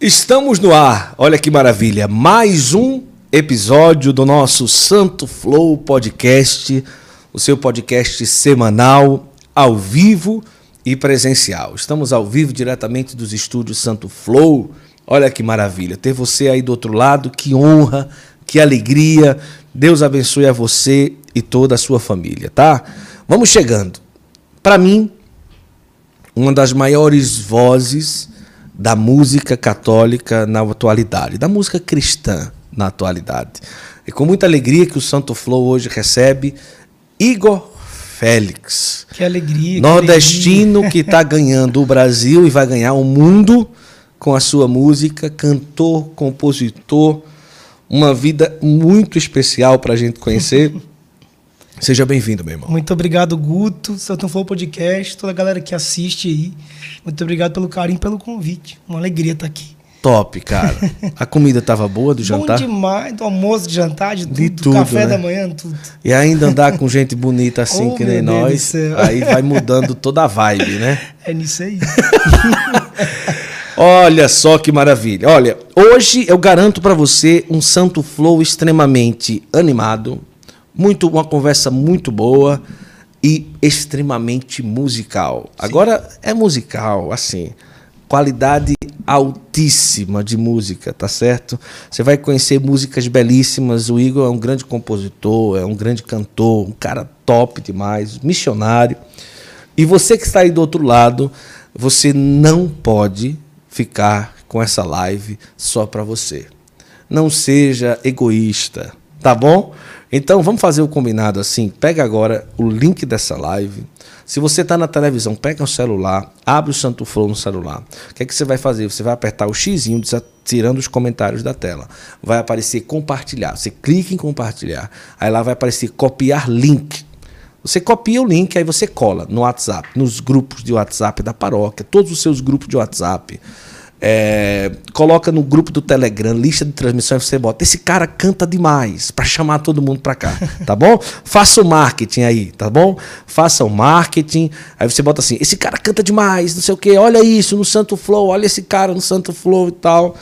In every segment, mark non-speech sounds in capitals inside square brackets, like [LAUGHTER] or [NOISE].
Estamos no ar, olha que maravilha, mais um episódio do nosso Santo Flow Podcast, o seu podcast semanal, ao vivo e presencial. Estamos ao vivo diretamente dos estúdios Santo Flow. Olha que maravilha, ter você aí do outro lado, que honra, que alegria. Deus abençoe a você e toda a sua família, tá? Vamos chegando. Para mim, uma das maiores vozes da música católica na atualidade, da música cristã na atualidade. É com muita alegria que o Santo Flow hoje recebe Igor Félix. Que alegria. Nordestino que está [LAUGHS] ganhando o Brasil e vai ganhar o mundo com a sua música, cantor, compositor, uma vida muito especial para a gente conhecer. [LAUGHS] Seja bem-vindo, meu irmão. Muito obrigado, Guto, Santo Flow Podcast, toda a galera que assiste aí. Muito obrigado pelo carinho pelo convite. Uma alegria estar aqui. Top, cara. A comida tava boa do jantar? Bom demais, do almoço, de jantar, de tudo, de tudo café né? da manhã, tudo. E ainda andar com gente bonita assim oh, que nem nós, aí vai mudando toda a vibe, né? [LAUGHS] É nisso aí. [LAUGHS] Olha só que maravilha. Olha, hoje eu garanto para você um Santo Flow extremamente animado, muito uma conversa muito boa e extremamente musical. Sim. Agora é musical, assim, qualidade altíssima de música, tá certo? Você vai conhecer músicas belíssimas. O Igor é um grande compositor, é um grande cantor, um cara top demais, missionário. E você que está aí do outro lado, você não pode ficar com essa live só para você. Não seja egoísta, tá bom? Então vamos fazer o combinado assim. Pega agora o link dessa live. Se você está na televisão, pega o celular, abre o Santo Flow no celular. O que é que você vai fazer? Você vai apertar o X, tirando os comentários da tela. Vai aparecer compartilhar. Você clica em compartilhar. Aí lá vai aparecer copiar link. Você copia o link, aí você cola no WhatsApp, nos grupos de WhatsApp da paróquia, todos os seus grupos de WhatsApp é, coloca no grupo do Telegram, lista de transmissão, e você bota. Esse cara canta demais para chamar todo mundo para cá, [LAUGHS] tá bom? Faça o marketing aí, tá bom? Faça o marketing. Aí você bota assim: esse cara canta demais, não sei o que, olha isso no Santo Flow, olha esse cara no Santo Flow e tal.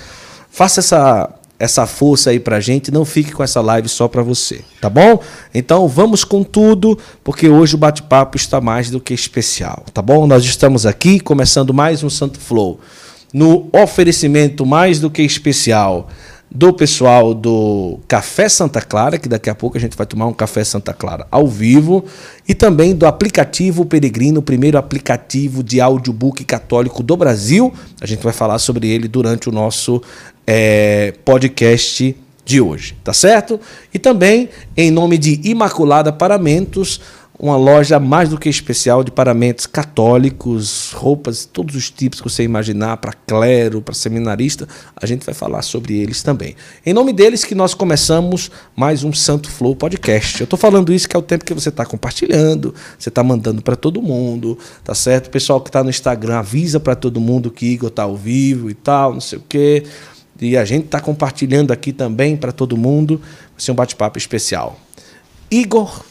Faça essa, essa força aí pra gente, não fique com essa live só para você, tá bom? Então vamos com tudo, porque hoje o bate-papo está mais do que especial, tá bom? Nós estamos aqui começando mais um Santo Flow no oferecimento mais do que especial do pessoal do Café Santa Clara, que daqui a pouco a gente vai tomar um Café Santa Clara ao vivo, e também do aplicativo Peregrino, o primeiro aplicativo de audiobook católico do Brasil. A gente vai falar sobre ele durante o nosso é, podcast de hoje, tá certo? E também, em nome de Imaculada Paramentos, uma loja mais do que especial de paramentos católicos, roupas, todos os tipos que você imaginar, para clero, para seminarista, a gente vai falar sobre eles também. Em nome deles que nós começamos mais um Santo Flow Podcast. Eu estou falando isso que é o tempo que você está compartilhando, você está mandando para todo mundo, tá certo? O pessoal que está no Instagram avisa para todo mundo que Igor está ao vivo e tal, não sei o quê. E a gente está compartilhando aqui também para todo mundo. Vai ser um bate-papo especial. Igor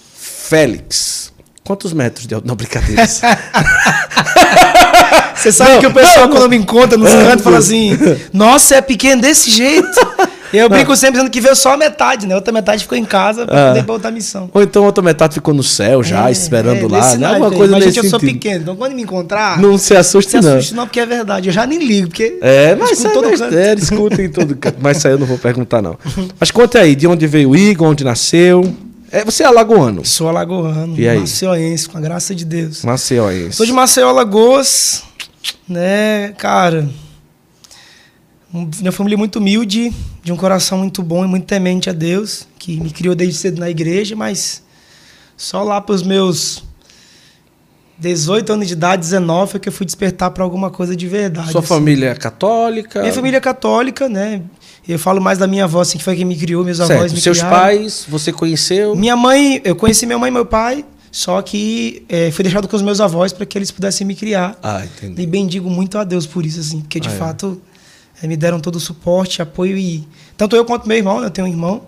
Félix. Quantos metros de altura? Não, brincadeira. [LAUGHS] Você sabe não, que o pessoal, não, quando me encontra nos [LAUGHS] cantos, fala assim: Nossa, é pequeno desse jeito. Eu brinco sempre dizendo que veio só a metade, né? Outra metade ficou em casa para é. poder pra outra missão. Ou então outra metade ficou no céu já, é, esperando é, lá. Né? Alguma coisa mas, gente, eu sou pequeno, então quando me encontrar. Não se assuste, não. Se assuste, não, porque é verdade. Eu já nem ligo, porque. É, mas sai todo canto. É, escuta em todo [LAUGHS] canto. Mas isso aí eu não vou perguntar, não. Mas conta aí, de onde veio o Igor, onde nasceu. É, você é alagoano? Sou alagoano. E aí? Maceióense, com a graça de Deus. Maceióense. Sou de Maceió, Alagoas, né, cara... Minha família é muito humilde, de um coração muito bom e muito temente a Deus, que me criou desde cedo na igreja, mas só lá para os meus 18 anos de idade, 19, foi que eu fui despertar para alguma coisa de verdade. Sua assim. família é católica? Minha família é católica, né? Eu falo mais da minha avó, assim, que foi quem me criou, meus certo. avós me Seus criaram. pais, você conheceu? Minha mãe, eu conheci minha mãe e meu pai, só que é, fui deixado com os meus avós para que eles pudessem me criar. Ah, entendi. E bendigo muito a Deus por isso, assim, porque de ah, é. fato é. me deram todo o suporte, apoio e. Tanto eu quanto meu irmão, né, eu tenho um irmão,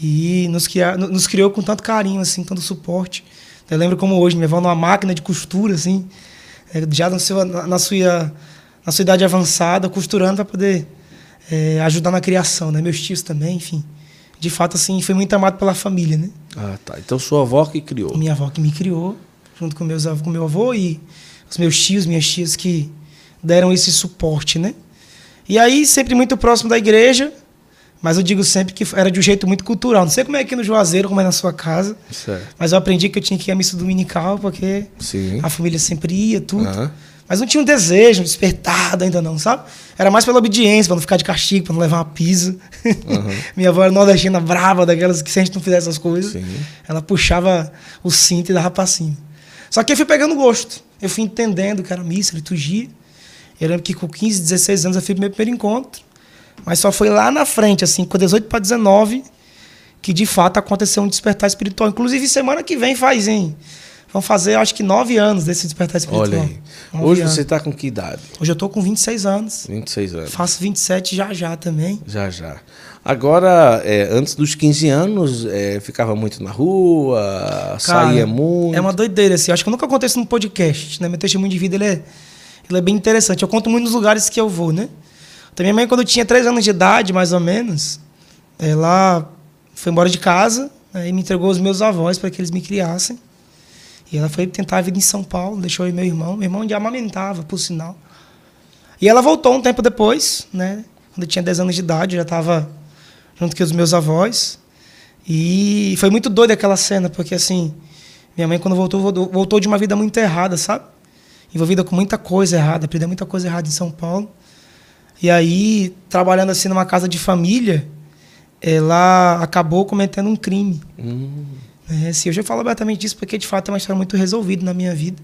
e nos, criar, nos criou com tanto carinho, assim, tanto suporte. Eu lembro como hoje, me levando uma máquina de costura, assim, é, já na, na sua na sua idade avançada, costurando para poder é, ajudar na criação, né? Meus tios também, enfim. De fato, assim, foi muito amado pela família, né? Ah, tá. Então sua avó que criou. Minha avó que me criou, junto com, meus, com meu avô e os meus tios, minhas tias que deram esse suporte, né? E aí, sempre muito próximo da igreja, mas eu digo sempre que era de um jeito muito cultural. Não sei como é aqui no Juazeiro, como é na sua casa, Certo. mas eu aprendi que eu tinha que ir à missa dominical, porque Sim. a família sempre ia, tudo. Aham. Mas não tinha um desejo, um despertado ainda não, sabe? Era mais pela obediência, pra não ficar de castigo, pra não levar uma pisa. [LAUGHS] Minha avó era nordestina brava, daquelas que se a gente não fizesse essas coisas, Sim. ela puxava o cinto e dava pra cima. Só que eu fui pegando gosto. Eu fui entendendo que era missa, liturgia. Eu lembro que com 15, 16 anos eu fui pro meu primeiro encontro. Mas só foi lá na frente, assim, com 18 para 19, que de fato aconteceu um despertar espiritual. Inclusive, semana que vem faz, hein? Vão fazer, acho que, nove anos desse despertar espiritual. Olha aí. Nove Hoje anos. você está com que idade? Hoje eu tô com 26 anos. 26 anos. Faço 27 já já também. Já, já. Agora, é, antes dos 15 anos, é, ficava muito na rua, saía Cara, muito. É uma doideira, assim. Eu acho que eu nunca isso num podcast, né? Meu testemunho de vida, ele é, ele é bem interessante. Eu conto muito nos lugares que eu vou, né? Então, minha mãe, quando eu tinha 3 anos de idade, mais ou menos, ela foi embora de casa né, e me entregou os meus avós para que eles me criassem. Ela foi tentar a vida em São Paulo, deixou e meu irmão. Meu irmão já amamentava, por sinal. E ela voltou um tempo depois, né? Quando eu tinha 10 anos de idade, eu já estava junto com os meus avós. E foi muito doida aquela cena, porque assim, minha mãe quando voltou, voltou- voltou de uma vida muito errada, sabe? Envolvida com muita coisa errada, aprendeu muita coisa errada em São Paulo. E aí, trabalhando assim numa casa de família, ela acabou cometendo um crime. Hum, Né? Assim, hoje eu falo abertamente disso porque, de fato, é uma história muito resolvida na minha vida.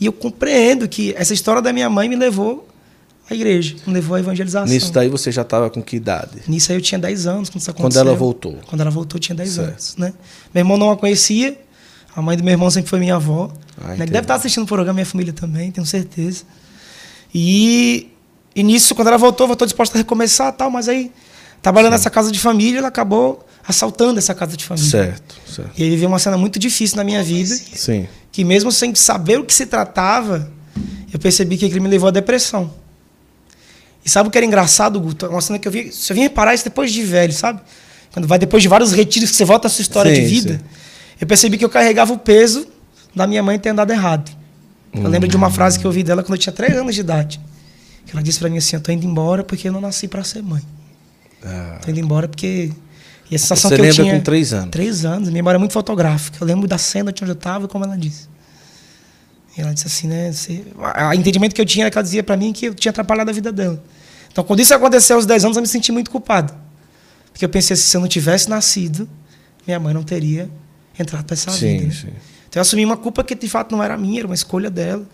E eu compreendo que essa história da minha mãe me levou à igreja, me levou à evangelização. nisso daí você já estava com que idade? Nisso aí eu tinha 10 anos quando isso Quando aconteceu. ela voltou. Quando ela voltou, eu tinha 10 Certo. anos, né? Meu irmão não a conhecia. A mãe do meu irmão sempre foi minha avó. Ah, né? Deve estar assistindo o programa, minha família também, tenho certeza. E, e nisso, quando ela voltou, voltou disposta a recomeçar tal, mas aí, trabalhando nessa casa de família, ela acabou assaltando essa casa de família. Certo, certo. E aí viveu uma cena muito difícil na minha vida, Sim. que mesmo sem saber o que se tratava, eu percebi que aquilo me levou à depressão. E sabe o que era engraçado, Guto? Uma cena que eu vi. Você vim reparar isso depois de velho, sabe? Quando vai depois de vários retiros que você volta à sua história Sim, de vida. sim. Eu percebi que eu carregava o peso da minha mãe ter andado errado. Eu lembro de uma frase que eu ouvi dela quando eu tinha 3 anos de idade. Que ela disse pra mim assim: Eu tô indo embora porque eu não nasci pra ser mãe. Ah, Tô indo embora porque. E a sensação Você que eu lembra tinha. com três anos? Três anos. Minha memória é muito fotográfica. Eu lembro da cena de onde eu estava e como ela disse. E ela disse assim, né? Você, o entendimento que eu tinha era que ela dizia para mim que eu tinha atrapalhado a vida dela. Então, quando isso aconteceu aos 10 anos, eu me senti muito culpado. Porque eu pensei assim, se eu não tivesse nascido, minha mãe não teria entrado para essa sim, vida. né? sim. Então, eu assumi uma culpa que de fato não era minha, era uma escolha dela,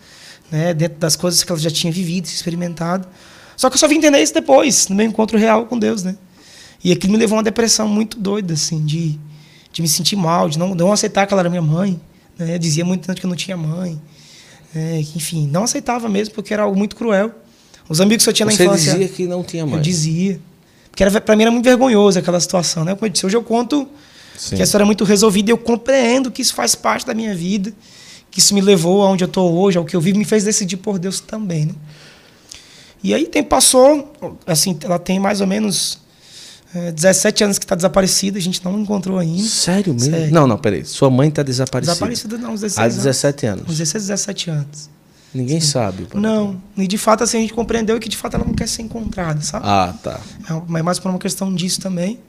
né? dentro das coisas que ela já tinha vivido, experimentado. Só que eu só vim entender isso depois, no meu encontro real com Deus, né? E aquilo me levou a uma depressão muito doida, assim, de, de me sentir mal, de não, não aceitar que ela era minha mãe. Né? Eu dizia muito tanto que eu não tinha mãe. né? que, enfim, não aceitava mesmo, porque era algo muito cruel. Os amigos que eu tinha na Você infância. dizia que não tinha mãe. Eu dizia. Porque era, pra mim era muito vergonhoso aquela situação, né? Como eu disse, hoje eu conto Sim. que a história é muito resolvida e eu compreendo que isso faz parte da minha vida, que isso me levou aonde eu estou hoje, ao que eu vivo, me fez decidir por Deus também, né? E aí o tempo passou, assim, ela tem mais ou menos eh, 17 anos que está desaparecida, a gente não encontrou ainda. Sério mesmo? Sério. Não, não, peraí. Sua mãe está desaparecida. Desaparecida não, uns 16 Há anos. 17 anos. Uns 16, 17 anos. Ninguém sabe. pô. Não, e de fato assim, a gente compreendeu que de fato ela não quer ser encontrada, sabe? Ah, tá. É mais por uma questão disso também.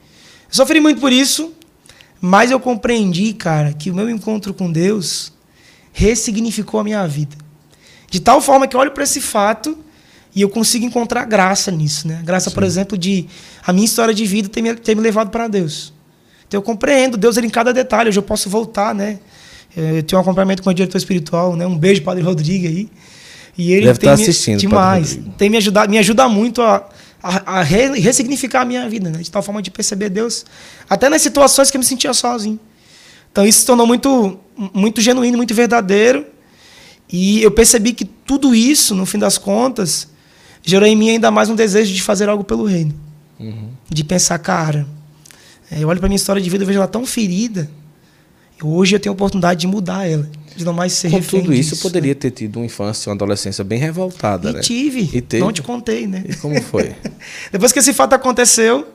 Eu sofri muito por isso, mas eu compreendi, cara, que o meu encontro com Deus ressignificou a minha vida. De tal forma que eu olho para esse fato e eu consigo encontrar graça nisso, né? Graça, por exemplo, de a minha história de vida ter me, ter me levado para Deus. Então eu compreendo Deus ele em cada detalhe. Hoje eu posso voltar, né? Eh, Eu tenho um acompanhamento com o diretor espiritual, né? Um beijo, Padre Rodrigo aí. E ele Deve tem estar me- assistindo, demais. Tem me ajudado, me ajuda muito a, a, a re- ressignificar a minha vida, né? De tal forma de perceber Deus até nas situações que eu me sentia sozinho. Então isso se tornou muito muito genuíno, muito verdadeiro. E eu percebi que tudo isso, no fim das contas, gerou em mim ainda mais um desejo de fazer algo pelo reino. Uhum. De pensar, cara, eh, eu olho para minha história de vida e vejo ela tão ferida. Hoje eu tenho a oportunidade de mudar ela, de não mais ser Com tudo isso, disso, poderia né? ter tido uma infância, uma adolescência bem revoltada, E né? tive. E teve. Não te contei, né? E como foi? [LAUGHS] Depois que esse fato aconteceu,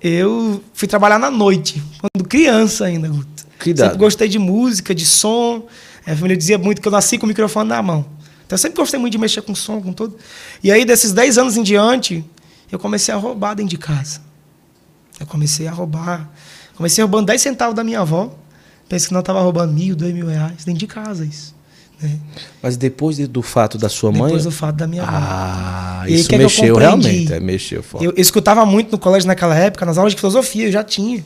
eu fui trabalhar na noite, quando criança ainda, Guto. Sempre gostei de música, de som. A família dizia muito que eu nasci com o microfone na mão. Então eu sempre gostei muito de mexer com som, com tudo. E aí, desses 10 anos em diante, eu comecei a roubar dentro de casa. Eu comecei a roubar. Comecei roubando 10 centavos da minha avó. Pensei que não estava roubando mil, dois mil reais. Dentro de casa, isso. né? Mas depois de- do fato da sua mãe. Depois do fato da minha mãe. Ah, E isso é mexeu realmente. É, mexeu forte. Eu, eu escutava muito no colégio naquela época, nas aulas de filosofia, eu já tinha,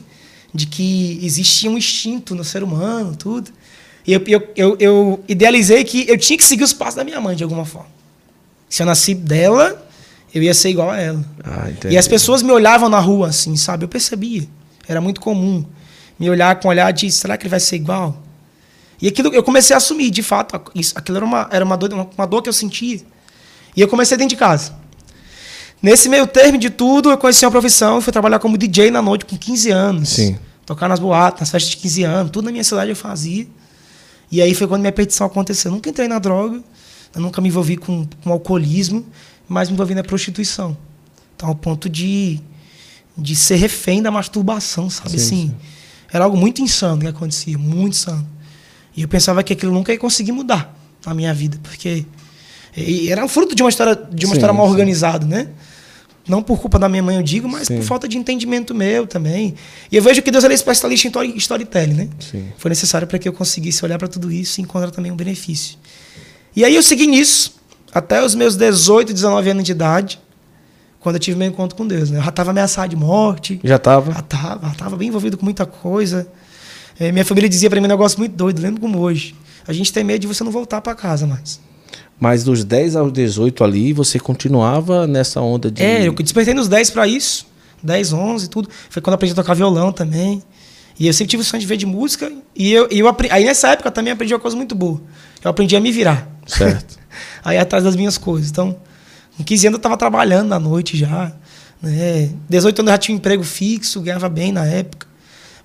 de que existia um instinto no ser humano, tudo. E eu, eu, eu, eu idealizei que eu tinha que seguir os passos da minha mãe, de alguma forma. Se eu nasci dela, eu ia ser igual a ela. Ah. E as pessoas me olhavam na rua assim, sabe? Eu percebia. Era muito comum me olhar com um olhar de será que ele vai ser igual? E aquilo eu comecei a assumir, de fato, isso, aquilo era uma, era uma, dor, uma, uma dor que eu sentia. E eu comecei dentro de casa. Nesse meio termo de tudo, eu conheci uma profissão e fui trabalhar como DJ na noite com 15 anos. Sim. Tocar nas boates, nas festas de 15 anos, tudo na minha cidade eu fazia. E aí foi quando minha petição aconteceu. Eu nunca entrei na droga, nunca me envolvi com, com alcoolismo, mas me envolvi na prostituição. Então, ao ponto de, de ser refém da masturbação, sabe Sim, assim? sim. Era algo muito insano que acontecia, muito insano. E eu pensava que aquilo nunca ia conseguir mudar na minha vida, porque era fruto de uma história de uma Sim, história mal organizada, né? Não por culpa da minha mãe, eu digo, mas Sim. por falta de entendimento meu também. E eu vejo que Deus é especialista em story- storytelling, né? Sim. Foi necessário para que eu conseguisse olhar para tudo isso e encontrar também um benefício. E aí eu segui nisso até os meus 18, 19 anos de idade, quando eu tive meu encontro com Deus. Né? Eu já estava ameaçado de morte, Já tava? já estava, já tava bem envolvido com muita coisa. Eh, minha família dizia para mim um negócio muito doido, lembro como hoje. A gente tem medo de você não voltar para casa mais. Mas dos 10 aos 18 ali, você continuava nessa onda de. É, eu despertei nos 10 para isso. 10, 11, tudo. Foi quando eu aprendi a tocar violão também. E eu sempre tive o sonho de ver de música. E eu, eu apre- aí nessa época também aprendi uma coisa muito boa. Eu aprendi a me virar. Certo. [LAUGHS] aí atrás das minhas coisas. Então, com 15 anos eu estava trabalhando na noite já. Né? 18 anos eu já tinha um emprego fixo, ganhava bem na época.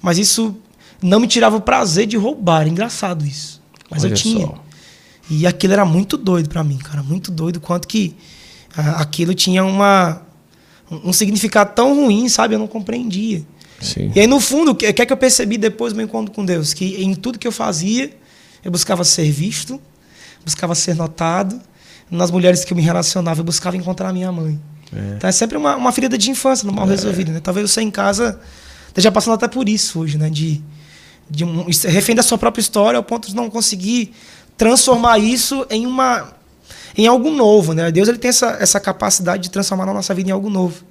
Mas isso não me tirava o prazer de roubar. Engraçado isso. Mas Olha eu tinha. só. E aquilo era muito doido pra mim, cara. Muito doido. Quanto que ah, aquilo tinha uma, um significado tão ruim, sabe? Eu não compreendia. Sim. E aí, no fundo, o que, é que eu percebi depois do meu encontro com Deus? Que em tudo que eu fazia, eu buscava ser visto, buscava ser notado. Nas mulheres que eu me relacionava, eu buscava encontrar a minha mãe. É. Então é sempre uma, uma ferida de infância, mal resolvida. Né? Talvez você em casa esteja passando até por isso hoje, né? De, de um, ser refém da sua própria história ao ponto de não conseguir transformar isso em uma em algo novo, né? Deus ele tem essa, essa capacidade de transformar na nossa vida em algo novo.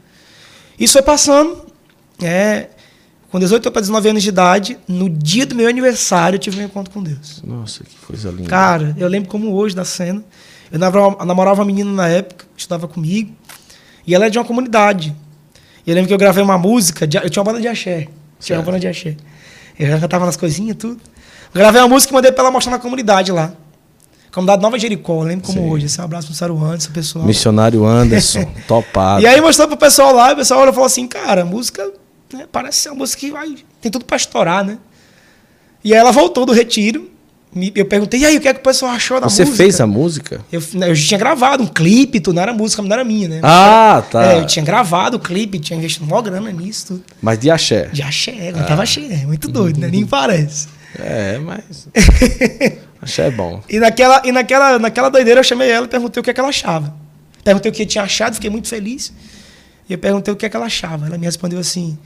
Isso foi passando, é, com 18 para 19 anos de idade, no dia do meu aniversário, eu tive meu encontro com Deus. Nossa, que coisa linda. Cara, eu lembro como hoje da cena. Eu namorava, namorava uma menina na época, que estudava comigo, e ela é de uma comunidade. E eu lembro que eu gravei uma música, de- eu tinha uma banda de axé. Tinha uma Certo. banda de axé. Eu já cantava nas coisinhas, tudo. Gravei uma música e mandei pra ela mostrar na comunidade lá. Comunidade Nova Jericó, lembro como Sim. hoje. Esse abraço pro Saro Anderson, pessoal. Missionário Anderson, [LAUGHS] topado. E aí mostrou pro pessoal lá, e o pessoal olhou e falou assim, cara, a música né, parece ser uma música que vai. Tem tudo pra estourar, né? E aí ela voltou do retiro. Eu perguntei, e aí, o que é que o pessoal achou da Você música? fez a música? Eu, eu tinha gravado um clipe, tudo, não era música, não era minha, né? Ah, tá. É, eu tinha gravado o clipe, tinha investido maior grana nisso, tudo. Mas de axé. De axé, eu tava axé, é muito doido, né? Nem parece. É, mas. [LAUGHS] axé é bom. E naquela, e naquela, naquela doideira eu chamei ela e perguntei o que, é que ela achava. Perguntei o que tinha achado, fiquei muito feliz. E eu perguntei o que, é que ela achava. Ela me respondeu assim: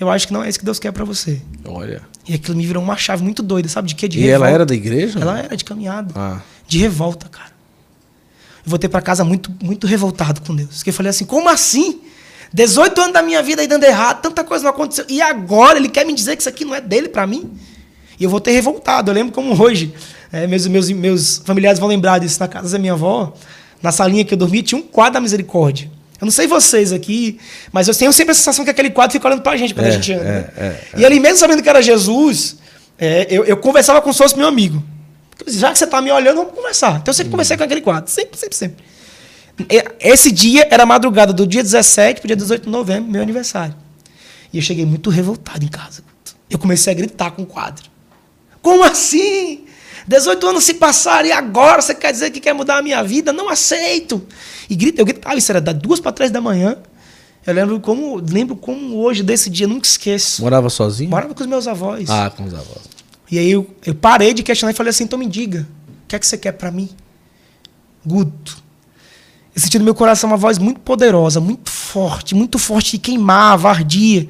Eu acho que não é isso que Deus quer pra você. Olha. E aquilo me virou uma chave muito doida, sabe? De quê? De E ela era da igreja? Ela era de caminhada. Ah, De revolta, cara. Eu voltei pra casa muito, muito revoltado com Deus. Porque eu falei assim: Como assim? 18 anos da minha vida aí dando errado, tanta coisa não aconteceu. E agora ele quer me dizer que isso aqui não é dele pra mim? E eu voltei revoltado. Eu lembro como hoje, é, meus, meus, meus familiares vão lembrar disso. Na casa da minha avó, na salinha que eu dormia, tinha um quadro da misericórdia. Eu não sei vocês aqui, mas eu tenho sempre a sensação que aquele quadro fica olhando pra gente quando É, a gente anda. é, né? é, E ali mesmo sabendo que era Jesus, é, eu, eu conversava como se fosse meu amigo. Já que você tá me olhando, vamos conversar. Então eu sempre conversei com aquele quadro. Sempre, sempre, sempre. Esse dia era a madrugada do dia 17 pro dia 18 de novembro, meu aniversário. E eu cheguei muito revoltado em casa. Eu comecei a gritar com o quadro. Como assim? 18 anos se passaram e agora você quer dizer que quer mudar a minha vida? Não aceito. E grita, eu gritava, isso era das duas para três da manhã. Eu lembro como, lembro como hoje desse dia, nunca esqueço. Morava sozinho? Morava com os meus avós. Ah, com os avós. E aí eu, eu parei de questionar e falei assim, então me diga, o que é que você quer para mim? Guto. Eu senti no meu coração uma voz muito poderosa, muito forte, muito forte, que queimava, ardia.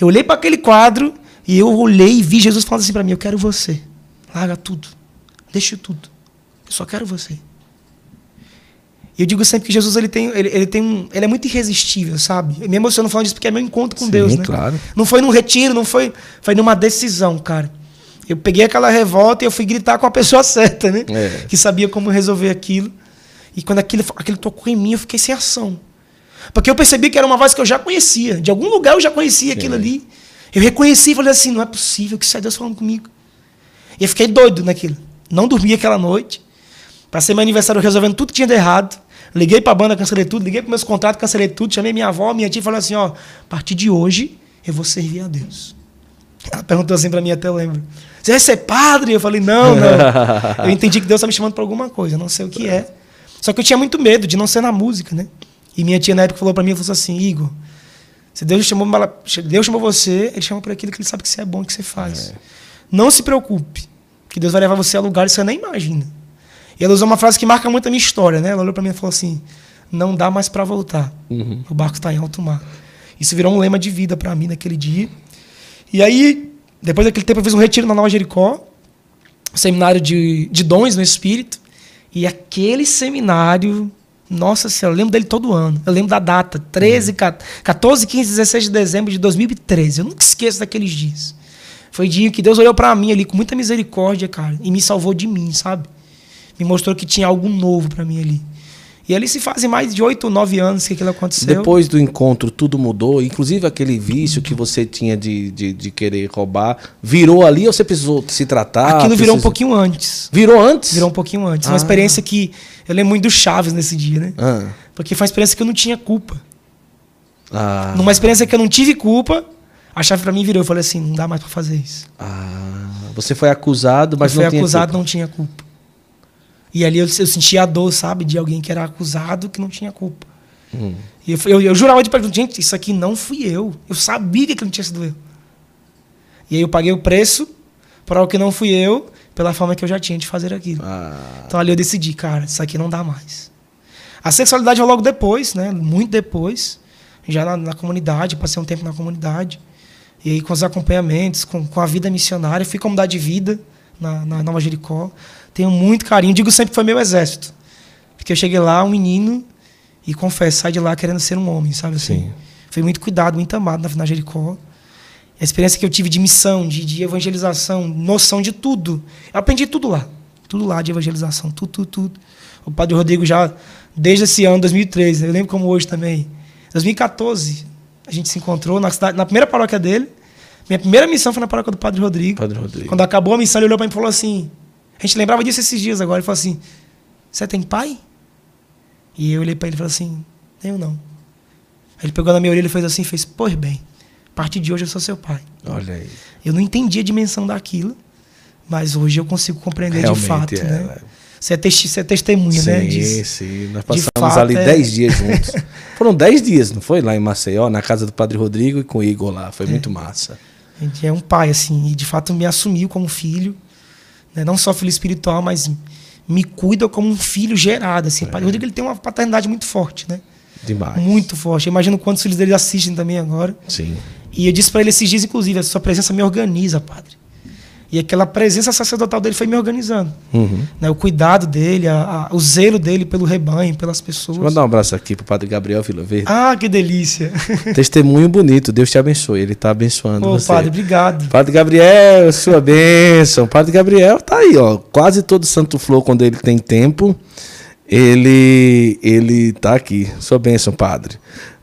Eu olhei para aquele quadro e eu olhei e vi Jesus falando assim para mim: Eu quero você. Larga tudo. Deixa tudo. Eu só quero você. E eu digo sempre que Jesus ele tem, ele, ele tem um, ele é muito irresistível, sabe? Eu me emociono falando disso porque é meu encontro com Sim, Deus, né? claro. Não foi num retiro, não foi, foi numa decisão, cara. Eu peguei aquela revolta e eu fui gritar com a pessoa [LAUGHS] certa, né? É. Que sabia como resolver aquilo. E quando aquilo, aquilo tocou em mim, eu fiquei sem ação. Porque eu percebi que era uma voz que eu já conhecia. De algum lugar eu já conhecia aquilo ali. Eu reconheci e falei assim: não é possível que isso é Deus falando comigo. E eu fiquei doido naquilo. Não dormi aquela noite. Passei meu aniversário resolvendo tudo que tinha de errado. Liguei pra banda, cancelei tudo. Liguei pros meus contratos, cancelei tudo. Chamei minha avó, minha tia e falei assim: ó, a partir de hoje eu vou servir a Deus. Ela perguntou assim pra mim, até eu lembro. Você vai ser padre? Eu falei, não, não. [LAUGHS] eu entendi que Deus tá me chamando pra alguma coisa, não sei o que é. Só que eu tinha muito medo de não ser na música, né? E minha tia na época falou pra mim, falou assim, Igor, se Deus chamou, Deus chamou você, ele chama por aquilo que ele sabe que você é bom, que você faz. É. Não se preocupe, que Deus vai levar você a lugares que você nem imagina. E ela usou uma frase que marca muito a minha história, né? Ela olhou pra mim e falou assim, não dá mais para voltar. Uhum. O barco está em alto mar. Isso virou um lema de vida para mim naquele dia. E aí, depois daquele tempo, eu fiz um retiro na Nova Jericó, um seminário de, de dons no Espírito. E aquele seminário, nossa senhora, eu lembro dele todo ano. Eu lembro da data, 13, uhum. 14, 15, 16 de dezembro de 2013. Eu nunca esqueço daqueles dias. Foi dia que Deus olhou para mim ali com muita misericórdia, cara, e me salvou de mim, sabe? Me mostrou que tinha algo novo para mim ali. E ali se fazem mais de oito ou nove anos que aquilo aconteceu. Depois do encontro, tudo mudou. Inclusive aquele vício que você tinha de, de, de querer roubar, virou ali ou você precisou se tratar? Aquilo virou um pouquinho antes. Virou antes? Virou um pouquinho antes. Ah. Uma experiência que. Eu lembro muito do Chaves nesse dia, né? Ah. Porque foi uma experiência que eu não tinha culpa. Ah. Numa experiência que eu não tive culpa, a chave para mim virou. Eu falei assim: não dá mais para fazer isso. Ah. Você foi acusado, mas eu não tinha acusado, culpa. não tinha culpa. E ali eu, eu sentia a dor, sabe, de alguém que era acusado que não tinha culpa. Hum. E eu, eu, eu, jurava de perguntar, gente, isso aqui não fui eu. Eu sabia que não tinha sido eu. E aí eu paguei o preço para o que não fui eu, pela forma que eu já tinha de fazer aquilo. Ah. Então ali eu decidi, cara, isso aqui não dá mais. A sexualidade veio logo depois, né? Muito depois. Já na, na comunidade, passei um tempo na comunidade. E aí com os acompanhamentos, com, com a vida missionária, fui mudar de vida na, na Nova Jericó. Tenho muito carinho. Digo sempre que foi meu exército. Porque eu cheguei lá, um menino, e confesso, saí de lá querendo ser um homem, sabe assim? Sim. Foi muito cuidado, muito amado na, na Jericó. A experiência que eu tive de missão, de, de evangelização, noção de tudo. Eu aprendi tudo lá. Tudo lá de evangelização, tudo, tudo, tudo. O Padre Rodrigo já, desde esse ano, 2013, eu lembro como hoje também. 2014, a gente se encontrou na, cidade, na primeira paróquia dele. Minha primeira missão foi na paróquia do Padre Rodrigo. Padre Rodrigo. Quando acabou a missão, ele olhou para mim e falou assim: a gente lembrava disso esses dias agora. Ele falou assim: Você tem pai? E eu olhei para ele e falei assim: Tenho não. Ele pegou na minha orelha e fez assim: fez, Pois bem, a partir de hoje eu sou seu pai. Olha aí. Eu não entendi a dimensão daquilo, mas hoje eu consigo compreender Realmente, de fato. É, né? Você é, testi você é testemunha, sim, né? Sim, sim. Nós passamos fato, ali é... dez dias [LAUGHS] juntos. Foram dez dias, não foi? Lá em Maceió, na casa do Padre Rodrigo e com o Igor lá. Foi é. muito massa. A gente é um pai, assim, e de fato me assumiu como filho. Né? Não só filho espiritual, mas me cuida como um filho gerado. Assim. É. O Rodrigo ele tem uma paternidade muito forte, né? Demais. Muito forte. Eu imagino quantos filhos dele assistem também agora. Sim. E eu disse para ele esses dias, inclusive, a sua presença me organiza, padre. E aquela presença sacerdotal dele foi me organizando. Uhum. Né, o cuidado dele, a, a, o zelo dele pelo rebanho, pelas pessoas. Vou mandar um abraço aqui pro padre Gabriel Vila Verde. Ah, que delícia. [LAUGHS] Testemunho bonito, Deus te abençoe. Ele está abençoando Ô, você. padre, obrigado. Padre Gabriel, sua bênção. Padre Gabriel tá aí, ó. Quase todo Santo Flor, quando ele tem tempo, ele, ele tá aqui. Sua bênção, padre.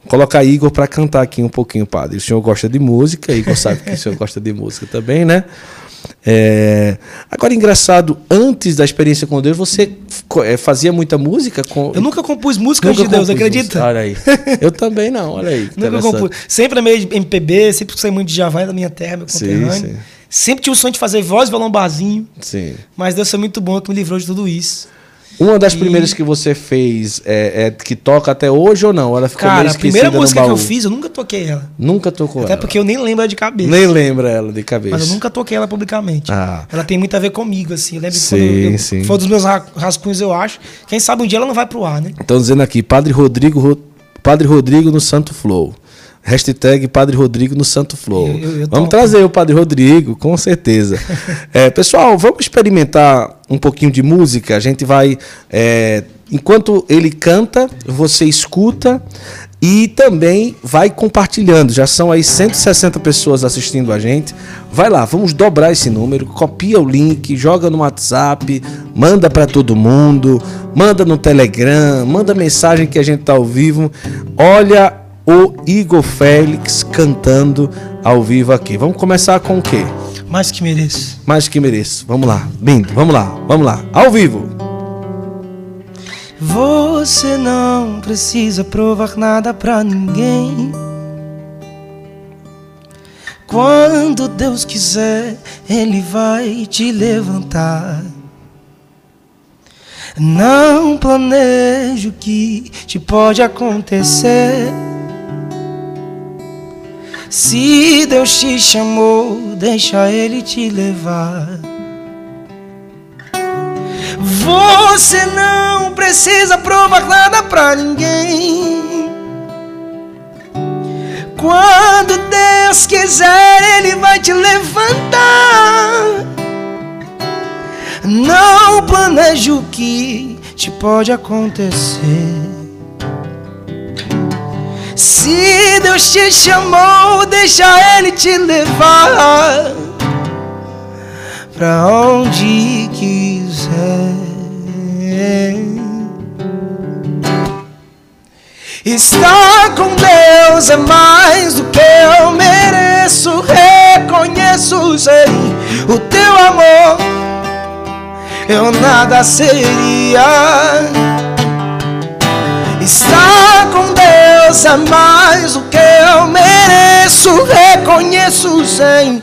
Colocar Igor para cantar aqui um pouquinho, padre. O senhor gosta de música, Igor sabe que o senhor gosta de música também, né? É... Agora, engraçado, antes da experiência com Deus, você é, fazia muita música? Com... Eu nunca compus música nunca de Deus, acredita? Música. Olha aí. [LAUGHS] Eu também não, olha aí. nunca compus. Sempre meio MPB, sempre saí muito de Javai da minha terra, meu conterrâneo. Sim, sim. Sempre tinha o sonho de fazer voz, violão, barzinho. Sim. Mas Deus foi muito bom que me livrou de tudo isso. Uma das E- primeiras que você fez é, é que toca até hoje ou não? Ela ficou meio Cara, a esquecida primeira no música que eu fiz, eu nunca toquei ela. Nunca tocou Até ela. porque eu nem lembro ela de cabeça. Nem lembra ela de cabeça. Mas eu nunca toquei ela publicamente. Ah. Ela tem muito a ver comigo, assim. Eu lembro Sim, quando eu, sim. foi um dos meus ra- rascunhos, eu acho. Quem sabe um dia ela não vai pro ar, né? Estão dizendo aqui, Padre Rodrigo, Ro- Padre Rodrigo no Santo Flow. Hashtag Padre Rodrigo no Santo Flow. Eu- eu- eu vamos trazer o Padre Rodrigo, com certeza. [LAUGHS] É, pessoal, vamos experimentar um pouquinho de música. A gente vai. é, enquanto ele canta, você escuta e também vai compartilhando. Já são aí 160 pessoas assistindo a gente. Vai lá, vamos dobrar esse número, copia o link, joga no WhatsApp, manda para todo mundo, manda no Telegram, manda mensagem que a gente tá ao vivo. Olha o Igor Félix cantando ao vivo aqui. Vamos começar com o quê? Mais que mereço. Mais que mereço. Vamos lá, lindo, vamos lá, vamos lá. Ao vivo. Você não precisa provar nada pra ninguém. Quando Deus quiser, Ele vai te levantar. Não planeje o que te pode acontecer. Se Deus te chamou, deixa Ele te levar. Você não precisa provar nada pra ninguém. Quando Deus quiser, Ele vai te levantar. Não planeje o que te pode acontecer. Se Deus te chamou, deixa Ele te levar pra onde quiser. Estar com Deus é mais do que eu mereço. Reconheço, sei o teu amor. Eu nada seria. Estar com Deus é mais do que eu mereço. Reconheço, sei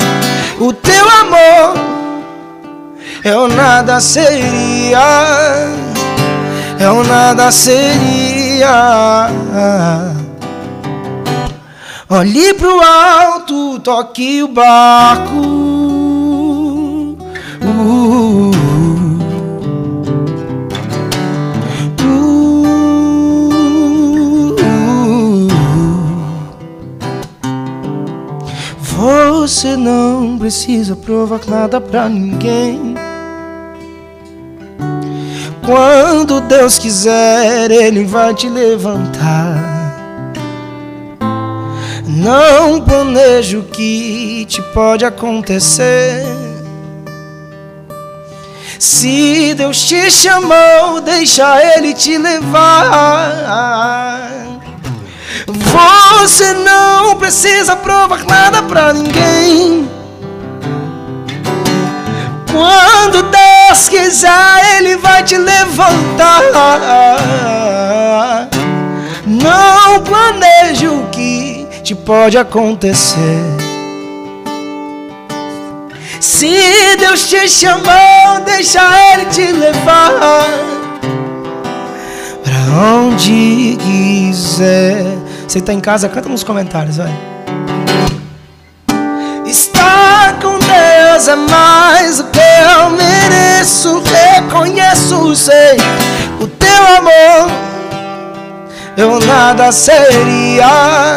o teu amor. Eu nada seria. Eu nada seria. Olhe pro alto, toque o barco. Você não precisa provar nada pra ninguém. Quando Deus quiser, Ele vai te levantar. Não planeje o que te pode acontecer. Se Deus te chamou, deixa Ele te levar. Você não precisa provar nada pra ninguém. Quando Deus quiser, Ele vai te levantar. Não planeje o que te pode acontecer. Se Deus te chamou, deixa Ele te levar pra onde quiser. Você tá em casa, canta nos comentários, vai. Estar com Deus é mais do que eu mereço. Reconheço, sei o teu amor. Eu nada seria.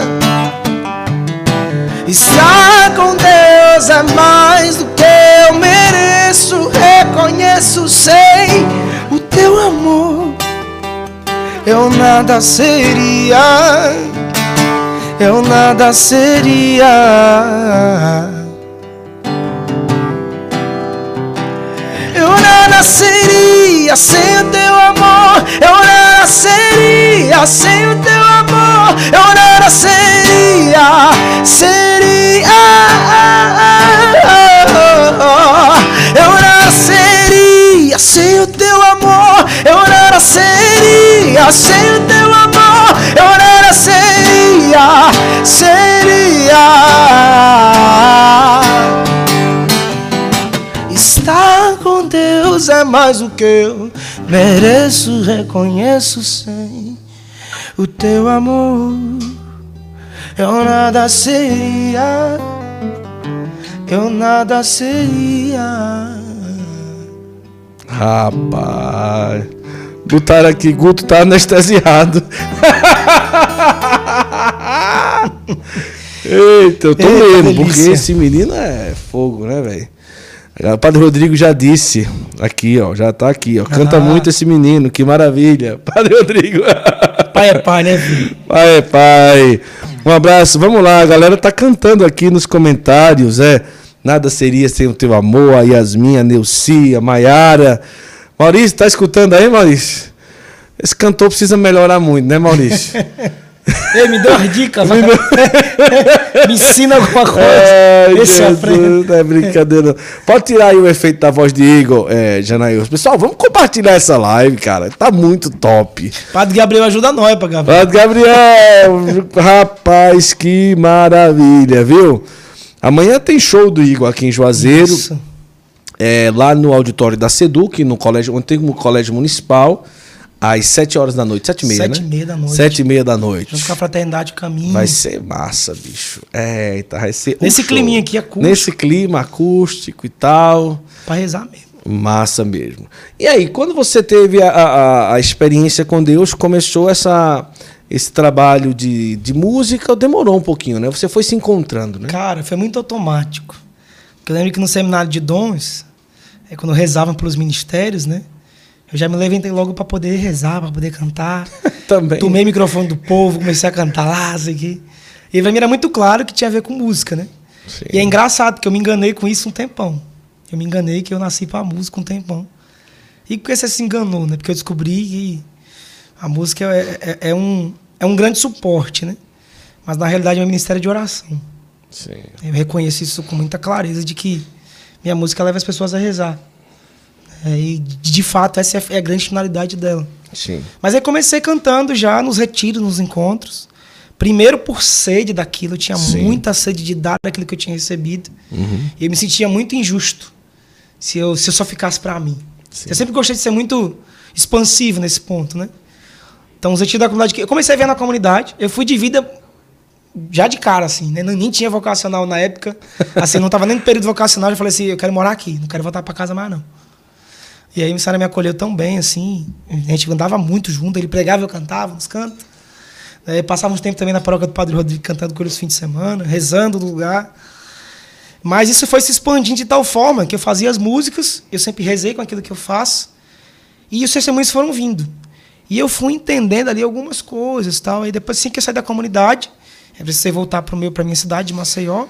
Estar com Deus é mais do que eu mereço. Reconheço, sei o teu amor. Eu nada seria. Eu nada seria. Eu nada seria sem o teu amor. Eu nada seria sem o teu amor. Eu nada seria, seria. Eu nada seria sem o amor. Eu nada seria sem o teu amor. Eu nada seria, seria. Deus é mais do que eu mereço, reconheço sem o teu amor. Eu nada seria, eu nada seria. Rapaz. Botaram aqui, Guto tá anestesiado. [LAUGHS] Eita, eu tô Eita, porque delícia. esse menino é fogo, né, velho? O Padre Rodrigo já disse aqui, ó, já tá aqui, ó. Canta Ah. muito esse menino, que maravilha. [LAUGHS] Padre Rodrigo. Pai é pai, né, filho? Pai, pai. Um abraço. Vamos lá, a galera tá cantando aqui nos comentários, é. Nada seria sem o teu amor, a Yasmin, a Neuci, a Maiara. Maurício, tá escutando aí, Maurício? Esse cantor precisa melhorar muito, né, Maurício? [LAUGHS] Ei, me deu umas dicas, vai. [LAUGHS] [LAUGHS] me ensina alguma coisa. Ai, Esse Jesus, não é brincadeira. Pode tirar aí o efeito da voz de Igor, é, Janaíus. Pessoal, vamos compartilhar essa live, cara. Tá muito top. Padre Gabriel ajuda nós, pra Gabriel. Padre Gabriel, rapaz, que maravilha, viu? Amanhã tem show do Igor aqui em Juazeiro, Isso. é, lá no auditório da Seduc, no colégio, antigo colégio municipal, às 7 horas da noite, 7 e meia, Sete né? e meia da noite. 7 e meia da noite. Junto com a Fraternidade Caminho. Vai ser massa, bicho. Eita, vai ser. um Nesse show. climinha aqui, acústico. Nesse clima acústico e tal. Pra rezar mesmo. Massa mesmo. E aí, quando você teve a, a, a experiência com Deus, começou essa, esse trabalho de, de música, demorou um pouquinho, né? Você foi se encontrando, né? Cara, foi muito automático. Porque eu lembro que no seminário de dons, é quando rezavam pelos ministérios, né? Eu já me levantei logo pra poder rezar, pra poder cantar. [LAUGHS] Também. Tomei o microfone do povo, comecei a cantar lá, isso aqui. E pra mim era muito claro que tinha a ver com música, né? Sim. E é engraçado, porque eu me enganei com isso um tempão. Eu me enganei que eu nasci pra música um tempão. E por que você se enganou, né? Porque eu descobri que a música é, é- é um, é um grande suporte, né? Mas na realidade é um ministério de oração. Sim. Eu reconheço isso com muita clareza de que minha música leva as pessoas a rezar. É, e de fato essa é a grande finalidade dela. Sim. Mas aí comecei cantando já nos retiros, nos encontros. Primeiro por sede daquilo, eu tinha Sim. muita sede de dar aquilo que eu tinha recebido. Uhum. E eu me sentia muito injusto se eu, se eu só ficasse pra mim. Sim. Eu sempre gostei de ser muito expansivo nesse ponto, né? Então, os retiros da comunidade. que- Eu comecei a ver na comunidade, eu fui de vida já de cara, assim, né? Nem tinha vocacional na época. [LAUGHS] Assim, não tava nem no período vocacional, eu falei assim, eu quero morar aqui, não quero voltar pra casa mais, não. E aí o missário me acolheu tão bem, assim. A gente andava muito junto, ele pregava, eu cantava nos cantos. Aí passava uns tempo também na paróquia do Padre Rodrigo cantando com ele os fins de semana, rezando no lugar. Mas isso foi se expandindo de tal forma que eu fazia as músicas, eu sempre rezei com aquilo que eu faço, e os testemunhos foram vindo. E eu fui entendendo ali algumas coisas tal. E depois, assim que eu saí da comunidade, eu precisei voltar para a minha cidade, de Maceió.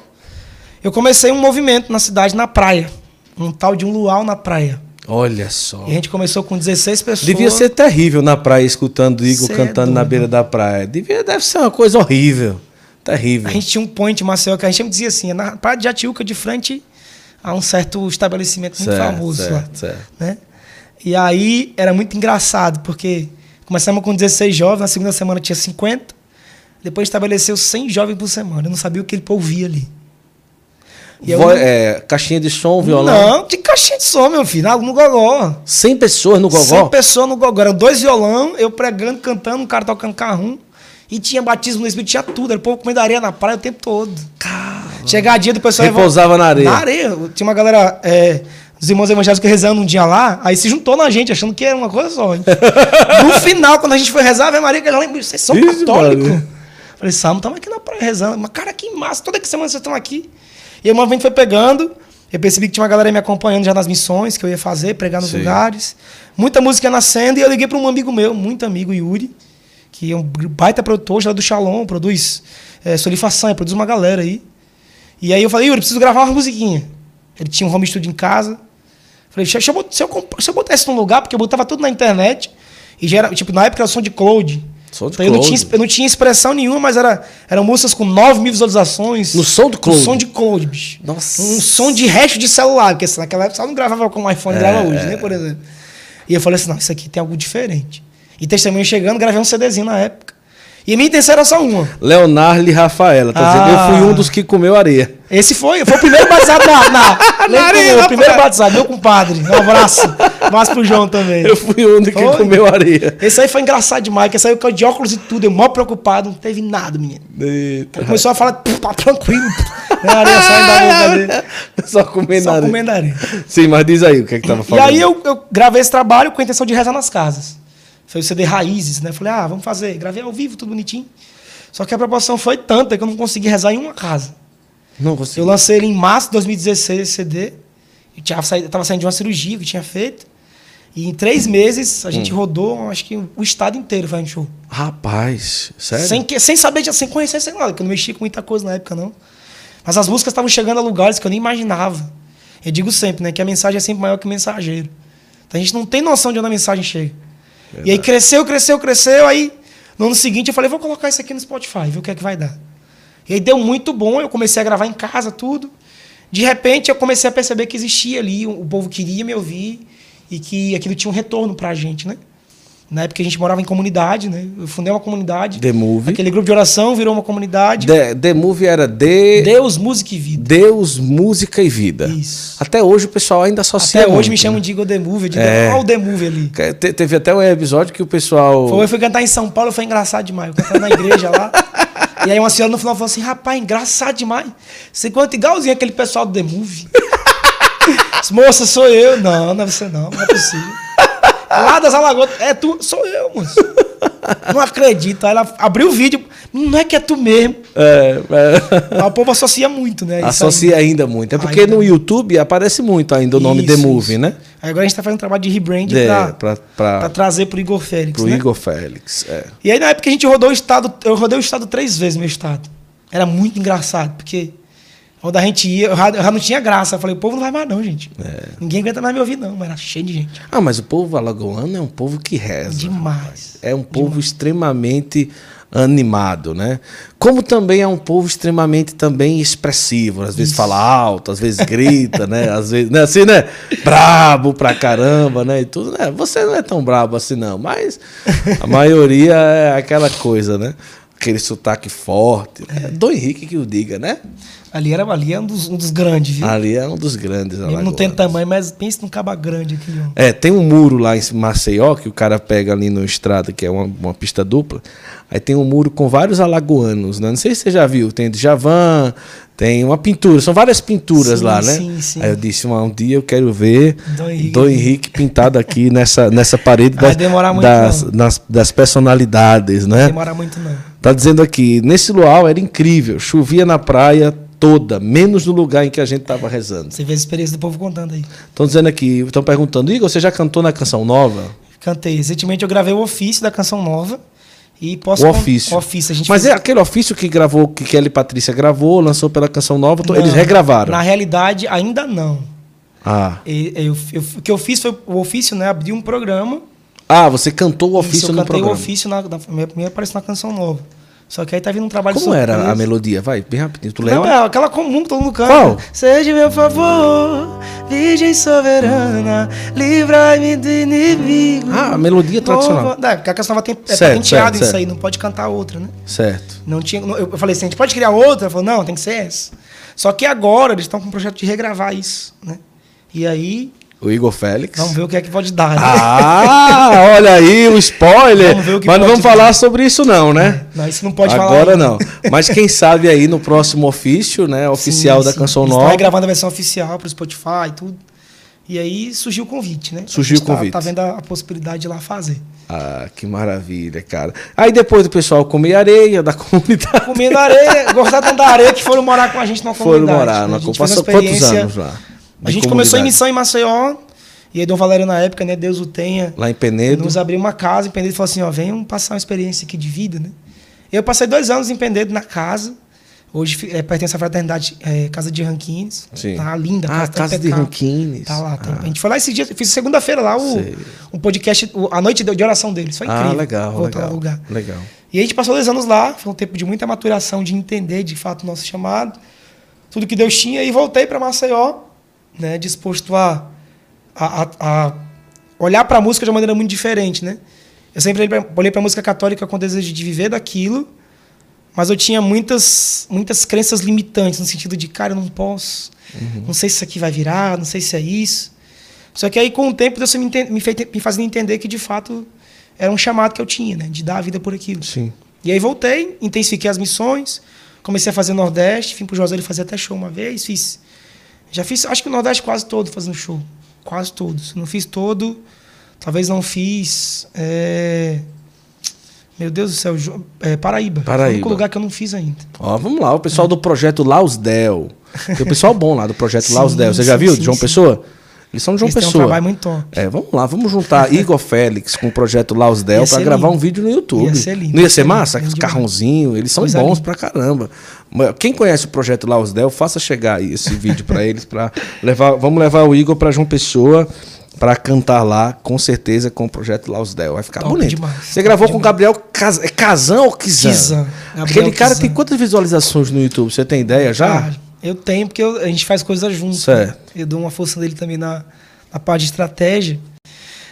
Eu comecei um movimento na cidade, na praia. Um tal de um luau na praia. Olha só. E a gente começou com 16 pessoas. Devia ser terrível na praia, escutando o Igor Cê é cantando na doido. beira da praia. Devia, deve ser uma coisa horrível. Terrível. A gente tinha um point Maceió que a gente sempre dizia assim, é na praia de Atiuca, de frente a um certo estabelecimento muito famoso lá. certo, certo. né? E aí era muito engraçado, porque começamos com 16 jovens, na segunda semana tinha 50, depois estabeleceu 100 jovens por semana. Eu não sabia o que ele ouvia ali. E eu Vo- é, caixinha de som, violão. Não, de caixinha de som, meu filho, no gogó. 100 pessoas no 100 gogó. pessoas no gogó. Eram dois violão, eu pregando, cantando, um cara tocando carrum. E tinha batismo no Espírito, tinha tudo. Era o povo comendo areia na praia o tempo todo. Chegar dia do pessoal... Repousava na areia. Na areia. Tinha uma galera... É, os irmãos evangélicos que rezando um dia lá, aí se juntou na gente, achando que era uma coisa só. no [LAUGHS] final, quando a gente foi rezar, Ave Maria, que ela lembra, vocês são católicos? Falei, Salmo, estamos aqui na praia rezando. Mas, cara, que massa, toda semana vocês estão aqui. E aí o movimento foi pegando, eu percebi que tinha uma galera me acompanhando já nas missões que eu ia fazer, pregar nos Sim. lugares. Muita música nascendo, e eu liguei para um amigo meu, muito amigo, Yuri, que é um baita produtor, já é do Shalom, produz é, Solifaçanha, produz uma galera aí. E aí eu falei, Yuri, preciso gravar uma musiquinha. Ele tinha um home studio em casa. Falei, deixa eu, se, eu, se eu botar isso num lugar, porque eu botava tudo na internet, e já era, tipo, na época era som de cloud. Som de então eu não, tinha, cloud. eu não tinha expressão nenhuma, mas era, eram músicas com 9 mil visualizações. No som do cloud? No som de cloud, bicho. Nossa. Um som de resto de celular, porque assim, naquela época só não gravava como o iPhone grava hoje, né, por exemplo. E eu falei assim, não, isso aqui tem algo diferente. E testemunho chegando, gravei um CDzinho na época. E a minha intenção era só uma. Leonardo e Rafaela. Tá Ah. dizendo, eu fui um dos que comeu areia. Esse foi, foi o primeiro batizado na. na, [LAUGHS] Na areia, o primeiro batizado, meu compadre. Um abraço. Um abraço pro João também. Eu fui o único que Foi. comeu areia. Esse aí foi engraçado demais, que saiu de óculos e tudo, eu mó preocupado, não teve nada, menino. Eita. Começou a falar, "Pff, tá tranquilo. Na areia saindo da boca dele. [LAUGHS] Só comendo Só areia. comendo areia. Sim, mas diz aí o que é que tava E falando. aí eu, eu gravei esse trabalho com a intenção de rezar nas casas. Foi o CD Raízes, né? Falei, ah, vamos fazer. Gravei ao vivo, tudo bonitinho. Só que a proporção foi tanta que eu não consegui rezar em uma casa. Não Eu consigo. lancei ele em março de 2016, esse CD. Eu, tinha saído, eu tava saindo de uma cirurgia que eu tinha feito. E em três meses a gente rodou, acho que o estado inteiro fazendo show. Rapaz, sério? Sem, que- sem saber, sem conhecer, sem nada, que eu não mexia com muita coisa na época, não. Mas as músicas estavam chegando a lugares que eu nem imaginava. Eu digo sempre, né, que a mensagem é sempre maior que o mensageiro. Então a gente não tem noção de onde a mensagem chega. E aí cresceu, cresceu, cresceu, aí no ano seguinte eu falei, vou colocar isso aqui no Spotify, ver o que é que vai dar. E aí deu muito bom, eu comecei a gravar em casa, tudo. De repente eu comecei a perceber que existia ali, o povo queria me ouvir e que aquilo tinha um retorno pra gente, né? Na época a gente morava em comunidade, né? Eu fundei uma comunidade. The Movie. Aquele grupo de oração virou uma comunidade. The, The Movie era de Deus, música e vida. Deus, música e vida. Isso. Até hoje o pessoal ainda associa Até hoje muito, me né? chamam de Igor The Movie. De É. Olha o The Movie ali. Te- Teve até um episódio que o pessoal. Foi, eu fui cantar em São Paulo, foi engraçado demais. Eu cantando na igreja lá. [LAUGHS] E aí uma senhora no final falou assim, rapaz, engraçado demais. Você canta igualzinho aquele pessoal do The Movie. [LAUGHS] Moça, sou eu. Não, não é você não, não é possível. Lá das Alagoas, é tu, sou eu, moço. Não acredito. Aí ela abriu o vídeo, não é que é tu mesmo. É, é, Mas o povo associa muito, né? isso associa ainda muito. É porque Ainda. no YouTube aparece muito ainda o nome The Isso, Movie, isso. né? Agora a gente tá fazendo um trabalho de rebrand É, pra, pra, pra pra, trazer pro Igor Félix, pro né? Igor Félix. É. E aí na época a gente rodou o estado, eu rodei o estado três vezes, meu estado. Era muito engraçado, porque quando a gente ia, eu já, eu já não tinha graça. Eu falei, o povo não vai mais não, gente. É. Ninguém aguenta mais me ouvir não, mas era cheio de gente. Ah, mas o povo alagoano é um povo que reza. Demais. É um povo extremamente animado, né? Como também é um povo extremamente também expressivo, às vezes fala alto, às vezes grita, né? Às vezes, né? assim, né? Brabo pra caramba, né? E tudo, né? Você não é tão brabo assim não, mas a maioria é aquela coisa, né? Aquele sotaque forte. Né? Dom Henrique que o diga, né? Ali era, ali era um, dos, um dos grandes, viu? Ali é um dos grandes Ele não tem tamanho, mas pensa num caba grande aqui, ó. É, tem um muro lá em Maceió que o cara pega ali no estrada, que é uma, uma pista dupla. Aí tem um muro com vários alagoanos, né? Não sei se você já viu. Tem Djavan, tem uma pintura, são várias pinturas Sim, lá, né? sim, sim. Aí eu disse, um, um dia eu quero ver Dom Henrique. Dom Henrique pintado aqui nessa, nessa parede Vai das, demorar muito, das, não. nas- das personalidades, Não né? demora muito não. Tá dizendo aqui, nesse luau era incrível, chovia na praia toda, menos no lugar em que a gente tava rezando. Você vê a experiência do povo contando aí. Estão dizendo aqui, estão perguntando, Igor, você já cantou na canção nova? Cantei. Recentemente eu gravei o ofício da canção nova. E posso O ofício. O ofício. Mas fez- é aquele ofício que gravou, que Kelly Patrícia gravou, lançou pela canção nova, Não, eles regravaram. Na realidade, ainda não. Ah. Eu- eu- o que eu fiz foi o ofício, né? Abri um programa. Ah, você cantou o Isso, ofício eu no cantei programa. o ofício na, na minha primeira apareceu na canção nova. Só que aí tá vindo um trabalho Como era a melodia? Vai, bem rapidinho. Tu lembra? é aquela comum que todo mundo canta. Qual? Seja meu favor, Virgem soberana, livrai-me do inimigo. Ah, a melodia tradicional. É, porque a canção tem, é Certo, patenteado certo, isso aí, não pode cantar outra, né? Certo. Não tinha, eu eu falei assim, a gente pode criar outra? Ela falou, não, tem que ser essa. Só que agora eles estão com um projeto de regravar isso, né? E aí, O Igor Félix. vamos ver o que é que pode dar, né? Ah, olha aí o spoiler. Vamos ver o que Mas não vamos falar sobre isso não, né? Não, isso não pode falar. Agora não. Mas quem sabe aí no próximo ofício, né, oficial Sim, da sim. canção Eles nova. Estão gravando a versão oficial para o Spotify e tudo. E aí surgiu o convite, né? Surgiu o convite. Tá, tá vendo a, a possibilidade de ir lá fazer. Ah, que maravilha, cara. Aí depois do pessoal comer areia da [LAUGHS] comunidade. Comendo areia, gostaram da areia que foram morar com a gente Foram comunidade. morar né? na gente Passou quantos anos lá? A de gente começou em comunidade? missão em Maceió. E aí Dom Valério, na época, né? Deus o tenha. Lá em Penedo. Nos abriu uma casa em Penedo e falou assim: ó, venham passar uma experiência aqui de vida, né? Eu passei dois anos em Penedo na casa. Hoje eh, pertence à fraternidade eh, Casa de Ranquines. Sim. Tá linda. Ah, tá Casa de impecável. Ranquines. Tá lá. tem- Ah. A gente foi lá esse dia. Fiz segunda-feira lá o, Sei. um podcast, o- a noite de de oração deles. Foi incrível. Ah, legal, voltar legal. lugar. Legal. E a gente passou dois anos lá. Foi um tempo de muita maturação, de entender de fato o nosso chamado. Tudo que Deus tinha. E voltei para Maceió, né? Disposto a, a, a- olhar para a música de uma maneira muito diferente, né? Eu sempre olhei para a música católica com o desejo de viver daquilo, Mas eu tinha muitas, muitas crenças limitantes, no sentido de, cara, eu não posso. Uhum. Não sei se isso aqui vai virar, não sei se é isso. Só que aí, com o tempo, Deus me, me, fez, me fazendo entender que, de fato, era um chamado que eu tinha, né? De dar a vida por aquilo. Sim. E aí voltei, intensifiquei as missões, comecei a fazer Nordeste, vim pro José ele fazer até show uma vez, fiz. Já fiz, acho que o Nordeste quase todo fazendo show. Quase todos. Não fiz todo, talvez não fiz. É... Meu Deus do céu, é, Paraíba. Paraíba. o único lugar que eu não fiz ainda. Ó, vamos lá, o pessoal do projeto Lausdel. Tem o pessoal bom lá do projeto [LAUGHS] sim, Lausdel. Você já viu? Sim, João sim. Pessoa? Eles são de João Eles Pessoa. Tem um trabalho muito top. É, vamos lá, vamos juntar [LAUGHS] Igor Félix com o projeto Lausdel para gravar um vídeo no YouTube. Ia ser lindo. Não ia ser massa? Lindo Carrãozinho, eles são Coisa bons linda. pra caramba. Quem conhece o projeto Lausdel, faça chegar esse vídeo para eles, para levar, vamos levar o Igor para João Pessoa para cantar lá, com certeza, com o projeto Lausdel. Vai ficar Top bonito. Demais. Você gravou com o Gabriel Cas... é Kazan ou Kizan? Kizan. Aquele cara Kizan. tem quantas visualizações no YouTube? Você tem ideia já? Ah, eu tenho, porque eu, a gente faz coisas juntos. Certo. Né? Eu dou uma força dele também na, na parte de estratégia.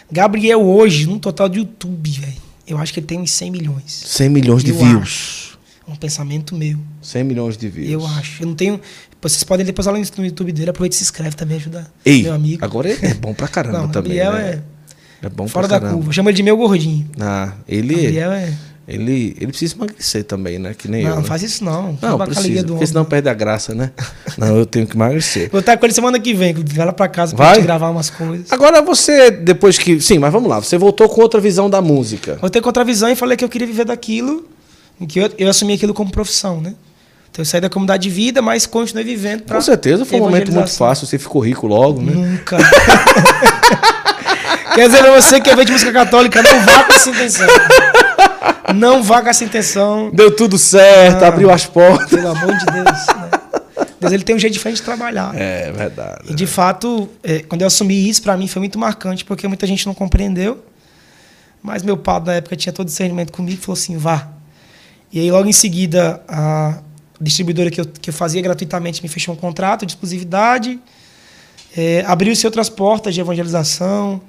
Gabriel hoje, no total de YouTube, velho, eu acho que ele tem uns 100 milhões. 100 milhões de views. Acho. Um pensamento meu. 100 milhões de views. Eu acho. Eu não tenho. Vocês podem depois lá no YouTube dele, aproveita e se inscreve também, ajuda Ei, meu amigo. Agora é bom pra caramba não, também. Gabriel né? é, é bom fora da curva. Chama ele de meu gordinho. Ah, ele. Gabriel é. Ele, ele precisa emagrecer também, né? Que nem não, eu. Não, né? faz isso não. Não, precisa, porque senão perde a graça, né? não, eu tenho que emagrecer. Vou estar com ele semana que vem, vai lá pra casa pra gente gravar umas coisas. Agora você, depois que... Sim, mas vamos lá. Você voltou com outra visão da música. Voltei com outra visão e falei que eu queria viver daquilo, que eu, eu assumi aquilo como profissão, né? Então eu saí da comunidade de vida, mas continuei vivendo Com certeza foi um momento muito fácil, você ficou rico logo, né? Nunca. [LAUGHS] Quer dizer, você que é de música católica, não vá com essa intenção. Não vá com essa intenção. Deu tudo certo, ah, abriu as portas. Pelo amor de Deus. Né? Deus ele tem um jeito diferente de trabalhar. É verdade. E de fato, é, quando eu assumi isso, para mim foi muito marcante, porque muita gente não compreendeu. Mas meu pai, na época, tinha todo discernimento comigo e falou assim: vá. E aí, logo em seguida, a distribuidora que eu, que eu fazia gratuitamente me fechou um contrato de exclusividade. É, Abriu-se outras portas de evangelização.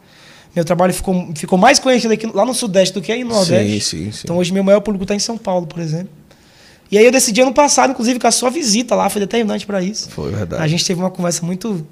Meu trabalho ficou, ficou mais conhecido aqui, lá no Sudeste do que aí no Nordeste. Sim, sim, sim. Então hoje meu maior público está em São Paulo, por exemplo. E aí eu decidi ano passado, inclusive, que a sua visita lá foi determinante para isso. Foi verdade. A gente teve uma conversa muito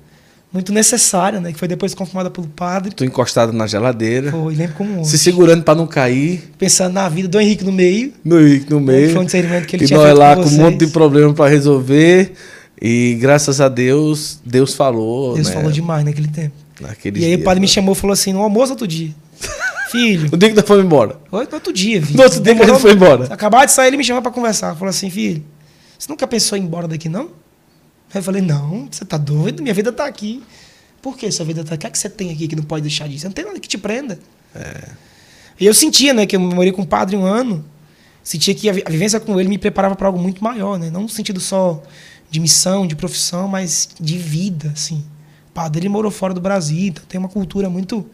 muito necessária, né? Que foi depois confirmada pelo padre. Tô encostado na geladeira. Foi, lembro como hoje. Se segurando para não cair. Pensando na vida do Henrique no meio. Do Henrique no meio. Foi um discernimento que ele e tinha nós lá com, com um monte de problema para resolver. E graças a Deus, Deus falou. Deus né? falou demais naquele tempo. Naquele e aí o padre né? me chamou e falou assim, no almoço outro dia. [LAUGHS] Filho. No dia que nós fomos embora. Foi no outro dia, filho. No outro dia que a gente foi embora. Acabar de sair, ele me chamou para conversar. Falou assim, filho, você nunca pensou em ir embora daqui, não? Aí eu falei, não, você tá doido? Minha vida tá aqui. Por que sua vida tá aqui? O que, é que você tem aqui que não pode deixar disso? Não tem nada que te prenda. É. E eu sentia, né, que eu morei com o padre um ano. Sentia que a vivência com ele me preparava para algo muito maior, né? Não no sentido só de missão, de profissão, mas de vida, assim. O padre ele morou fora do Brasil, então tem uma cultura muito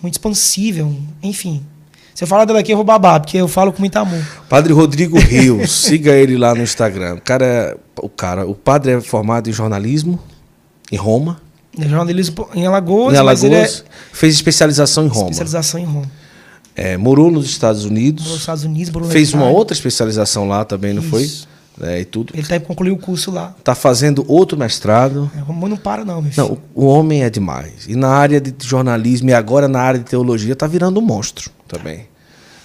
muito expansível, enfim. Se eu falar daqui, eu vou babar, porque eu falo com muito amor. Padre Rodrigo Rios, [LAUGHS] siga ele lá no Instagram. O cara, o cara, o padre é formado em jornalismo em Roma. É jornalismo em Alagoas, em Alagoas é... fez especialização em Roma. Especialização em Roma. É, morou nos Estados Unidos. Morou nos Estados Unidos, morou Fez uma outra especialização lá também, não Isso. foi? É, e tudo. Ele está concluiu o curso lá. Está fazendo outro mestrado. É, o não para, não, meu filho. Não, o, o homem é demais. E na área de jornalismo e agora na área de teologia está virando um monstro também.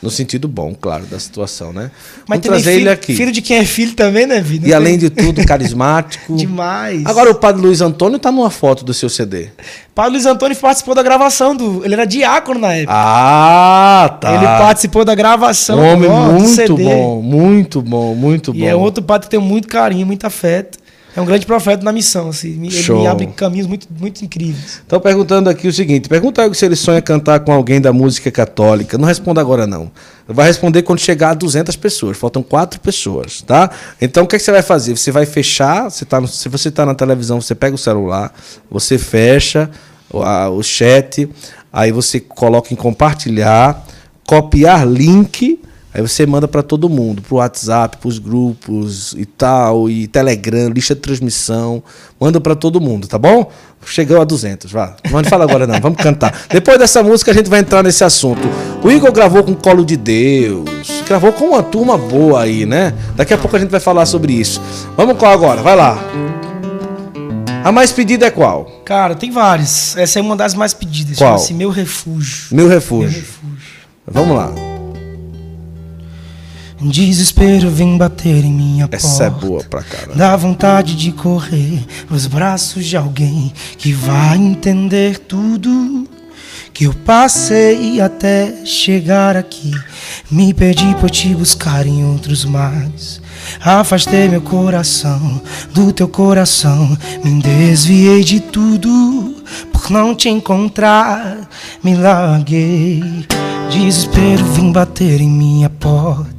No sentido bom, claro, da situação, né? Mas Vamos trazer filho, ele aqui. Filho de quem é filho também, né, vida? E além de tudo, carismático. [LAUGHS] Demais. Agora o padre Luiz Antônio está numa foto do seu CD. O padre Luiz Antônio participou da gravação do. Ele era diácono na época. Ah, tá. Ele participou da gravação um homem do, muito CD. bom, muito bom, muito bom. E é outro padre que tem muito carinho, muito afeto. É um grande profeta na missão, assim. Ele Show. me abre caminhos muito, muito incríveis. Estão perguntando aqui o seguinte: pergunta se ele sonha cantar com alguém da música católica. Não responda agora, não. Vai responder quando chegar a 200 pessoas. Faltam quatro pessoas, tá? Então o que, é que você vai fazer? Você vai fechar. Você tá no, se você está na televisão, você pega o celular, você fecha o, a, o chat, aí você coloca em compartilhar, copiar link Aí você manda para todo mundo, pro WhatsApp, pros grupos e tal, e Telegram, lista de transmissão, manda para todo mundo, tá bom? Chegou a 200, vá. Não fala agora não, vamos cantar. Depois dessa música a gente vai entrar nesse assunto. O Igor gravou com Colo de Deus, gravou com uma turma boa aí, né? Daqui a pouco a gente vai falar sobre isso. Vamos qual agora? Vai lá. A mais pedida é qual? Cara, tem várias. Essa é uma das mais pedidas. Qual? Meu Refúgio. Meu refúgio. Meu refúgio. Vamos lá. Desespero vem bater em minha Essa é porta. boa pra caramba. Dá vontade de correr nos braços de alguém que vai entender tudo que eu passei até chegar aqui. Me perdi por te buscar em outros mares. Afastei meu coração do teu coração. Me desviei de tudo por não te encontrar. Me larguei. Desespero vim bater em minha porta.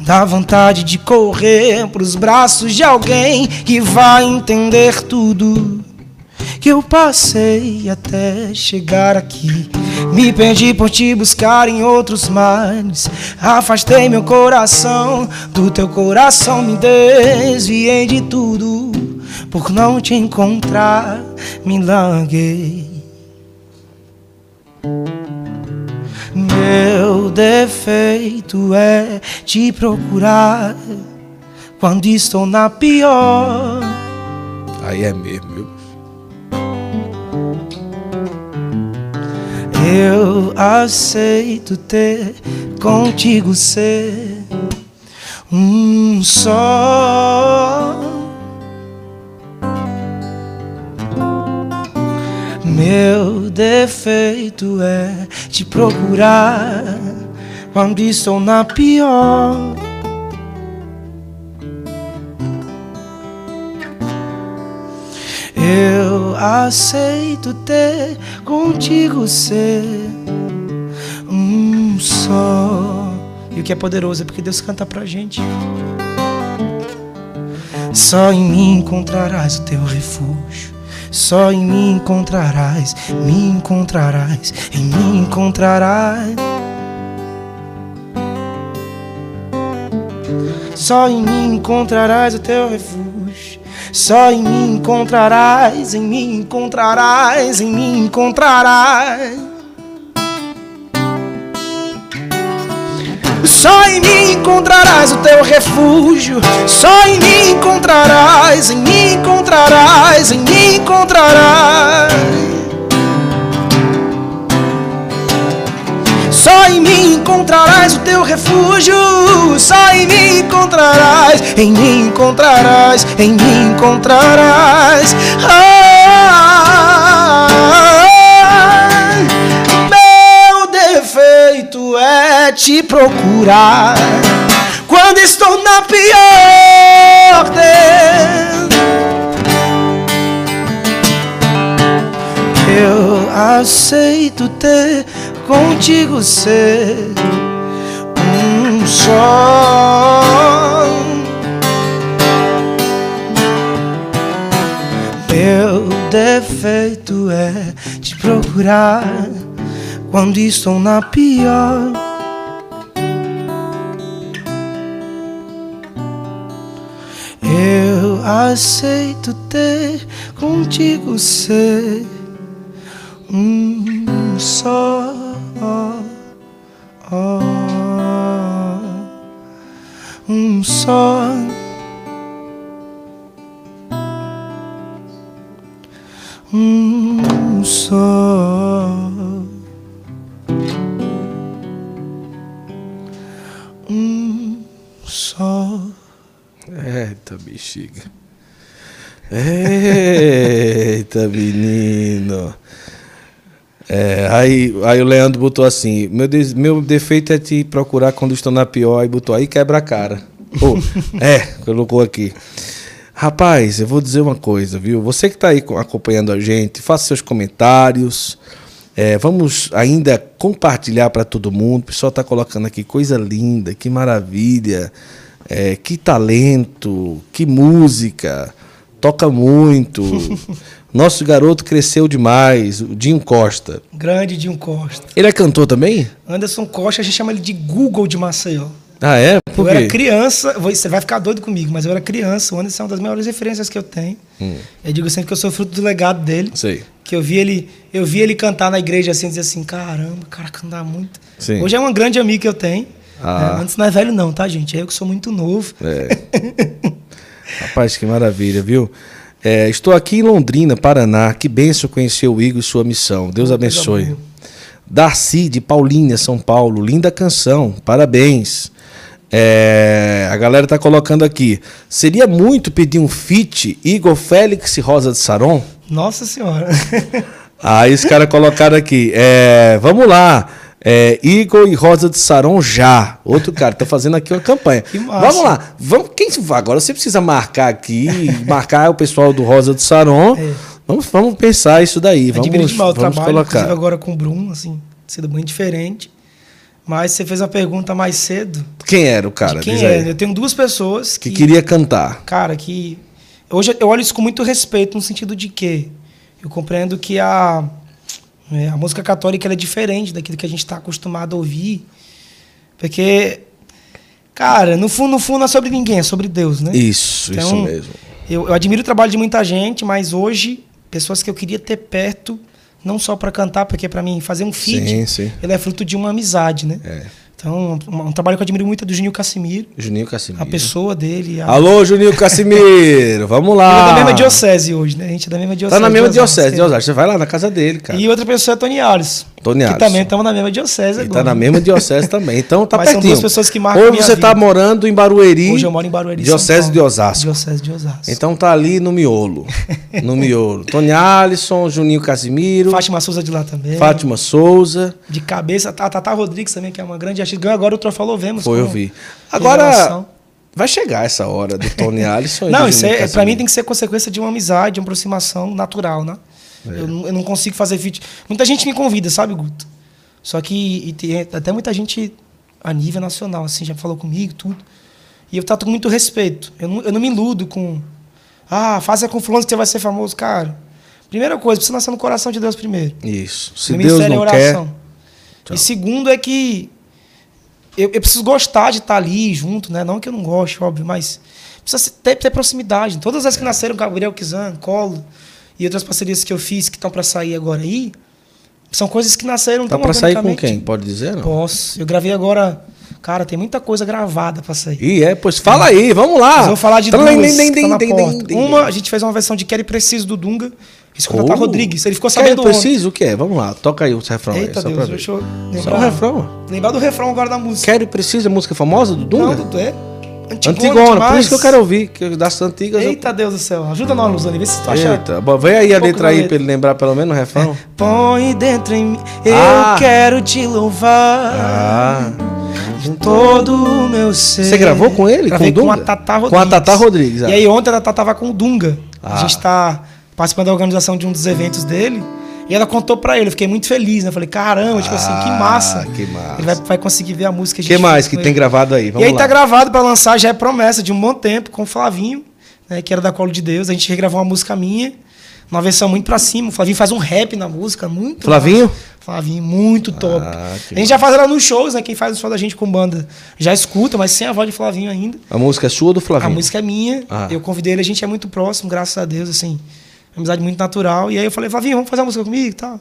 Dá vontade de correr pros braços de alguém que vai entender tudo que eu passei até chegar aqui. Me perdi por te buscar em outros mares. Afastei meu coração do teu coração. Me desviei de tudo por não te encontrar. Me larguei. Meu defeito é te procurar quando estou na pior. Aí é mesmo, viu? Eu aceito ter contigo ser um só. Meu defeito é te procurar quando estou na pior. Eu aceito ter contigo ser um só. E o que é poderoso é porque Deus canta pra gente. Só em mim encontrarás o teu refúgio. Só em mim encontrarás, me encontrarás, em mim encontrarás. Só em mim encontrarás o teu refúgio. Só em mim encontrarás, em mim encontrarás, em mim encontrarás. Só em mim encontrarás o teu refúgio. Só em mim encontrarás, em mim encontrarás, em mim encontrarás. Só em mim encontrarás o teu refúgio. Só em mim encontrarás, em mim encontrarás, em mim encontrarás. Ah, te procurar quando estou na pior. Eu aceito ter contigo ser um só. Meu defeito é te procurar quando estou na pior. Eu aceito ter contigo ser um só. Um só. Um só. Um só. Eita, bexiga. Eita, menino. É, aí, aí o Leandro botou assim: meu, des- meu defeito é te procurar quando estou na pior. Aí botou aí quebra a cara. Pô, [LAUGHS] é, colocou aqui. Rapaz, eu vou dizer uma coisa, viu? Você que está aí co- acompanhando a gente, faça seus comentários. É, vamos ainda compartilhar para todo mundo. O pessoal está colocando aqui coisa linda, que maravilha, é, que talento, que música, toca muito. [LAUGHS] Nosso garoto cresceu demais, o Dinho Costa. Grande Dinho Costa. Ele é cantor também? Anderson Costa, a gente chama ele de Google de Maceió. Ah, é? Por eu quê? era criança, você vai ficar doido comigo, mas eu era criança, o Anderson é uma das maiores referências que eu tenho. Hum. Eu digo sempre que eu sou fruto do legado dele. Sei. Que eu vi ele, eu vi ele cantar na igreja assim, dizer assim, caramba, o cara canta muito. Sim. Hoje é uma grande amiga que eu tenho. Ah. É, antes não é velho não, tá, gente? É eu que sou muito novo. É. [LAUGHS] Rapaz, que maravilha, viu? É, estou aqui em Londrina, Paraná. Que benção conhecer o Igor e sua missão. Deus abençoe. Darcy, de Paulínia, São Paulo. Linda canção. Parabéns. É, a galera tá colocando aqui. Seria muito pedir um feat Igor Félix e Rosa de Saron? Nossa senhora. Aí os caras colocaram aqui. É, vamos lá. É, Igor e Rosa de Saron já. Outro cara, tá fazendo aqui uma campanha. Que massa. Vamos lá. Vamos, quem, agora você precisa marcar aqui, marcar o pessoal do Rosa de Saron. É. Vamos, vamos pensar isso daí. Vamos, Admiro demais o vamos trabalho, colocar. agora com o Bruno, assim, sido muito diferente. Mas você fez uma pergunta mais cedo. Quem era o cara? quem é? aí. Eu tenho duas pessoas Que que, queria cantar. cara, que hoje eu olho isso com muito respeito no sentido de que eu compreendo que a é, a música católica é diferente daquilo que a gente está acostumado a ouvir, porque cara, no fundo, no fundo não é sobre ninguém, é sobre Deus, né? Isso, isso Então, mesmo. Eu, eu admiro o trabalho de muita gente, mas hoje pessoas que eu queria ter perto, não só para cantar, porque para mim fazer um feed, Sim, sim. ele é fruto de uma amizade, né? É. Então, um, um trabalho que eu admiro muito é do Juninho Cassimiro, Juninho Casimiro. a pessoa dele, a, Alô, Juninho Casimiro. [LAUGHS] Vamos Ele é lá. da mesma diocese hoje, né? A gente é da mesma diocese. Tá na mesma diocese, é. Osasco. Você vai lá na casa dele, cara. E outra pessoa é Tony Alisson. Tony que Alisson. também estamos na mesma diocese Ele agora. tá na mesma diocese [LAUGHS] também. Então tá Mas são pertinho. duas pessoas que marcam Hoje minha você tá vida. morando em Barueri. Hoje eu moro em Barueri, Diocese São de. Osasco. Diocese de Osasco. Então tá ali no miolo. [LAUGHS] No miolo. Tony Alisson, Juninho Casimiro, Fátima Souza de lá também. Fátima Souza. De cabeça, a Tata Rodrigues também, que é uma grande artista. Ganhou agora o Trofalou Vemos. Foi, eu vi. Agora, vai chegar essa hora do Tony [LAUGHS] Alisson Não, isso é, pra Casimiro. mim tem que ser consequência de uma amizade, de uma aproximação natural, né? É. Eu, não- eu não consigo fazer feat. Muita gente me convida, sabe, Guto? Só que e tem até muita gente a nível nacional, assim, já falou comigo, tudo. E eu trato com muito respeito. Eu não, eu não me iludo com. Ah, faça com fulano que você vai ser famoso, cara. Primeira coisa, precisa nascer no coração de Deus primeiro. Isso. Se Deus ministério não é quer... oração. Tchau. E segundo é que eu, eu preciso gostar de estar ali junto, né? Não que eu não goste, óbvio, mas precisa ter, ter proximidade. Todas as que nasceram, Gabriel Kizan, Colo e outras parcerias que eu fiz que estão para sair agora aí, são coisas que nasceram Tá tão pra sair com quem? Pode dizer, não? Posso. Eu gravei agora. Cara, tem muita coisa gravada para sair. Ih, é, pois fala aí, vamos lá. Mas vou falar de duas que tá Uma, a gente fez uma versão de Quero e Preciso do Dunga. Isso Oh. Rodrigues. Ele ficou sabendo ontem. preciso o que é? Vamos lá, toca aí o refrão aí, Eita só pra Deus, ver. deixa eu lembrar. Só o refrão. Lembrar do refrão agora da música. Quero e preciso, é música famosa do Dunga? Não, é antigona, Antigona, por isso que eu quero ouvir, que das antigas eu- Eita Deus do céu, ajuda nós, Luzane, vê se tu acha. Eita, bom, vem aí a Um pouco letra aí letra. pra ele lembrar pelo menos o refrão. Põe dentro em mim, eu Ah. quero te louvar Ah. de todo o meu ser. Você gravou com ele, Gravei com o com, a Dunga? Tata Com a Rodrigues. Tata Rodrigues, ah. E aí ontem a Tata tava com o Dunga. Ah. A gente tá participando da organização de um dos eventos dele. E ela contou pra ele, eu fiquei muito feliz, né? Eu falei, caramba, tipo assim, que Ah, massa. que massa. Ele vai, vai conseguir ver a música O que mais que tem gravado aí? E Vamos aí lá. tá gravado pra lançar, já é promessa de um bom tempo, com o Flavinho, né, que era da Colo de Deus. A gente regravou uma música minha, uma versão muito pra cima. O Flavinho faz um rap na música, muito Flavinho? massa. Flavinho, muito top. Ah, a gente já faz ela nos shows, né? Quem faz os shows da gente com banda já escuta, mas sem a voz de Flavinho ainda. A música é sua ou do Flavinho? A música é minha, Ah. eu convidei ele, a gente é muito próximo, graças a Deus, assim. Amizade muito natural. E aí eu falei, Flavinho, vamos fazer uma música comigo e tal.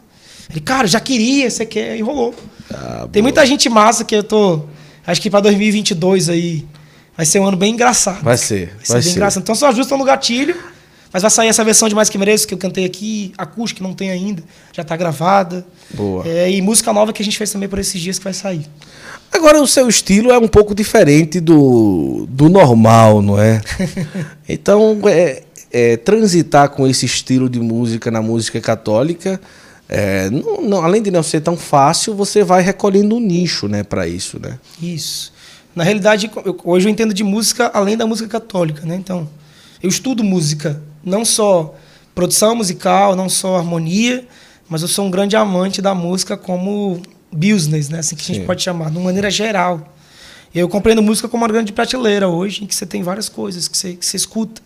Ele, cara, já queria, você quer, e rolou. Ah, Tem muita gente massa que eu tô. Acho que pra 2022 aí vai ser um ano bem engraçado. Vai ser, Vai ser vai bem ser. engraçado. Então só ajustam no gatilho. Mas vai sair essa versão de Mais Que Mereço que eu cantei aqui, acústica, que não tem ainda, já tá gravada. Boa. É, e música nova que a gente fez também por esses dias que vai sair. Agora o seu estilo é um pouco diferente do, do normal, não é? [LAUGHS] Então, é, é, transitar com esse estilo de música na música católica, é, não- não- além de não ser tão fácil, você vai recolhendo um nicho, né, para isso, né? Isso. Na realidade, eu- hoje eu entendo de música além da música católica, né? Então, eu estudo música, não só produção musical, não só harmonia, mas eu sou um grande amante da música como business, né? Assim que a Sim. gente pode chamar, de uma maneira geral. Eu compreendo música como uma grande prateleira hoje, em que você tem várias coisas que você, que você escuta.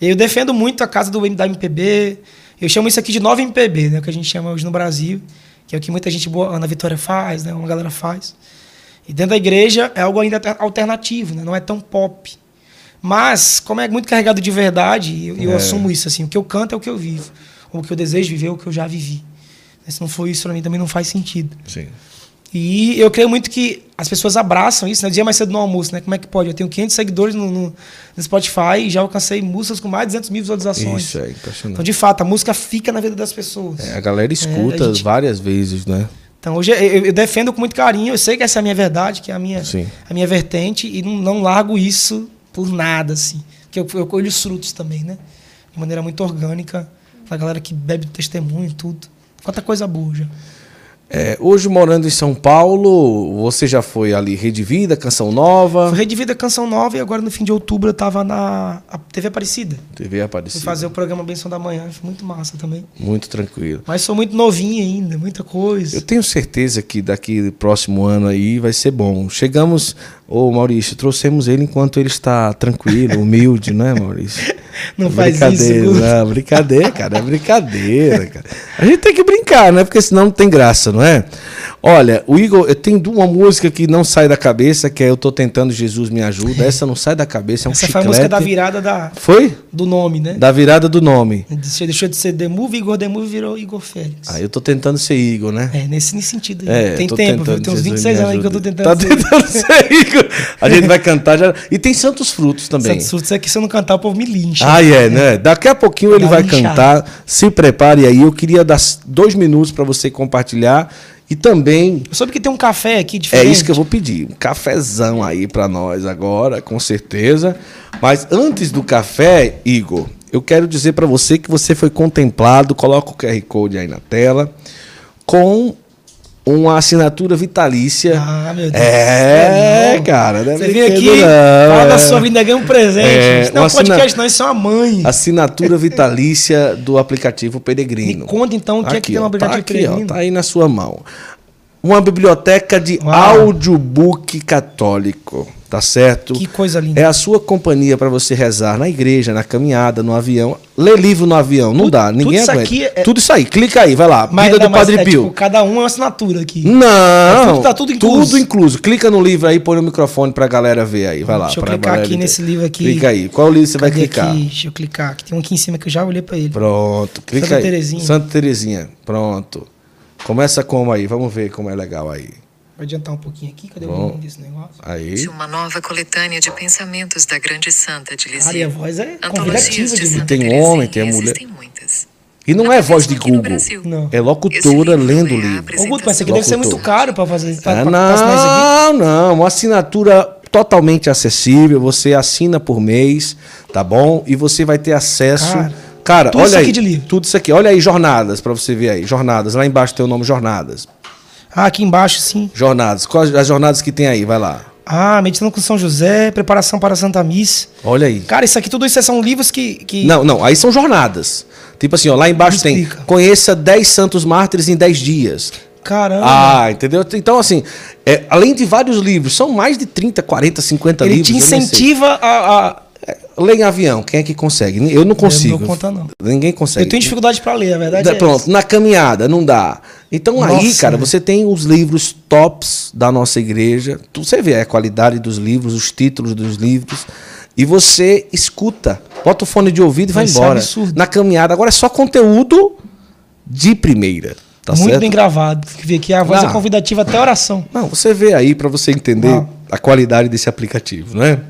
Eu defendo muito a casa do, da MPB. Eu chamo isso aqui de nova MPB, né? Que a gente chama hoje no Brasil, que é o que muita gente boa, Ana Vitória faz, né? Uma galera faz. E dentro da igreja é algo ainda alter- alternativo, né? não é tão pop. Mas, como é muito carregado de verdade, eu, eu É. assumo isso. assim O que eu canto é o que eu vivo. Ou o que eu desejo viver é o que eu já vivi. Se não for isso, para mim também não faz sentido. Sim. E eu creio muito que as pessoas abraçam isso, né? Dia mais cedo no almoço, né? Como é que pode? Eu tenho 500 seguidores no, no, no Spotify e já alcancei músicas com mais de 200 mil visualizações. Isso é impressionante. Então, de fato, a música fica na vida das pessoas. É, a galera escuta É, a gente- várias vezes, né? Então, hoje eu, eu defendo com muito carinho. Eu sei que essa é a minha verdade, que é a minha, Sim. a minha vertente, e não, não largo isso por nada, assim. Porque eu, eu colho os frutos também, né? De maneira muito orgânica. A galera que bebe do testemunho e tudo. Quanta coisa boa já. É, hoje morando em São Paulo, você já foi ali Rede Vida, Canção Nova, Foi Rede Vida Canção Nova e agora no fim de outubro eu tava na TV Aparecida. TV Fui Aparecida. fazer o programa Benção da Manhã, foi muito massa também. Muito tranquilo. Mas sou muito novinho ainda, muita coisa. Eu tenho certeza que daqui próximo ano aí vai ser bom. Chegamos, ô Maurício, trouxemos ele enquanto ele está tranquilo, humilde, né, Maurício? [LAUGHS] Não faz isso, não, brincadeira, cara, é brincadeira, cara. A gente tem que brincar, né? Porque senão não tem graça, não é? Olha, o Igor, eu tenho uma música que não sai da cabeça, que é Eu Tô Tentando, Jesus Me Ajuda. Essa não sai da cabeça, é um Essa foi a chiclete. música da virada da, Foi? do nome, né? Da virada do nome. Deixou, deixou de ser The Move, Igor The Move virou Igor Félix. Aí eu tô tentando ser Igor, né? É, nesse, nesse sentido. É, tem tempo, viu? Tem uns Jesus 26 me anos aí que eu tô tentando. Tá ser- tentando ser Igor. A gente vai cantar já. E tem Santos Frutos também. Santos Surtos é que se eu não cantar, o povo me lincha. Ah, é, né? Daqui a pouquinho ele vai linchada. cantar. Se prepare aí. Eu queria dar dois minutos para você compartilhar. E também Eu soube que tem um café aqui é diferente. isso que eu vou pedir. Um cafezão aí para nós agora, com certeza. Mas antes do café, Igor, eu quero dizer para você que você foi contemplado. Coloca o QR Code aí na tela. Com uma assinatura vitalícia. Ah, meu Deus. É, Não. cara. Não é Você vem aqui, não, fala da é. sua vida, ganha um presente. É, isso não é uma um podcast, assina- não, isso é uma mãe. Assinatura [LAUGHS] vitalícia do aplicativo Peregrino. Me conta então o que é que Aqui, tem um ó, aplicativo tá aqui, Peregrino. ó, tá aí na sua mão. Uma biblioteca de Uau. audiobook católico, tá certo? Que coisa linda. É a sua companhia para você rezar na igreja, na caminhada, no avião. Ler livro no avião, não Tudo- dá, tudo ninguém isso aguenta. aqui é- Tudo isso aí, clica aí, vai lá. Mas, Vida não, do Padre é, Pio. tipo, cada um é uma assinatura aqui. Não, tudo- tá tudo incluso. Tudo incluso. Clica no livro aí, põe no microfone pra galera ver aí. Vai lá. Deixa eu clicar aqui ver. nesse livro aqui. Clica aí. Qual livro você vai Cadê clicar? Aqui? Deixa eu clicar. Tem um aqui em cima que eu já olhei pra ele. Pronto, clica Santa aí. Terezinha. Santa Terezinha. Pronto. Começa como aí? Vamos ver como é legal aí. Vou adiantar um pouquinho aqui. Cadê o Bom. nome desse negócio? Aí. de uma nova coletânea de pensamentos da grande santa de Cara, e a voz é convidativa de de Tem homem, tem a mulher. Muitas. E não é voz de Google. Não. É locutora livro lendo o é livro. Ô, Guto, mas isso aqui deve ser muito caro pra fazer. Pra, É, pra, pra aqui. não, não. Uma assinatura totalmente acessível. Você assina por mês, tá bom? E você vai ter acesso. Cara, Cara, tudo olha isso aí. aqui de livro. Tudo isso aqui. Olha aí, jornadas, pra você ver aí. Jornadas. Lá embaixo tem o nome Jornadas. Ah, aqui embaixo, sim. Jornadas. Quais as jornadas que tem aí? Vai lá. Ah, meditando com São José, preparação para a Santa Missa. Olha aí. Cara, isso aqui, tudo isso são livros que. que... Não, não, aí são jornadas. Tipo assim, ó, lá embaixo tem conheça 10 santos mártires em 10 dias. Caramba. Ah, entendeu? Então, assim, é, além de vários livros, são mais de 30, 40, 50 Ele livros. te nem sei. incentiva a. a- Lê em avião, quem é que consegue? Eu não consigo. dou conta, não. Ninguém consegue. Eu tenho dificuldade pra ler, a verdade Da- é Pronto, essa. na caminhada, não dá. Então aí, Nossa, cara, né? você tem os livros tops da nossa igreja. Você vê a qualidade dos livros, os títulos dos livros. E você escuta. Bota o fone de ouvido e vai Vai ser embora. absurdo. Na caminhada. Agora é só conteúdo de primeira. Tá Muito certo? bem gravado. Que vê que a voz Ah. é convidativa até a oração. Não, você vê aí pra você entender Ah. a qualidade desse aplicativo, né?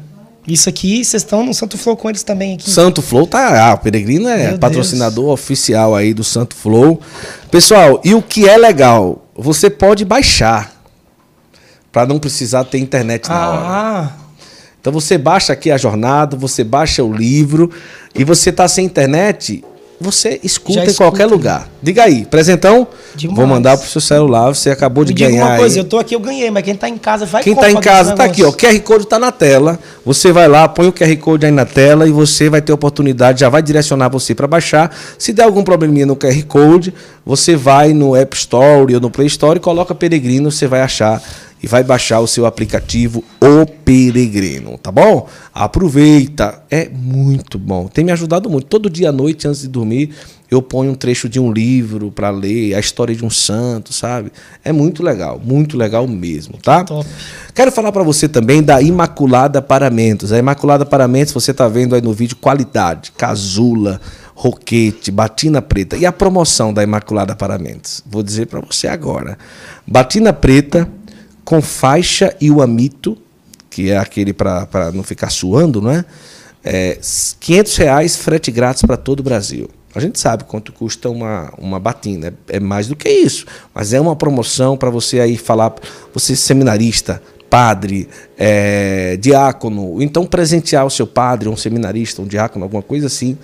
Isso aqui, vocês estão no Santo Flow com eles também aqui. Santo Flow tá. Ah, o Peregrino é Meu patrocinador oficial aí do Santo Flow. Pessoal, e o que é legal, você pode baixar para não precisar ter internet na hora. Ah, Então você baixa aqui a jornada, você baixa o livro e você tá sem internet, você escuta em qualquer lugar. Diga aí, presentão, Demais. vou mandar pro seu celular, você acabou de me diga ganhar uma coisa, aí. eu tô aqui, eu ganhei, mas quem tá em casa vai Quem tá em casa tá aqui, ó. O. QR Code tá na tela. Você vai lá, põe o QR Code aí na tela e você vai ter oportunidade, já vai direcionar você para baixar. Se der algum probleminha no QR Code, você vai no App Store ou no Play Store e coloca Peregrino, você vai achar e vai baixar o seu aplicativo O Peregrino, tá bom? Aproveita, é muito bom. Tem me ajudado muito. Todo dia à noite antes de dormir, eu ponho um trecho de um livro para ler, a história de um santo, sabe? É muito legal, muito legal mesmo, tá? Top. Quero falar para você também da Imaculada Paramentos. A Imaculada Paramentos, você tá vendo aí no vídeo, qualidade, casula, roquete, batina preta. E a promoção da Imaculada Paramentos? Vou dizer para você agora. Batina preta com faixa e o amito, que é aquele para não ficar suando, não é? é 500 reais frete grátis para todo o Brasil. A gente sabe quanto custa uma, uma batina, é mais do que isso, mas é uma promoção para você aí falar, você seminarista, padre, é, diácono, então presentear o seu padre, um seminarista, um diácono, alguma coisa assim.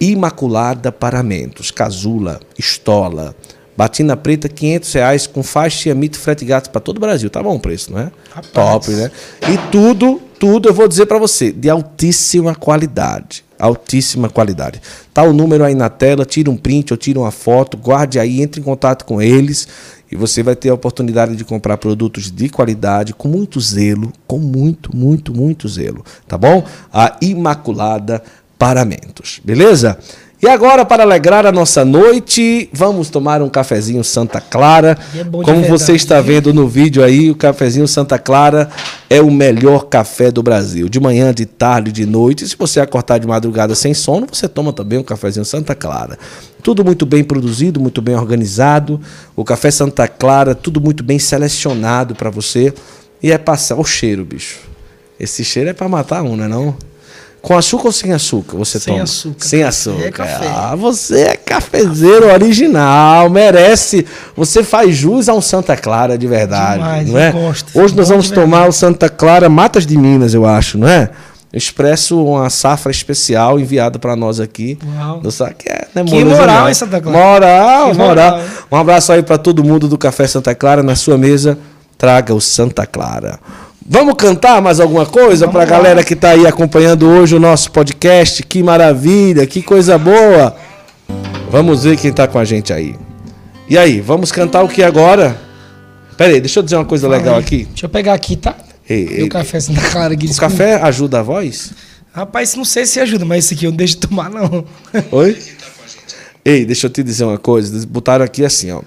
Imaculada Paramentos, Casula, Estola, Batina Preta, 500 reais com faixa e amito frete grátis para todo o Brasil. Tá bom o preço, não é? Rapaz. Top, né? E tudo, tudo eu vou dizer para você, de altíssima qualidade. Altíssima qualidade. Tá o número aí na tela, tira um print ou tira uma foto, guarde aí, entre em contato com eles e você vai ter a oportunidade de comprar produtos de qualidade com muito zelo, com muito, muito, muito zelo, tá bom? A Imaculada Paramentos, beleza? E agora, para alegrar a nossa noite, vamos tomar um cafezinho Santa Clara. É Como você está vendo no vídeo aí, o cafezinho Santa Clara é o melhor café do Brasil. De manhã, de tarde, de noite. se você acordar de madrugada sem sono, você toma também um cafezinho Santa Clara. Tudo muito bem produzido, muito bem organizado. O café Santa Clara, tudo muito bem selecionado para você. E é passar o cheiro, bicho. Esse cheiro é para matar um, não é não? Com açúcar ou sem açúcar você sem toma? Açúcar. Sem açúcar. É café. Ah, você é cafezeiro original, merece. Você faz jus a um Santa Clara de verdade, Demais, não é? Gosto, Hoje nós vamos tomar o Santa Clara Matas de Minas, eu acho, não é? expresso uma safra especial enviada para nós aqui. Uau. Do que é, né, que moral, hein, Santa Clara? Moral, moral, moral. Um abraço aí para todo mundo do Café Santa Clara na sua mesa. Traga o Santa Clara. Vamos cantar mais alguma coisa para a galera que está aí acompanhando hoje o nosso podcast? Que maravilha, que coisa boa! Vamos ver quem está com a gente aí. E aí, vamos cantar o que agora? Pera aí, deixa eu dizer uma coisa legal aí. aqui. Deixa eu pegar aqui, tá? Ei, o café Santa Clara aqui. O café ajuda a voz? Rapaz, não sei se ajuda, mas esse aqui eu não deixo de tomar, não. Oi? Ei, deixa eu te dizer uma coisa. Botaram aqui assim, ó.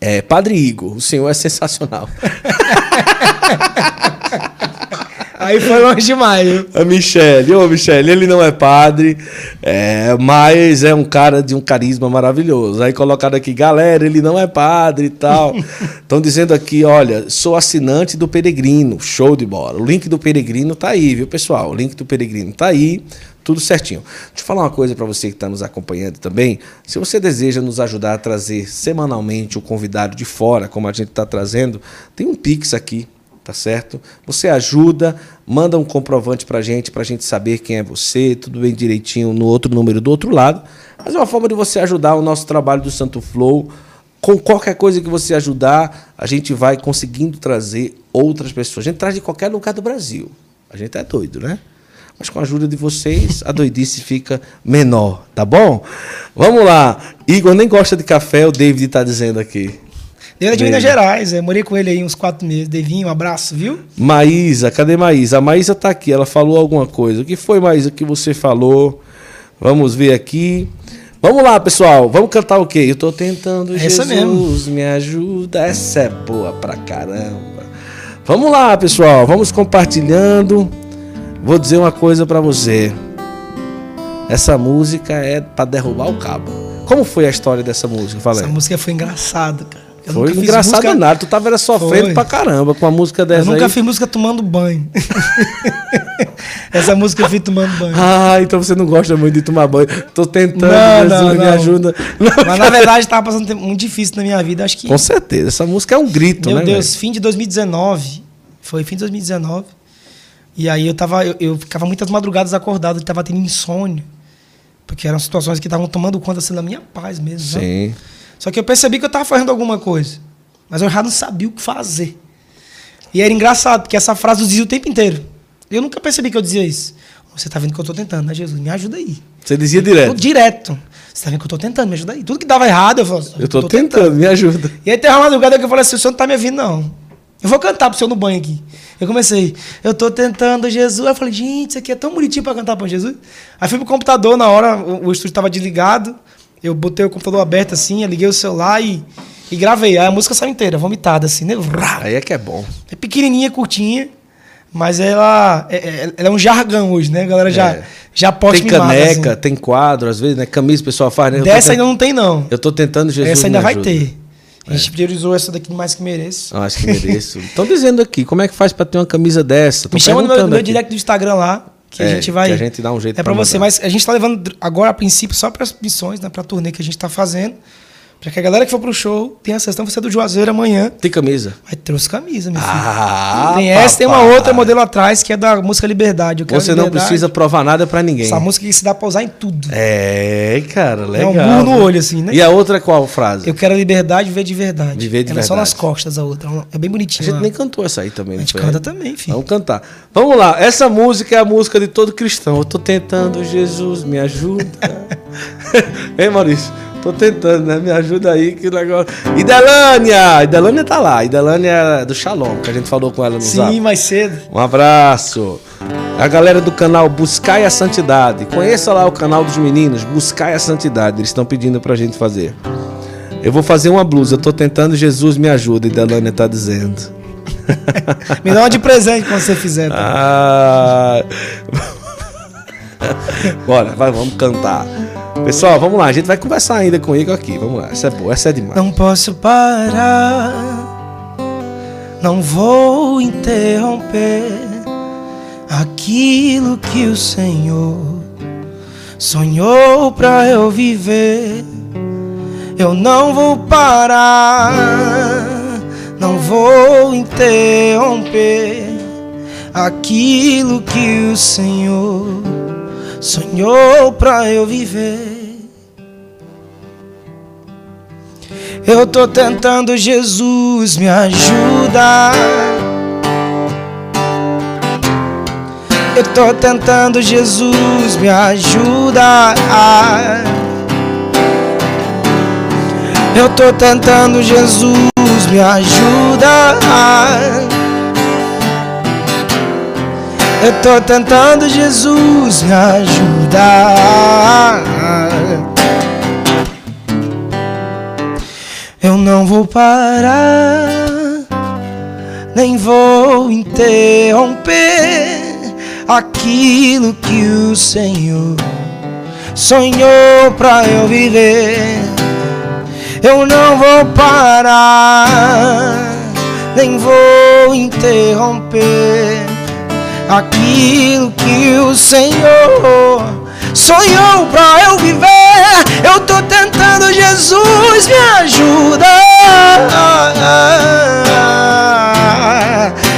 É, Padre Igor, o senhor é sensacional. [LAUGHS] [LAUGHS] Aí foi longe demais. A Michelle, ô Michelle, ele não é padre, é, mas é um cara de um carisma maravilhoso. Aí colocaram aqui, galera, ele não é padre e tal. [LAUGHS] Estão dizendo aqui, olha, sou assinante do Peregrino, show de bola. O link do Peregrino tá aí, viu, pessoal? O link do Peregrino tá aí. Tudo certinho. Deixa eu falar uma coisa para você que está nos acompanhando também. Se você deseja nos ajudar a trazer semanalmente o convidado de fora, como a gente está trazendo, tem um Pix aqui, tá certo? Você ajuda, manda um comprovante para a gente, para a gente saber quem é você, tudo bem direitinho no outro número do outro lado. Mas é uma forma de você ajudar o nosso trabalho do Santo Flow. Com qualquer coisa que você ajudar, a gente vai conseguindo trazer outras pessoas. A gente traz de qualquer lugar do Brasil. A gente é doido, né? Mas com a ajuda de vocês, a doidice fica menor, tá bom? Vamos lá. Igor nem gosta de café, o David está dizendo aqui. Ele é de Minas Gerais, eu morei com ele aí uns quatro meses. Devinho, um abraço, viu? Maísa, cadê Maísa? A Maísa tá aqui, ela falou alguma coisa. O que foi, Maísa, que você falou? Vamos ver aqui. Vamos lá, pessoal. Vamos cantar o quê? Eu tô tentando, Essa Jesus, mesmo. me ajuda. Essa é boa pra caramba. Vamos lá, pessoal. Vamos compartilhando. Vou dizer uma coisa para você. Essa música é para derrubar o cabo. Como foi a história dessa música? Falei. Essa música foi engraçada, cara. Eu foi engraçado música... nada. Tu tava era sofrendo foi. pra caramba com a música dessa Eu nunca aí. fiz música tomando banho. [LAUGHS] Essa música eu fiz tomando banho. Ah, então você não gosta muito de tomar banho. Tô tentando, não, Jesus, não, me não. ajuda. Mas na verdade tava passando um tempo muito difícil na minha vida, acho que. Com certeza. Essa música é um grito, Meu né? Meu Deus, véio? fim de 2019. Foi fim de 2019. E aí eu tava, eu, eu ficava muitas madrugadas acordado, eu tava tendo insônio. Porque eram situações que estavam tomando conta assim, da minha paz mesmo. Sim. Né? Só que eu percebi que eu tava fazendo alguma coisa. Mas eu já não sabia o que fazer. E era engraçado, porque essa frase eu dizia o tempo inteiro. Eu nunca percebi que eu dizia isso. Você tá vendo que eu tô tentando, né, Jesus? Me ajuda aí. Você dizia direto? direto. Você tá vendo que eu tô tentando, me ajuda aí. Tudo que dava errado, eu falava, eu tô tentando, tentando, me ajuda. E aí tem uma madrugada que eu falei assim, o senhor não tá me ouvindo, não. Eu vou cantar pro senhor no banho aqui. Eu comecei, eu tô tentando Jesus. Eu falei, gente, isso aqui é tão bonitinho para cantar para Jesus. Aí fui pro computador na hora, o, o estúdio tava desligado. Eu botei o computador aberto assim, liguei o celular e, e gravei. Aí a música saiu inteira, vomitada assim, né? Aí é que é bom. É pequenininha, curtinha. Mas ela é, é- ela é um jargão hoje, né? A galera já, É. já posta Tem caneca, assim. tem quadro, às vezes, né? Camisa o pessoal faz, né? Eu Dessa ainda não tem, não. Eu tô tentando Jesus Essa ainda vai ajuda. ter. A gente priorizou essa daqui mais que mereço. Eu acho que [LAUGHS] mereço. Estão dizendo aqui, como é que faz pra ter uma camisa dessa? Tô Me chama no meu, no meu direct do Instagram lá, que É, a gente vai. que a gente dá um jeito É pra você, mas a gente tá levando agora a princípio só para as missões, né? Pra turnê que a gente tá fazendo. Pra que a galera que for pro show tenha acesso. Então você é do Juazeiro amanhã. Tem camisa. Vai trouxe camisa, meu filho. Ah, tem essa, tem uma papai. outra modelo atrás que é da música Liberdade. Você não liberdade. precisa provar nada pra ninguém. Essa música que se dá pra usar em tudo. É, cara, É legal. um burro no viu? olho, assim, né? E a outra qual frase? Eu quero a liberdade, viver de verdade. Viver de Ela é só verdade. nas costas a outra. É bem A bonitinho. gente lá. nem cantou essa aí também, A não gente canta também, filho. Vamos cantar. Vamos lá, essa música é a música de todo cristão. Eu tô tentando, Jesus, me ajuda. [LAUGHS] Hein, Maurício? Tô tentando, né? Me ajuda aí, que negócio. Idelânia! Idelânia tá lá. Idelânia é do Shalom, que a gente falou com ela no Sim, zap. mais cedo. Um abraço. A galera do canal Buscai a Santidade. Conheça lá o canal dos meninos, Buscai a Santidade. Eles estão pedindo pra gente fazer. Eu vou fazer uma blusa. Eu tô tentando, Jesus me ajuda. Idelânia tá dizendo. [LAUGHS] Me dá uma de presente quando você fizer. tá? Ah. [LAUGHS] Bora, vai, vamos cantar. Pessoal, vamos lá. A gente vai conversar ainda com Igor aqui. Vamos lá. Essa é boa, essa é demais. Não posso parar, não vou interromper aquilo que o Senhor sonhou pra eu viver. Eu não vou parar, não vou interromper aquilo que o Senhor sonhou pra eu viver. Eu tô tentando, Jesus, me ajuda. Eu tô tentando, Jesus, me ajuda. Eu tô tentando, Jesus, me ajuda. Eu tô tentando, Jesus, me ajuda. Eu não vou parar, nem vou interromper aquilo que o Senhor sonhou pra eu viver. Eu não vou parar, nem vou interromper aquilo que o Senhor sonhou pra eu viver. Eu tô tentando, Jesus, me ajuda.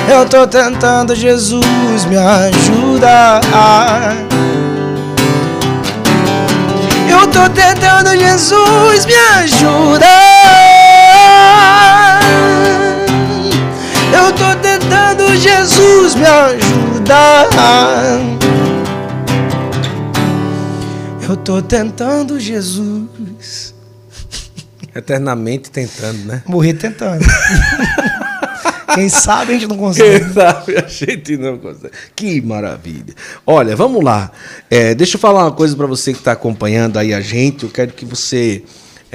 Eu tô tentando, Jesus, me ajuda. Eu tô tentando, Jesus, me ajuda. Jesus, me ajuda. Eu tô tentando, Jesus. [LAUGHS] Eternamente tentando, né? Morrer tentando. [LAUGHS] Quem sabe a gente não consegue. Quem sabe a gente não consegue. Que maravilha. Olha, vamos lá. É, deixa eu falar uma coisa para você que está acompanhando aí a gente. Eu quero que você.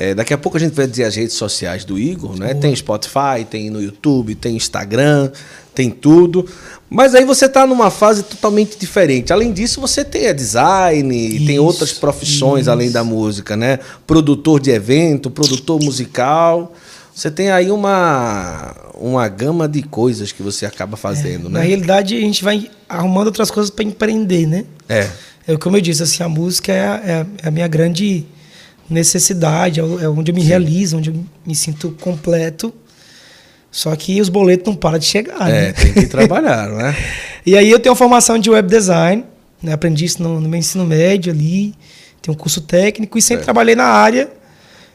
É, daqui a pouco a gente vai dizer as redes sociais do Igor, né? Tem Spotify, tem no YouTube, tem Instagram, tem tudo. Mas aí você está numa fase totalmente diferente. Além disso, você tem a design, tem Isso, outras profissões além da música, né? Produtor de evento, produtor musical. Você tem aí uma, uma gama de coisas que você acaba fazendo, Na né? realidade, a gente vai arrumando outras coisas para empreender, né? É. É como eu disse, assim, a música é a, é a- é a minha grande necessidade, é é onde eu me realizo, onde eu me sinto completo. Só que os boletos não param de chegar, É, né? tem que [LAUGHS] trabalhar, não é? E aí eu tenho uma formação de web design, né? aprendi isso no, no meu ensino médio ali, tenho um curso técnico e sempre É. trabalhei na área,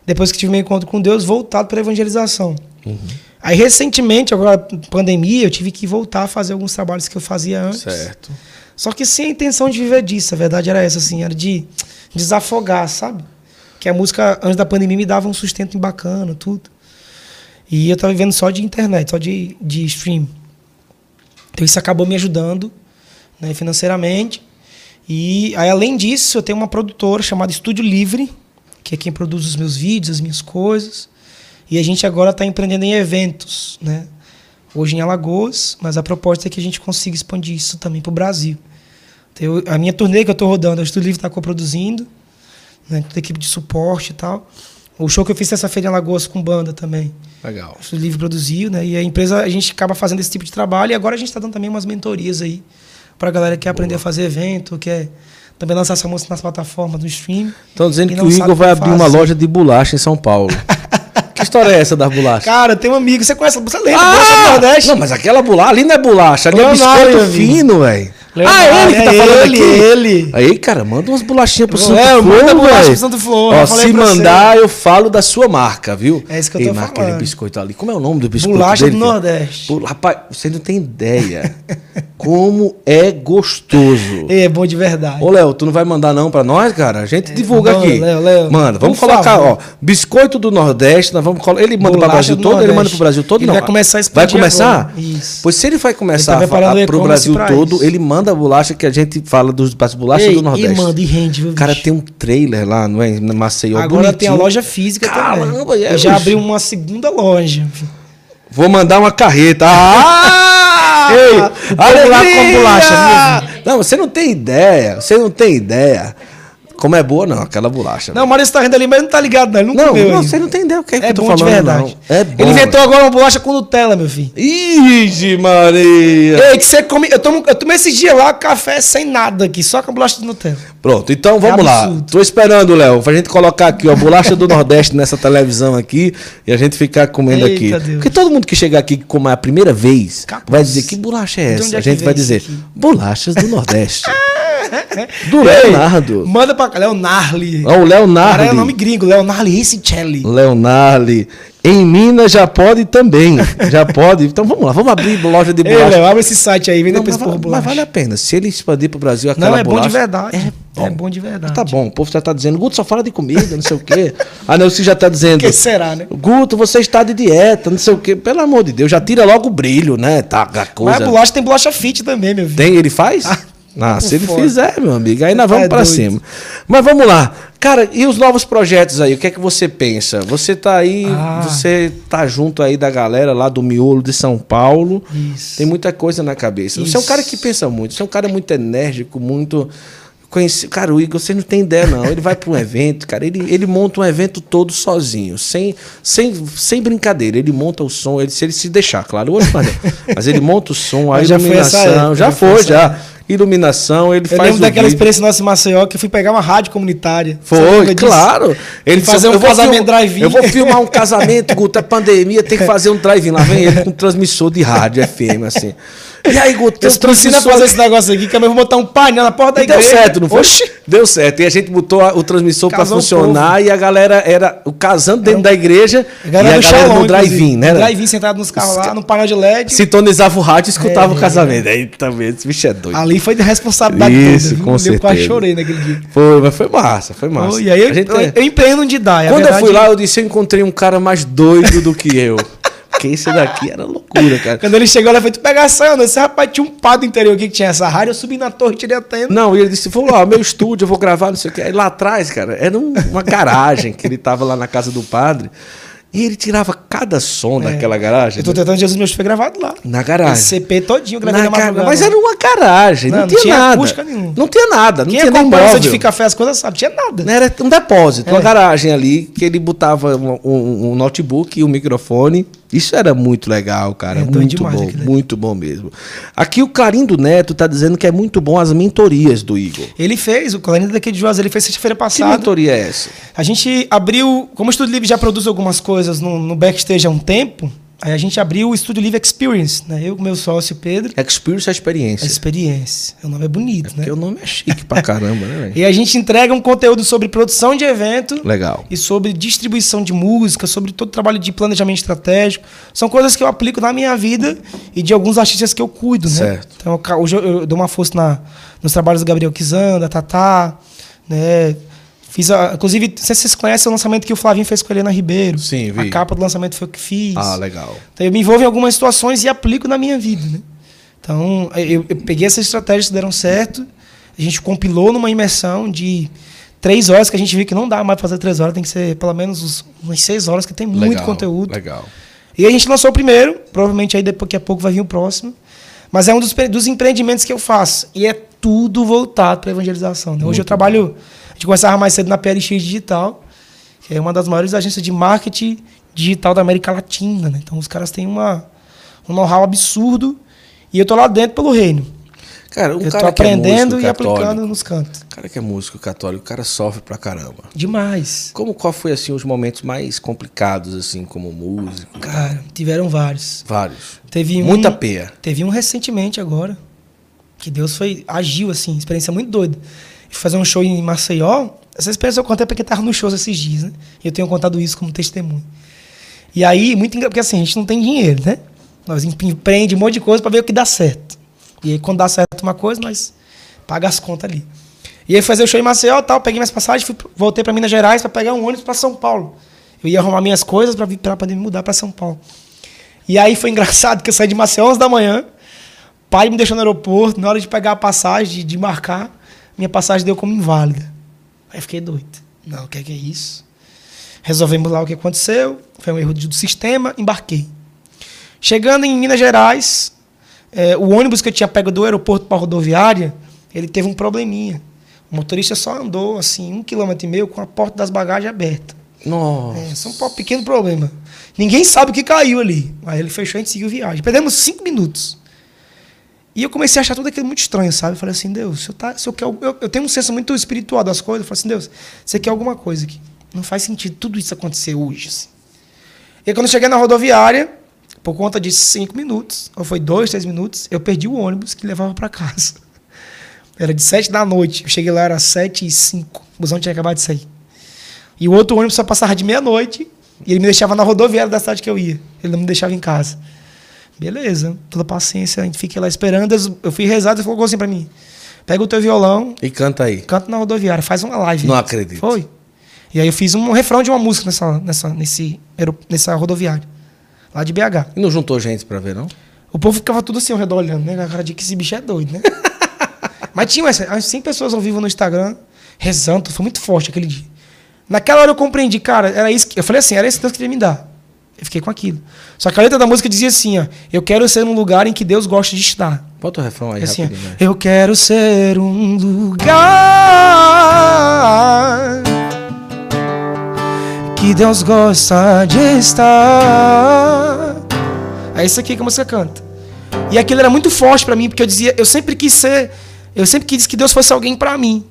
depois que tive meu encontro com Deus, voltado para evangelização. Uhum. Aí recentemente, agora pandemia, eu tive que voltar a fazer alguns trabalhos que eu fazia antes. Certo. Só que sem a intenção de viver disso, a verdade era essa, assim, era de desafogar, sabe? Que a música, antes da pandemia, me dava um sustento bacana, tudo. E eu tava vivendo só de internet, só de, de stream. Então isso acabou me ajudando né, financeiramente. E aí, além disso, eu tenho uma produtora chamada Estúdio Livre, que é quem produz os meus vídeos, as minhas coisas. E a gente agora está empreendendo em eventos, né? hoje em Alagoas, mas a proposta é que a gente consiga expandir isso também para o Brasil. Então, eu- a minha turnê que eu estou rodando, o Estúdio Livre está coproduzindo, né, toda a equipe de suporte e tal. O show que eu fiz terça-feira em Alagoas com banda também. Legal. O Livre produziu, né? E a empresa, a gente acaba fazendo esse tipo de trabalho e agora a gente está dando também umas mentorias aí para a galera que quer aprender a fazer evento, quer também lançar essa música nas plataformas do stream. Estão dizendo que o Igor vai abrir uma faz. loja de bolacha em São Paulo. [LAUGHS] que história é essa das bolachas? Cara, tem um amigo, você conhece, você lembra? Bolacha do Nordeste? Não, mas aquela bolacha, ali não é bolacha, ali é biscoito fino, velho. Leonardo, Ah, ele que tá é falando ele, aqui. ele. Aí, cara, manda umas bolachinhas pro Santo Léo, Flor, manda bolacha pro Santo Flor, Ó, se pra você. mandar, eu falo da sua marca, viu? É isso que eu Ei, tô mas aquele falando. biscoito ali, como é o nome do biscoito Bolacha dele? do? Nordeste. Pô, Rapaz, você não tem ideia [LAUGHS] como é gostoso. É bom de verdade. Ô, Léo, tu não vai mandar não pra nós, cara? A gente divulga manda, aqui. Léo, Léo. Manda, vamos Por colocar, favor. ó, biscoito do Nordeste, nós vamos colo- Ele manda para o Bolacha Brasil do todo, ele manda Nordeste. pro Brasil todo, Ele não. vai começar a Vai expandir começar? agora. Isso. Pois se ele vai começar Ele tá a pro Brasil todo, ele manda a bolacha que a gente fala dos, das bolachas Ei, do Nordeste. E manda e rende, viu, Cara, tem um trailer lá, não é? Na Maceió. Agora tem a bonitinho. loja física Caramba, também. é, Eu já bicho. abri uma segunda loja. Vou mandar uma carreta. Ah! [LAUGHS] Ei, vamos lá com a bolacha, Não, você não tem ideia. Você não tem ideia. Como é boa, não, aquela bolacha. Não, o Maurício tá rindo ali, mas não tá ligado, não. Ele não, não, comeu não, você não ideia o que, é que É eu tô bom falando. de verdade. Não. É bom. Ele inventou agora uma bolacha com Nutella, meu filho. Ixi, Maria. Ei, que você come. Eu, tomo, eu tomei esse dia lá café sem nada aqui, só com a bolacha de Nutella. Pronto, então vamos É lá. Tô esperando, Léo, pra gente colocar aqui, ó, bolacha do Nordeste nessa televisão aqui e a gente ficar comendo Eita aqui. Deus. Porque todo mundo que chegar aqui como é a primeira vez Capaz. vai dizer que bolacha é essa? é a gente vai dizer bolachas do Nordeste. [LAUGHS] do Ei, Leonardo. Manda pra cá, Leonarli. Ó, o Leonardo. Cara, é nome gringo, Leonarli Riccicelli. Leonardo. Em Minas já pode também. Já pode. Então vamos lá, vamos abrir loja de Ei, bolacha. Léo, abre esse site aí, vem Não, depois mas, por bolacha. mas vale a pena. Se ele expandir pro Brasil aquela Não, é bom bolacha, de verdade. É É bom de verdade. Tá bom, o povo já tá dizendo, Guto só fala de comida, não sei o quê. [LAUGHS] A Nelci já tá dizendo. que será, né? Guto, você está de dieta, não sei o quê. Pelo amor de Deus, já tira logo o brilho, né? Tá, a Mas coisa. a bolacha tem bolacha fit também, meu filho. Tem, ele faz? Ah, por se ele fizer, meu amigo, aí nós vamos É pra doido. cima. Mas vamos lá. Cara, e os novos projetos aí? O que é que você pensa? Você tá aí, Ah. você tá junto aí da galera lá do miolo de São Paulo. Isso. Tem muita coisa na cabeça. Você é um Isso. cara que pensa muito, você é um cara muito enérgico, muito conheci, cara, o Igor, você não tem ideia não. Ele vai para um [LAUGHS] evento, cara, ele, ele monta um evento todo sozinho, sem, sem, sem brincadeira. Ele monta o som, ele, se ele se deixar, claro, hoje mas, [LAUGHS] mas ele monta o som, a Mas já foi iluminação, já foi já. Iluminação, ele Eu faz lembro o daquela experiência nossa em Maceió, que eu fui pegar uma rádio comunitária. Foi, claro. Ele Fazer um "Eu casamento drive-in." Eu vou filmar um casamento, [LAUGHS] Guto, é pandemia, tem que fazer um drive-in. Lá vem ele com um [LAUGHS] transmissor de rádio FM, assim. E aí, Guto, Eu a transmissor fazer esse negócio aqui, que eu vou botar um painel na porta da E deu igreja. certo, não foi? Oxi. Deu certo. E a gente botou o transmissor para funcionar e a galera era o casando dentro da igreja A galera e a galera Shalom, no drive-in, né? No drive-in, sentado nos carros lá, no painel de LED. Sintonizava o rádio e escutava É. o casamento. Aí também, esse bicho é doido. Ali foi de responsabilidade Isso, toda. com Eu certeza. quase chorei naquele dia. Foi, mas foi massa, foi massa. E aí eu, A gente eu, é- eu empreendo de dar. Quando eu fui lá, eu disse, eu encontrei um cara mais doido do que eu. [LAUGHS] Esse daqui era loucura, cara. Quando ele chegou lá, eu falei, tu pega a senha, esse rapaz tinha um pá do interior aqui que tinha essa rádio, eu subi na torre, tirei a tenda. Não, e ele disse, falou, ó, meu estúdio, eu vou gravar, não sei o quê. Aí lá atrás, cara, era um- uma garagem que ele tava lá na casa do padre. E ele tirava cada som daquela garagem. É. Eu tô tentando Jesus meu foi gravado lá. Na garagem. Esse CP todinho gravei Na na madrugada. Mas era uma garagem, não, Não, não tinha, tinha nada. acústica nenhuma. Não tinha nada, não Quem tinha nem acompanha o móvel. Santifica Fé as coisas sabe, tinha nada. Era um depósito, uma É. garagem ali, que ele botava um, um- um notebook e um microfone. Isso era muito legal, cara. É, doido muito demais bom, muito bom mesmo. Aqui o Carindo Neto tá dizendo que é muito bom as mentorias do Igor. Ele fez, o Colânio daqui de Juazeiro, ele fez sexta-feira Que passada. mentoria é essa? A gente abriu, como o Estúdio Livre já produz algumas coisas no, no backstage há um tempo, aí a gente abriu o Estúdio Livre Experience, né? Eu com meu sócio Pedro. Experience é experiência. Experiência. O nome é bonito, né? Porque o nome é chique pra caramba, né, velho? E a gente entrega um conteúdo sobre produção de evento Legal. e sobre distribuição de música, sobre todo o trabalho de planejamento estratégico. São coisas que eu aplico na minha vida e de alguns artistas que eu cuido, né? Certo. Então, hoje eu, eu dou uma força na, nos trabalhos do Gabriel Kizan, da Tatá, né? Fiz a, inclusive, não sei se vocês conhecem o lançamento que o Flavinho fez com a Helena Ribeiro. Sim, vi. A capa do lançamento foi eu que fiz. Ah, legal. Então eu me envolvo em algumas situações e aplico na minha vida, né? Então eu, eu peguei essas estratégias que deram certo, a gente compilou numa imersão de três horas que a gente viu que não dá mais pra fazer três horas, tem que ser pelo menos uns- umas seis horas, que tem muito Legal, conteúdo. Legal. E a gente lançou o primeiro, provavelmente aí daqui a pouco vai vir o próximo. Mas é um dos, dos empreendimentos que eu faço. E é tudo voltado para evangelização. né? Hoje eu trabalho, a gente começava mais cedo na PLX Digital, que é uma das maiores agências de marketing digital da América Latina. Né? Então os caras têm uma, um know-how absurdo. E eu tô lá dentro pelo reino. Cara, um eu tô cara que é aprendendo músico e aplicando católico, nos cantos. o cara que é músico católico, o cara sofre pra caramba. Demais. Como qual foi assim os momentos mais complicados assim como músico? Cara, tiveram vários. Vários. Teve um, Muita peia. Teve um recentemente agora. Que Deus foi. agiu, assim, experiência muito doida. Fazer um show em Maceió. Essa experiência eu contei porque tava nos shows esses dias, né? Eu tenho contado isso como testemunho. E aí, muito engraçado, porque assim, a gente não tem dinheiro, né? Nós empreende um monte de coisa para ver o que dá certo. E aí, quando dá certo uma coisa, nós paga as contas ali. E aí, fazer o show em Maceió tal, peguei minhas passagens, fui, voltei para Minas Gerais para pegar um ônibus para São Paulo. Eu ia arrumar minhas coisas para poder me mudar para São Paulo. E aí foi [LAUGHS] engraçado que eu saí de Maceió 11 da manhã, pai me deixou no aeroporto, na hora de pegar a passagem, de, de marcar, minha passagem deu como inválida. Aí fiquei doido. Não, o que é, que é isso? Resolvemos lá o que aconteceu, foi um erro do sistema, embarquei. Chegando em Minas Gerais, eh, o ônibus que eu tinha pego do aeroporto para a rodoviária, ele teve um probleminha. O motorista só andou assim, um quilômetro e meio com a porta das bagagens aberta. Nossa. É, só um po- pequeno problema. Ninguém sabe o que caiu ali. Aí ele fechou e a gente seguiu viagem. Perdemos cinco minutos. E eu comecei a achar tudo aquilo muito estranho, sabe? Eu falei assim, Deus, se eu, tá, se eu, quer, eu, eu tenho um senso muito espiritual das coisas. Eu falei assim, Deus, você quer alguma coisa aqui. Não faz sentido tudo isso acontecer hoje. Assim. E aí, quando eu cheguei na rodoviária, por conta de cinco minutos, ou foi dois, três minutos, eu perdi o ônibus que levava para casa. [LAUGHS] Era de sete da noite. Eu cheguei lá, era sete e cinco. O busão tinha acabado de sair. E o outro ônibus só passava de meia-noite e ele me deixava na rodoviária da cidade que eu ia. Ele não me deixava em casa. Beleza, toda paciência, a gente fica lá esperando. Eu fui rezado e falou assim pra mim: pega o teu violão, E canta aí. canta na rodoviária, faz uma live. Não acredito. Foi. E aí eu fiz um refrão de uma música nessa, nessa, nesse, nessa rodoviária, lá de BH. E não juntou gente pra ver, não? O povo ficava tudo assim ao redor olhando, né? A cara de que esse bicho é doido, né? [LAUGHS] Mas tinha umas 100 pessoas ao vivo no Instagram, rezando, foi muito forte aquele dia. Naquela hora eu compreendi, cara, era isso que. Eu falei assim, era isso que Deus queria me dar. Eu fiquei com aquilo. Só que a letra da música dizia assim, ó, eu quero ser um lugar em que Deus gosta de estar. Bota o refrão aí Assim, ó, né? eu quero ser um lugar que Deus gosta de estar. É isso aqui que a música canta. E aquilo era muito forte pra mim, porque eu dizia, eu sempre quis ser, eu sempre quis que Deus fosse alguém pra mim.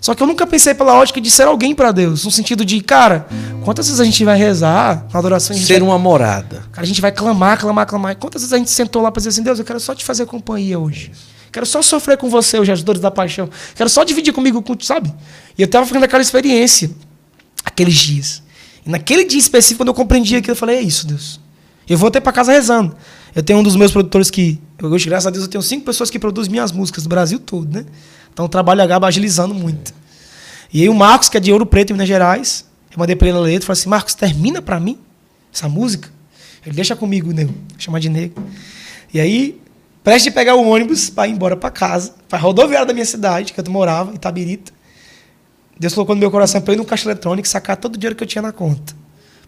Só que eu nunca pensei pela ótica de ser alguém pra Deus, no sentido de, cara, quantas vezes a gente vai rezar na adoração, a gente Ser vai uma morada. Cara, a gente vai clamar, clamar, clamar. Quantas vezes a gente sentou lá pra dizer assim, Deus, eu quero só te fazer companhia hoje. Quero só sofrer com você hoje, as dores da paixão. Quero só dividir comigo, com- sabe? E eu tava fazendo aquela experiência, aqueles dias. E naquele dia específico, quando eu compreendi aquilo, eu falei, é isso, Deus. Eu voltei pra casa rezando. Eu tenho um dos meus produtores que, eu graças a Deus, eu tenho cinco pessoas que produzem minhas músicas do Brasil todo, né? Então o trabalho acaba agilizando muito. E aí o Marcos, que é de Ouro Preto, em Minas Gerais, eu mandei pra ele a letra e falei assim, Marcos, termina pra mim essa música. Ele deixa comigo, nego. Chama de nego. E aí, prestes de pegar o ônibus para ir embora para casa, para rodoviária da minha cidade, que eu morava, Itabirita. Deus colocou no meu coração para ir no caixa eletrônico e sacar todo o dinheiro que eu tinha na conta.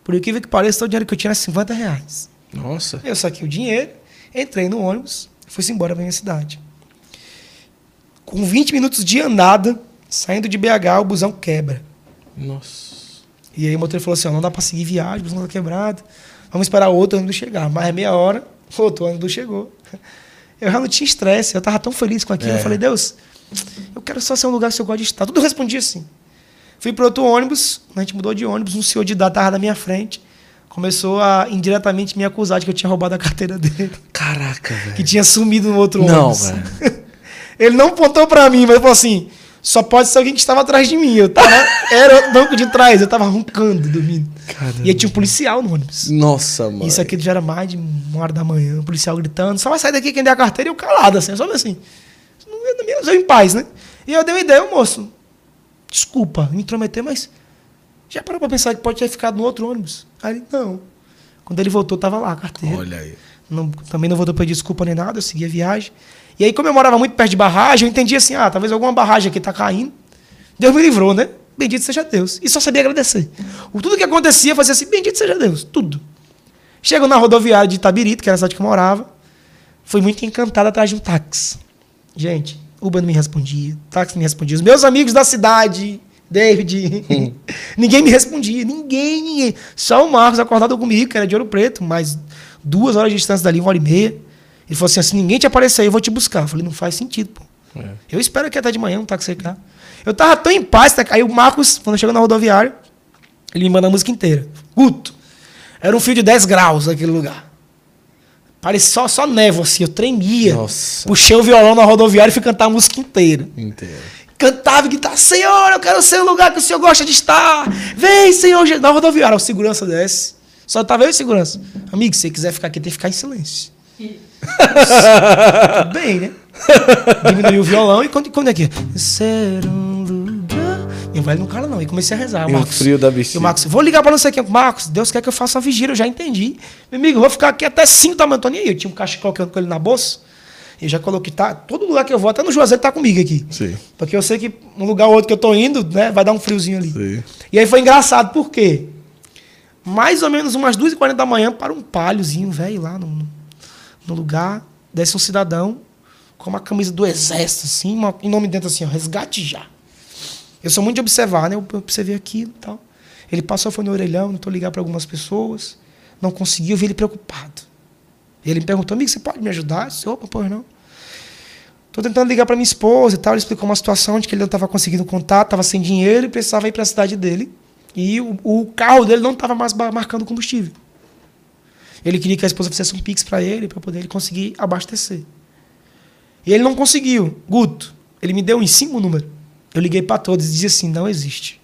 Por incrível que pareça, todo o dinheiro que eu tinha era 50 reais. Nossa. Eu saquei o dinheiro, entrei no ônibus e fui embora para minha cidade. Com 20 minutos de andada, saindo de BH, o busão quebra. Nossa. E aí o motorista falou assim, ó, não dá pra seguir viagem, o busão tá quebrado. Vamos esperar outro ônibus chegar. Mais meia hora, [LAUGHS] outro ônibus chegou. Eu já não tinha estresse, eu tava tão feliz com aquilo. É. Eu falei, Deus, eu quero só ser um lugar que eu gosto de estar. Tudo eu respondi assim. Fui para outro ônibus, a gente mudou de ônibus, um senhor de idade tava na minha frente. Começou a indiretamente me acusar de que eu tinha roubado a carteira dele. Caraca, [LAUGHS] velho. Que tinha sumido no outro Não, ônibus. velho. [LAUGHS] Ele não apontou pra mim, mas ele falou assim: só pode ser alguém que estava atrás de mim. Eu tava, era o banco de trás, eu tava roncando, dormindo. Caramba. E aí tinha um policial no ônibus. Nossa, mano. Isso aqui já era mais de uma hora da manhã, o policial gritando, só vai sair daqui quem der a carteira e eu calado, assim, só assim. Eu em paz, né? E eu dei uma ideia, ô moço, desculpa me intrometer, mas já parou pra pensar que pode ter ficado no outro ônibus? Aí ele, não. Quando ele voltou, tava lá a carteira. Olha aí. Não- também não voltou pedir desculpa nem nada, eu segui a viagem. E aí, como eu morava muito perto de barragem, eu entendi assim, ah, talvez alguma barragem aqui tá caindo. Deus me livrou, né? Bendito seja Deus. E só sabia agradecer. O tudo que acontecia, fazia assim, bendito seja Deus. Tudo. Chegou na rodoviária de Itabirito, que era a cidade que eu morava. Fui muito encantado atrás de um táxi. Gente, Uber não me respondia, táxi não me respondia. Os meus amigos da cidade, David, [LAUGHS] ninguém me respondia, ninguém, ninguém. Só o Marcos acordado comigo, que era de Ouro Preto, mas duas horas de distância dali, uma hora e meia. Ele falou assim: se ninguém te aparecer eu vou te buscar. Eu falei: não faz sentido, pô. É. Eu espero que até de manhã um táxi cá. Eu tava tão em paz, tá? aí o Marcos, quando chegou na rodoviária, ele me manda a música inteira. Guto. Era um fio de 10 graus aquele lugar. Parecia só, só névoa, assim, eu tremia. Nossa. Puxei o violão na rodoviária e fui cantar a música inteira. Inteiro. Cantava e gritava, Senhor, eu quero ser o lugar que o Senhor gosta de estar. Vem, Senhor, Je-" na rodoviária. O segurança desce. Só tava eu e segurança. Amigo, se você quiser ficar aqui, tem que ficar em silêncio. Tudo [LAUGHS] bem, né? Diminuiu o violão e quando, quando é que? Ser um lugar. Eu vai no cara não. E comecei a rezar. O frio da bexiga. E o Marcos, vou ligar pra não sei quem. Marcos, Deus quer que eu faça uma vigília, eu já entendi. Meu amigo, eu vou ficar aqui até 5 da manhã. Tô nem aí. Eu tinha um cachecol que eu ando com ele na bolsa. E já coloquei, tá? Todo lugar que eu vou, até no Juazeiro tá comigo aqui. Sim. Porque eu sei que um lugar ou outro que eu tô indo, né, vai dar um friozinho ali. Sim. E aí foi engraçado, por quê? Mais ou menos umas 2h40 da manhã, para um palhozinho, velho, lá no, no lugar, desce um cidadão com uma camisa do exército, assim, uma, em nome dentro assim, ó, resgate já. Eu sou muito de observar, né? Eu observei aquilo e tal. Ele passou, foi no orelhão, tentou ligar para algumas pessoas, não conseguiu, eu vi ele preocupado. Ele me perguntou, amigo, você pode me ajudar? Eu disse, opa, pois não. Tô tentando ligar para minha esposa e tal. Ele explicou uma situação onde que ele não estava conseguindo contato, estava sem dinheiro e precisava ir para a cidade dele. E o, o carro dele não estava mais marcando combustível. Ele queria que a esposa fizesse um pix para ele, para poder ele conseguir abastecer. E ele não conseguiu. Guto, ele me deu uns cinco números. Eu liguei para todos e dizia assim: não existe.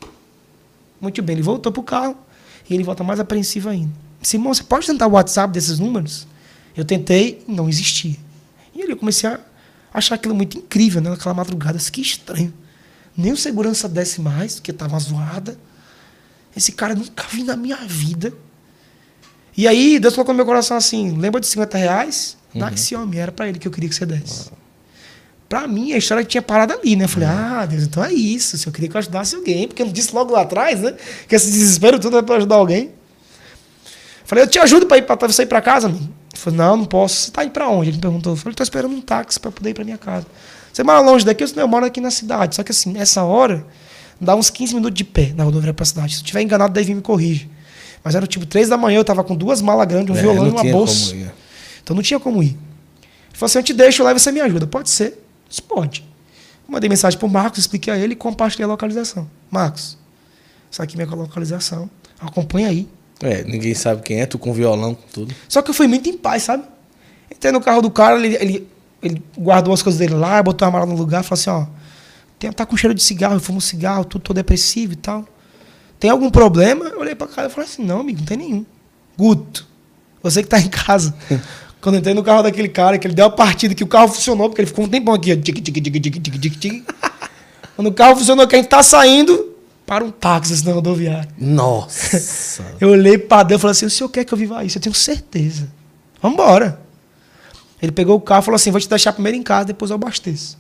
Muito bem, ele voltou pro carro e ele volta mais apreensivo ainda. Disse, irmão, você pode tentar o WhatsApp desses números? Eu tentei, não existia. E eu comecei a achar aquilo muito incrível, né? Naquela madrugada, assim, que estranho. Nem o segurança desce mais, porque tava zoada. Esse cara nunca vi na minha vida. E aí, Deus colocou no meu coração assim: lembra de 50 reais? Dá esse homem, era para ele que eu queria que você desse. Pra mim, a história tinha parado ali, né? Eu falei, ah, Deus, então é isso. Se eu queria que eu ajudasse alguém, porque eu não disse logo lá atrás, né? Que esse desespero tudo é pra ajudar alguém. Falei, eu te ajudo pra ir pra, pra você ir pra casa, amigo. Ele falou, não, não posso. Você tá indo pra onde? Ele me perguntou. Eu falei, tô esperando um táxi pra poder ir pra minha casa. Você mora longe daqui? Eu, disse, não, eu moro aqui na cidade. Só que assim, nessa hora, dá uns 15 minutos de pé na rodoviária pra cidade. Se eu tiver enganado, daí me corrige. Mas era tipo 3 da manhã, eu tava com duas malas grandes, um É, violão e uma bolsa. Então não tinha como ir. Ele falou assim: eu te deixo lá e você me ajuda. Pode ser? Eu disse, pode. Mandei mensagem pro Marcos, expliquei a ele e compartilhei a localização. Marcos, isso aqui é minha localização. Acompanha aí. É, ninguém sabe quem é, tu com violão, com tudo. Só que eu fui muito em paz, sabe? Entrei no carro do cara, ele, ele, ele guardou as coisas dele lá, botou a mala no lugar, falou assim, ó, tem, tá com cheiro de cigarro, eu fumo cigarro, tudo tô depressivo e tal. Tem algum problema? Eu olhei pra cara e falei assim, não, amigo, não tem nenhum. Guto, você que tá em casa. [LAUGHS] Quando eu entrei no carro daquele cara, que ele deu a partida, que o carro funcionou, porque ele ficou um tempão aqui, ó, tic, tic, tic, tic, tic, tic, tic. [LAUGHS] Quando o carro funcionou, que a gente tá saindo, para um táxi na rodoviária. Nossa. [LAUGHS] Eu olhei para Deus e falei assim: o senhor quer que eu viva isso? Eu tenho certeza. Vambora. Ele pegou o carro e falou assim: vou te deixar primeiro em casa, depois eu abasteço.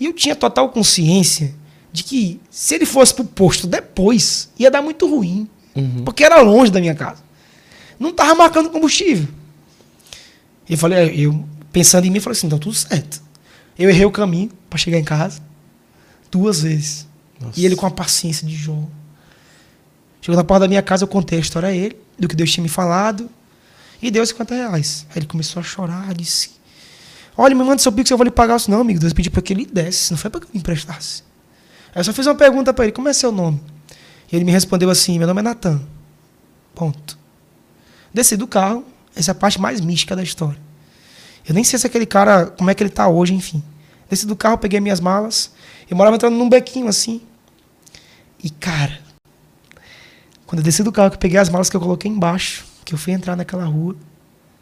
E eu tinha total consciência de que se ele fosse pro posto depois, ia dar muito ruim. Porque era longe da minha casa. Não tava marcando combustível. E eu falei, eu pensando em mim, falei assim: então tudo certo. Eu errei o caminho para chegar em casa duas vezes. E ele com a paciência de Jó. Chegou na porta da minha casa, eu contei a história a ele, do que Deus tinha me falado, e deu 50 reais. Aí ele começou a chorar, disse: Olha, me manda seu pix, eu vou lhe pagar. Eu disse, não, amigo, Deus pediu para que ele desse, não foi para que eu me emprestasse. Aí eu só fiz uma pergunta para ele: Como é seu nome? E ele me respondeu assim: Meu nome é Natan. Ponto. Desci do carro, essa é a parte mais mística da história. Eu nem sei se aquele cara, como é que ele tá hoje, enfim. Desci do carro, peguei minhas malas, eu morava entrando num bequinho assim. E, cara, quando eu desci do carro, que eu peguei as malas que eu coloquei embaixo, que eu fui entrar naquela rua,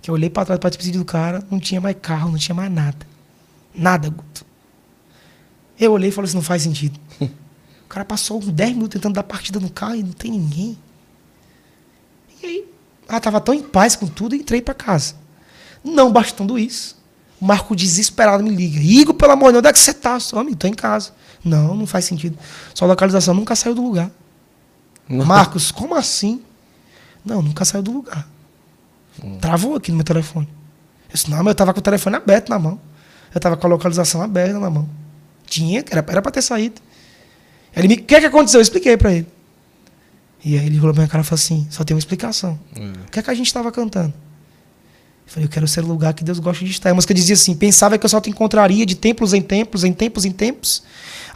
que eu olhei para trás para despedir do cara, não tinha mais carro, não tinha mais nada. Nada, Guto. Eu olhei e falei assim, não faz sentido. [LAUGHS] o cara passou uns 10 minutos tentando dar partida no carro e não tem ninguém. E aí, ela tava tão em paz com tudo e entrei para casa. Não bastando isso, o Marco desesperado me liga. Igor, pelo amor de Deus, onde é que você tá? Amigo, tô em casa. Não, não faz sentido. Sua localização nunca saiu do lugar. Marcos, como assim? Não, nunca saiu do lugar. Travou aqui no meu telefone. Eu disse, não, mas eu tava com o telefone aberto na mão. Eu tava com a localização aberta na mão. Tinha, era, era pra ter saído. Ele me, o que é que aconteceu? Eu expliquei pra ele. E aí ele olhou pra minha cara e falou assim, só tem uma explicação. O que é que a gente tava cantando? Eu falei, eu quero ser o lugar que Deus gosta de estar. A música dizia assim, pensava que eu só te encontraria de templos em templos, em tempos em tempos.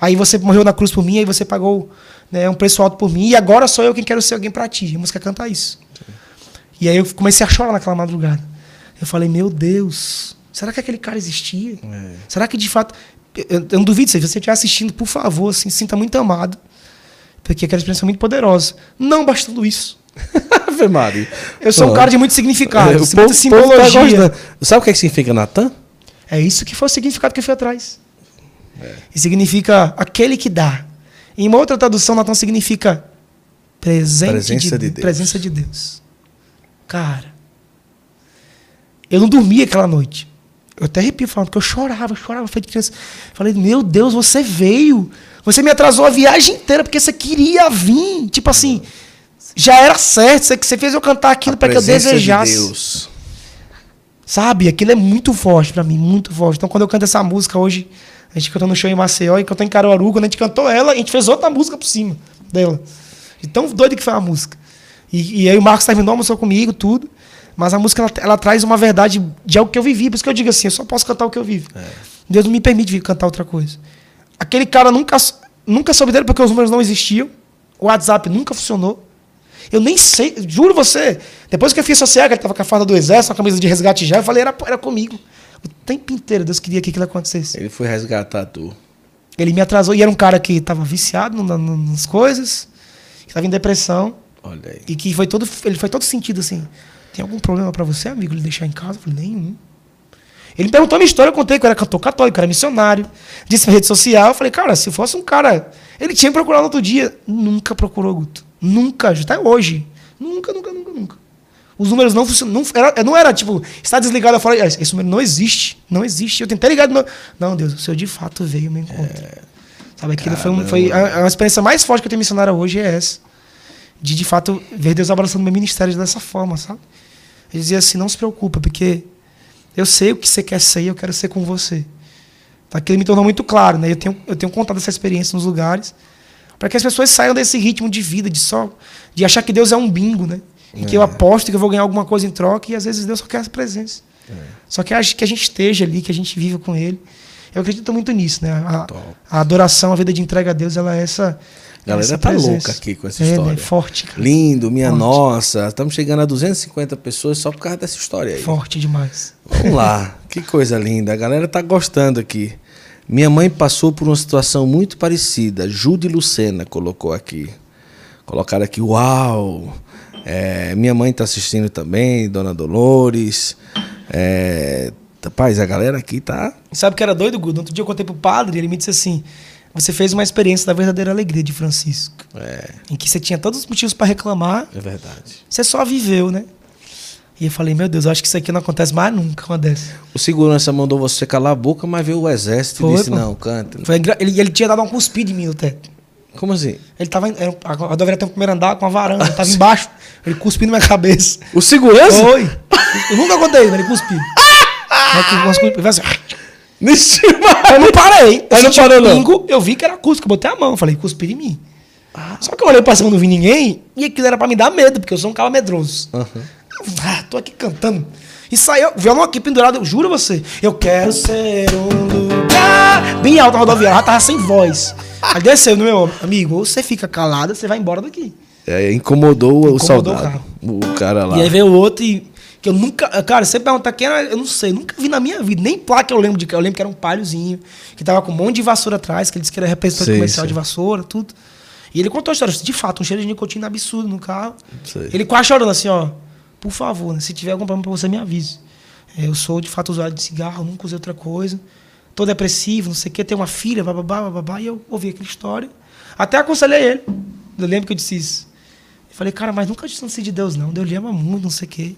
Aí você morreu na cruz por mim, aí você pagou né, um preço alto por mim, e agora sou eu quem quero ser alguém pra ti. A música canta isso. E aí eu comecei a chorar naquela madrugada. Eu falei, meu Deus, será que aquele cara existia? É. Será que de fato. Eu, eu não duvido, se você estiver assistindo, por favor, assim, se sinta muito amado. Porque aquela experiência é muito poderosa. Não bastando isso. [LAUGHS] Ave Maria. Eu sou um cara de muito significado, é, muita povo, o povo tá simbologia. Sabe o que, é que significa Natan? É isso que foi o significado que eu fui atrás. E significa aquele que dá. Em uma outra tradução, Natan significa presente Presença de, de Deus. presença de Deus. Cara, eu não dormia aquela noite. Eu até arrepio falando, porque eu chorava, eu chorava, feito criança. Falei, meu Deus, você veio. Você me atrasou a viagem inteira, porque você queria vir. Tipo assim, já era certo. Você, você fez eu cantar aquilo para que eu desejasse. De Deus. Sabe? Aquilo é muito forte pra mim, muito forte. Então, quando eu canto essa música hoje, a gente cantou no show em Maceió e cantou em Caruaru, quando a gente cantou ela, a gente fez outra música por cima dela. De tão doido que foi a música. E, e aí o Marcos terminou, almoçou comigo, tudo. Mas a música, ela, ela traz uma verdade de algo que eu vivi. Por isso que eu digo assim, eu só posso cantar o que eu vivo. Deus não me permite vir cantar outra coisa. Aquele cara nunca, nunca soube dele porque os números não existiam. O WhatsApp nunca funcionou. Eu nem sei, juro você. Depois que eu fiz social, que ele tava com a farda do exército, a camisa de resgate já, eu falei, era, era comigo. O tempo inteiro Deus queria que aquilo acontecesse. Ele foi resgatar tu. Ele me atrasou e era um cara que estava viciado no- no- nas coisas, que estava em depressão Olha aí. e que foi todo, ele foi todo sentido assim. Tem algum problema pra você, amigo, ele deixar em casa? Eu falei, nenhum. Ele perguntou a minha história, eu contei que eu era cantor católico, eu era missionário. Disse na rede social, eu falei, cara, se fosse um cara. Ele tinha me procurado no outro dia. Nunca procurou, Guto. Nunca, até hoje. Nunca, nunca, nunca, nunca. Os números não funcionam. Não era, não era tipo, está desligado fora. "Ah, Esse número não existe. Não existe. Eu tentei ligar novo. Não, Deus, o senhor de fato veio me encontrar. Sabe, aquilo foi, um- foi a, a experiência mais forte que eu tenho missionária hoje é essa. De de fato ver Deus abraçando meu ministério dessa forma, sabe? Ele dizia assim: não se preocupa, porque eu sei o que você quer ser e eu quero ser com você. Tá? Aquilo me tornou muito claro, né? Eu tenho, eu tenho contado essa experiência nos lugares para que as pessoas saiam desse ritmo de vida, de só de achar que Deus é um bingo, né? E que eu aposto que eu vou ganhar alguma coisa em troca e às vezes Deus só quer essa presença. Só que a- que a gente esteja ali, que a gente viva com Ele. Eu acredito muito nisso, né? A, a adoração, a vida de entrega a Deus, ela é essa. A galera essa tá presença. louca aqui com essa é, história. Né? Forte, cara. Lindo, minha Forte. nossa. Estamos chegando a 250 pessoas só por causa dessa história aí. Forte demais. Vamos lá. Que coisa linda. A galera tá gostando aqui. Minha mãe passou por uma situação muito parecida. Jude Lucena colocou aqui. Colocaram aqui, uau! É, minha mãe tá assistindo também, Dona Dolores. É, rapaz, a galera aqui tá. Sabe o que era doido, Gudo? Outro dia eu contei pro padre e ele me disse assim: Você fez uma experiência da verdadeira alegria de Francisco. É, Em que você tinha todos os motivos para reclamar, é verdade. você só viveu, né? E eu falei: Meu Deus, eu acho que isso aqui não acontece mais nunca, uma dessa. O segurança mandou você calar a boca, mas veio o exército Foi, e disse: pô. não, canta. Foi ele, ele tinha dado uma cuspida em mim no teto. Como assim? Ele tava. era- A rodoviária tem um primeiro andar com uma varanda, tava embaixo. [LAUGHS] Ele cuspiu na minha cabeça. O segurança? Foi. Eu nunca contei, mas ele cuspiu. [LAUGHS] Mas que- umas Mentira! Eu não parei. Eu Aí não parou, um não. pingo, eu vi que era cusco, eu botei a mão, eu falei, cuspir em mim. Só que eu olhei pra cima, não vi ninguém, e aquilo era pra me dar medo, porque eu sou um cara medroso. Ah, tô aqui cantando. E saiu, violão aqui pendurado, eu juro você. Eu quero ser um lugar. Bem alto a rodoviária, tava sem voz. Aí desceu no meu amigo, ou você fica calado, você vai embora daqui. É, incomodou, o Incomodou o soldado. cara. O cara lá. E aí veio outro e. Que eu nunca. Cara, você pergunta quem era, eu não sei, nunca vi na minha vida. Nem placa eu lembro de que. Eu lembro que era um palhozinho, que tava com um monte de vassoura atrás, que ele disse que era representante Sei, comercial sei. de vassoura, tudo. E ele contou a história. De fato, um cheiro de nicotina absurdo no carro. Sei. Ele quase chorando assim, ó. Por favor, né, se tiver algum problema pra você, me avise. É, Eu sou de fato usuário de cigarro, nunca usei outra coisa. Tô depressivo, não sei o quê, tenho uma filha, bababá, bababá. E eu ouvi aquela história. Até aconselhei ele. Eu lembro que eu disse isso. Eu falei, cara, mas nunca distância de Deus, não. Deus lhe ama muito, não sei o quê.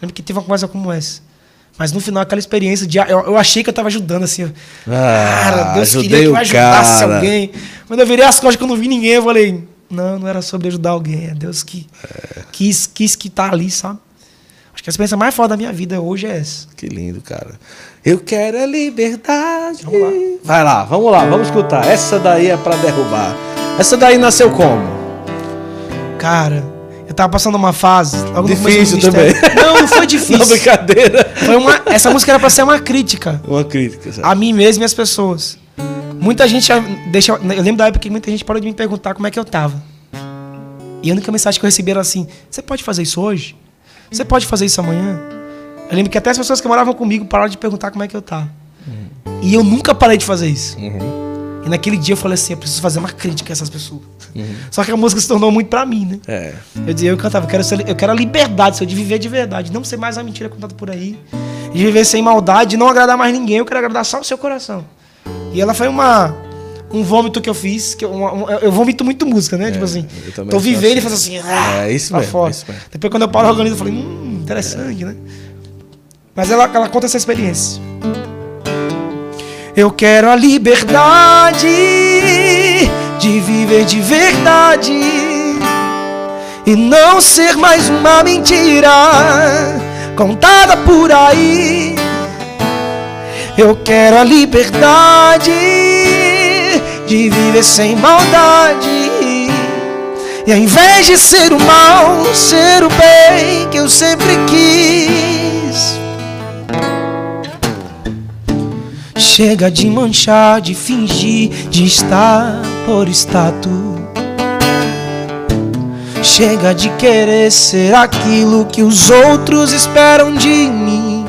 Lembro que teve uma conversa como essa. Mas no final, aquela experiência de. Eu, eu achei que eu tava ajudando, assim. Ah, cara, Deus queria que eu ajudasse cara. alguém. Quando eu virei as costas que eu não vi ninguém, eu falei, não, não era sobre ajudar alguém. É Deus que quis, quis que tá ali, sabe? Acho que a experiência mais foda da minha vida hoje é essa. Que lindo, cara. Eu quero a liberdade. Vamos lá. Vai lá, vamos lá, vamos escutar. Essa daí é pra derrubar. Essa daí nasceu como? Cara, tava passando uma fase. Difícil também. Não, não foi difícil. [LAUGHS] Não, brincadeira. Foi uma, essa música era pra ser uma crítica Uma crítica, sabe? a mim mesmo e às pessoas. Muita gente deixa. Eu lembro da época que muita gente parou de me perguntar como é que eu tava. E a única mensagem que eu recebi era assim: Você pode fazer isso hoje? Você pode fazer isso amanhã? Eu lembro que até as pessoas que moravam comigo pararam de perguntar como é que eu tava. E eu nunca parei de fazer isso. Uhum. E naquele dia eu falei assim: Eu preciso fazer uma crítica a essas pessoas. Só que a música se tornou muito pra mim, né? É. Eu dizia, eu cantava, eu quero, ser- eu quero a liberdade, de viver de verdade, não ser mais a mentira contada por aí, de viver sem maldade, de não agradar mais ninguém, eu quero agradar só o seu coração. E ela foi uma um vômito que eu fiz, que eu, um- eu vomito muito música, né? tipo assim, tô vivendo e assim. faço assim, ah, É, isso pra mesmo, fora. isso mesmo. Depois quando eu paro organizo, eu falei, hum, interessante, né? Mas ela, ela conta essa experiência. Eu quero a liberdade de viver de verdade e não ser mais uma mentira contada por aí. Eu quero a liberdade de viver sem maldade. E ao invés de ser o mal, ser o bem que eu sempre quis. Chega de manchar, de fingir, de estar por status. Chega de querer ser aquilo que os outros esperam de mim.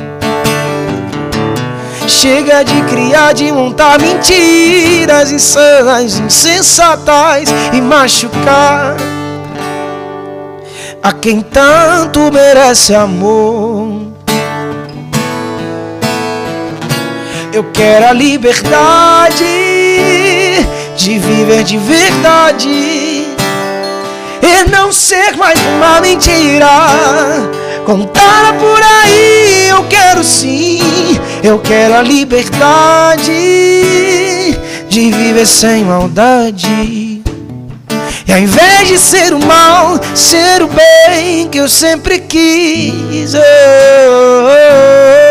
Chega de criar, de montar mentiras insanas, insensatas e machucar a quem tanto merece amor. Eu quero a liberdade de viver de verdade e não ser mais uma mentira contada por aí. Eu quero sim, eu quero a liberdade de viver sem maldade. E ao invés de ser o mal, ser o bem que eu sempre quis. Oh, oh, oh.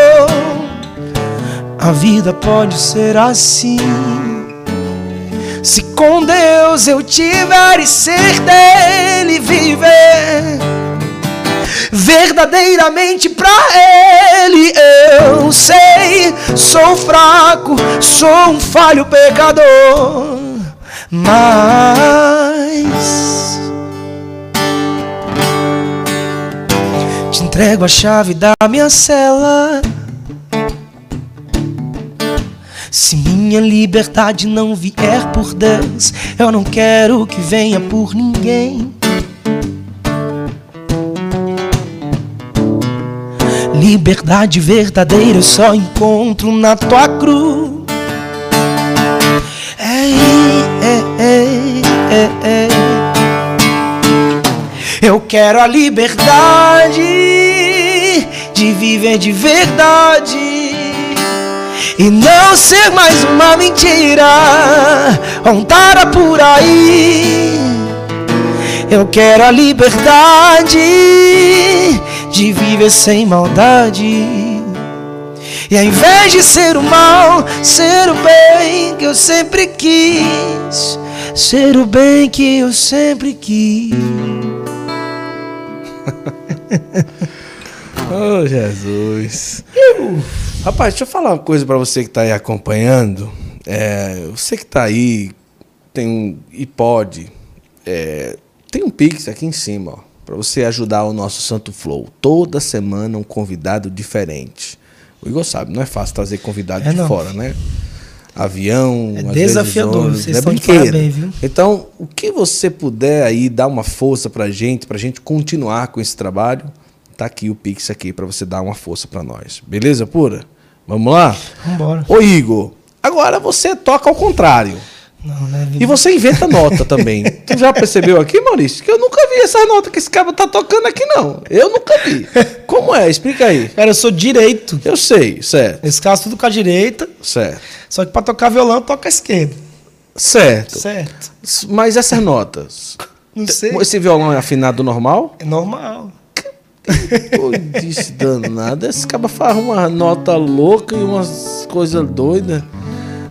A vida pode ser assim. Se com Deus eu tiver e ser dele viver verdadeiramente pra ele eu sei sou fraco sou um falho pecador mas te entrego a chave da minha cela se minha liberdade não vier por Deus, eu não quero que venha por ninguém. Liberdade verdadeira eu só encontro na tua cruz. Eu quero a liberdade de viver de verdade e não ser mais uma mentira contada por aí. Eu quero a liberdade de viver sem maldade. E ao invés de ser o mal, ser o bem que eu sempre quis. Ser o bem que eu sempre quis. [LAUGHS] Oh, Jesus. Rapaz, deixa eu falar uma coisa pra você que tá aí acompanhando. É, você que tá aí tem um, e pode, é, tem um Pix aqui em cima, ó, para você ajudar o nosso Santo Flow. Toda semana um convidado diferente. O Igor sabe, não é fácil trazer convidado É, de não. fora, né? Avião, É vezes desafiador, ônibus, vocês é estão de brinquedo. parabéns, viu? Então, o que você puder aí dar uma força pra gente, pra gente continuar com esse trabalho, tá aqui o Pix aqui pra você dar uma força pra nós. Beleza, pura? Vamos lá? Vambora. Ô Igor, agora você toca ao contrário. Não, né? E você inventa nota também. [LAUGHS] tu já percebeu aqui, Maurício? Que eu nunca vi essa nota que esse cara tá tocando aqui, não. Eu nunca vi. Como é? Explica aí. Cara, eu sou direito. Eu sei, certo, Nesse caso, tudo com a direita. certo. Só que pra tocar violão, toca a esquerda. Certo. Certo. Mas essas notas. Não sei. Esse violão é afinado normal? É normal. Pô, disse danado. Esse cara faz uma nota louca e umas coisas doidas.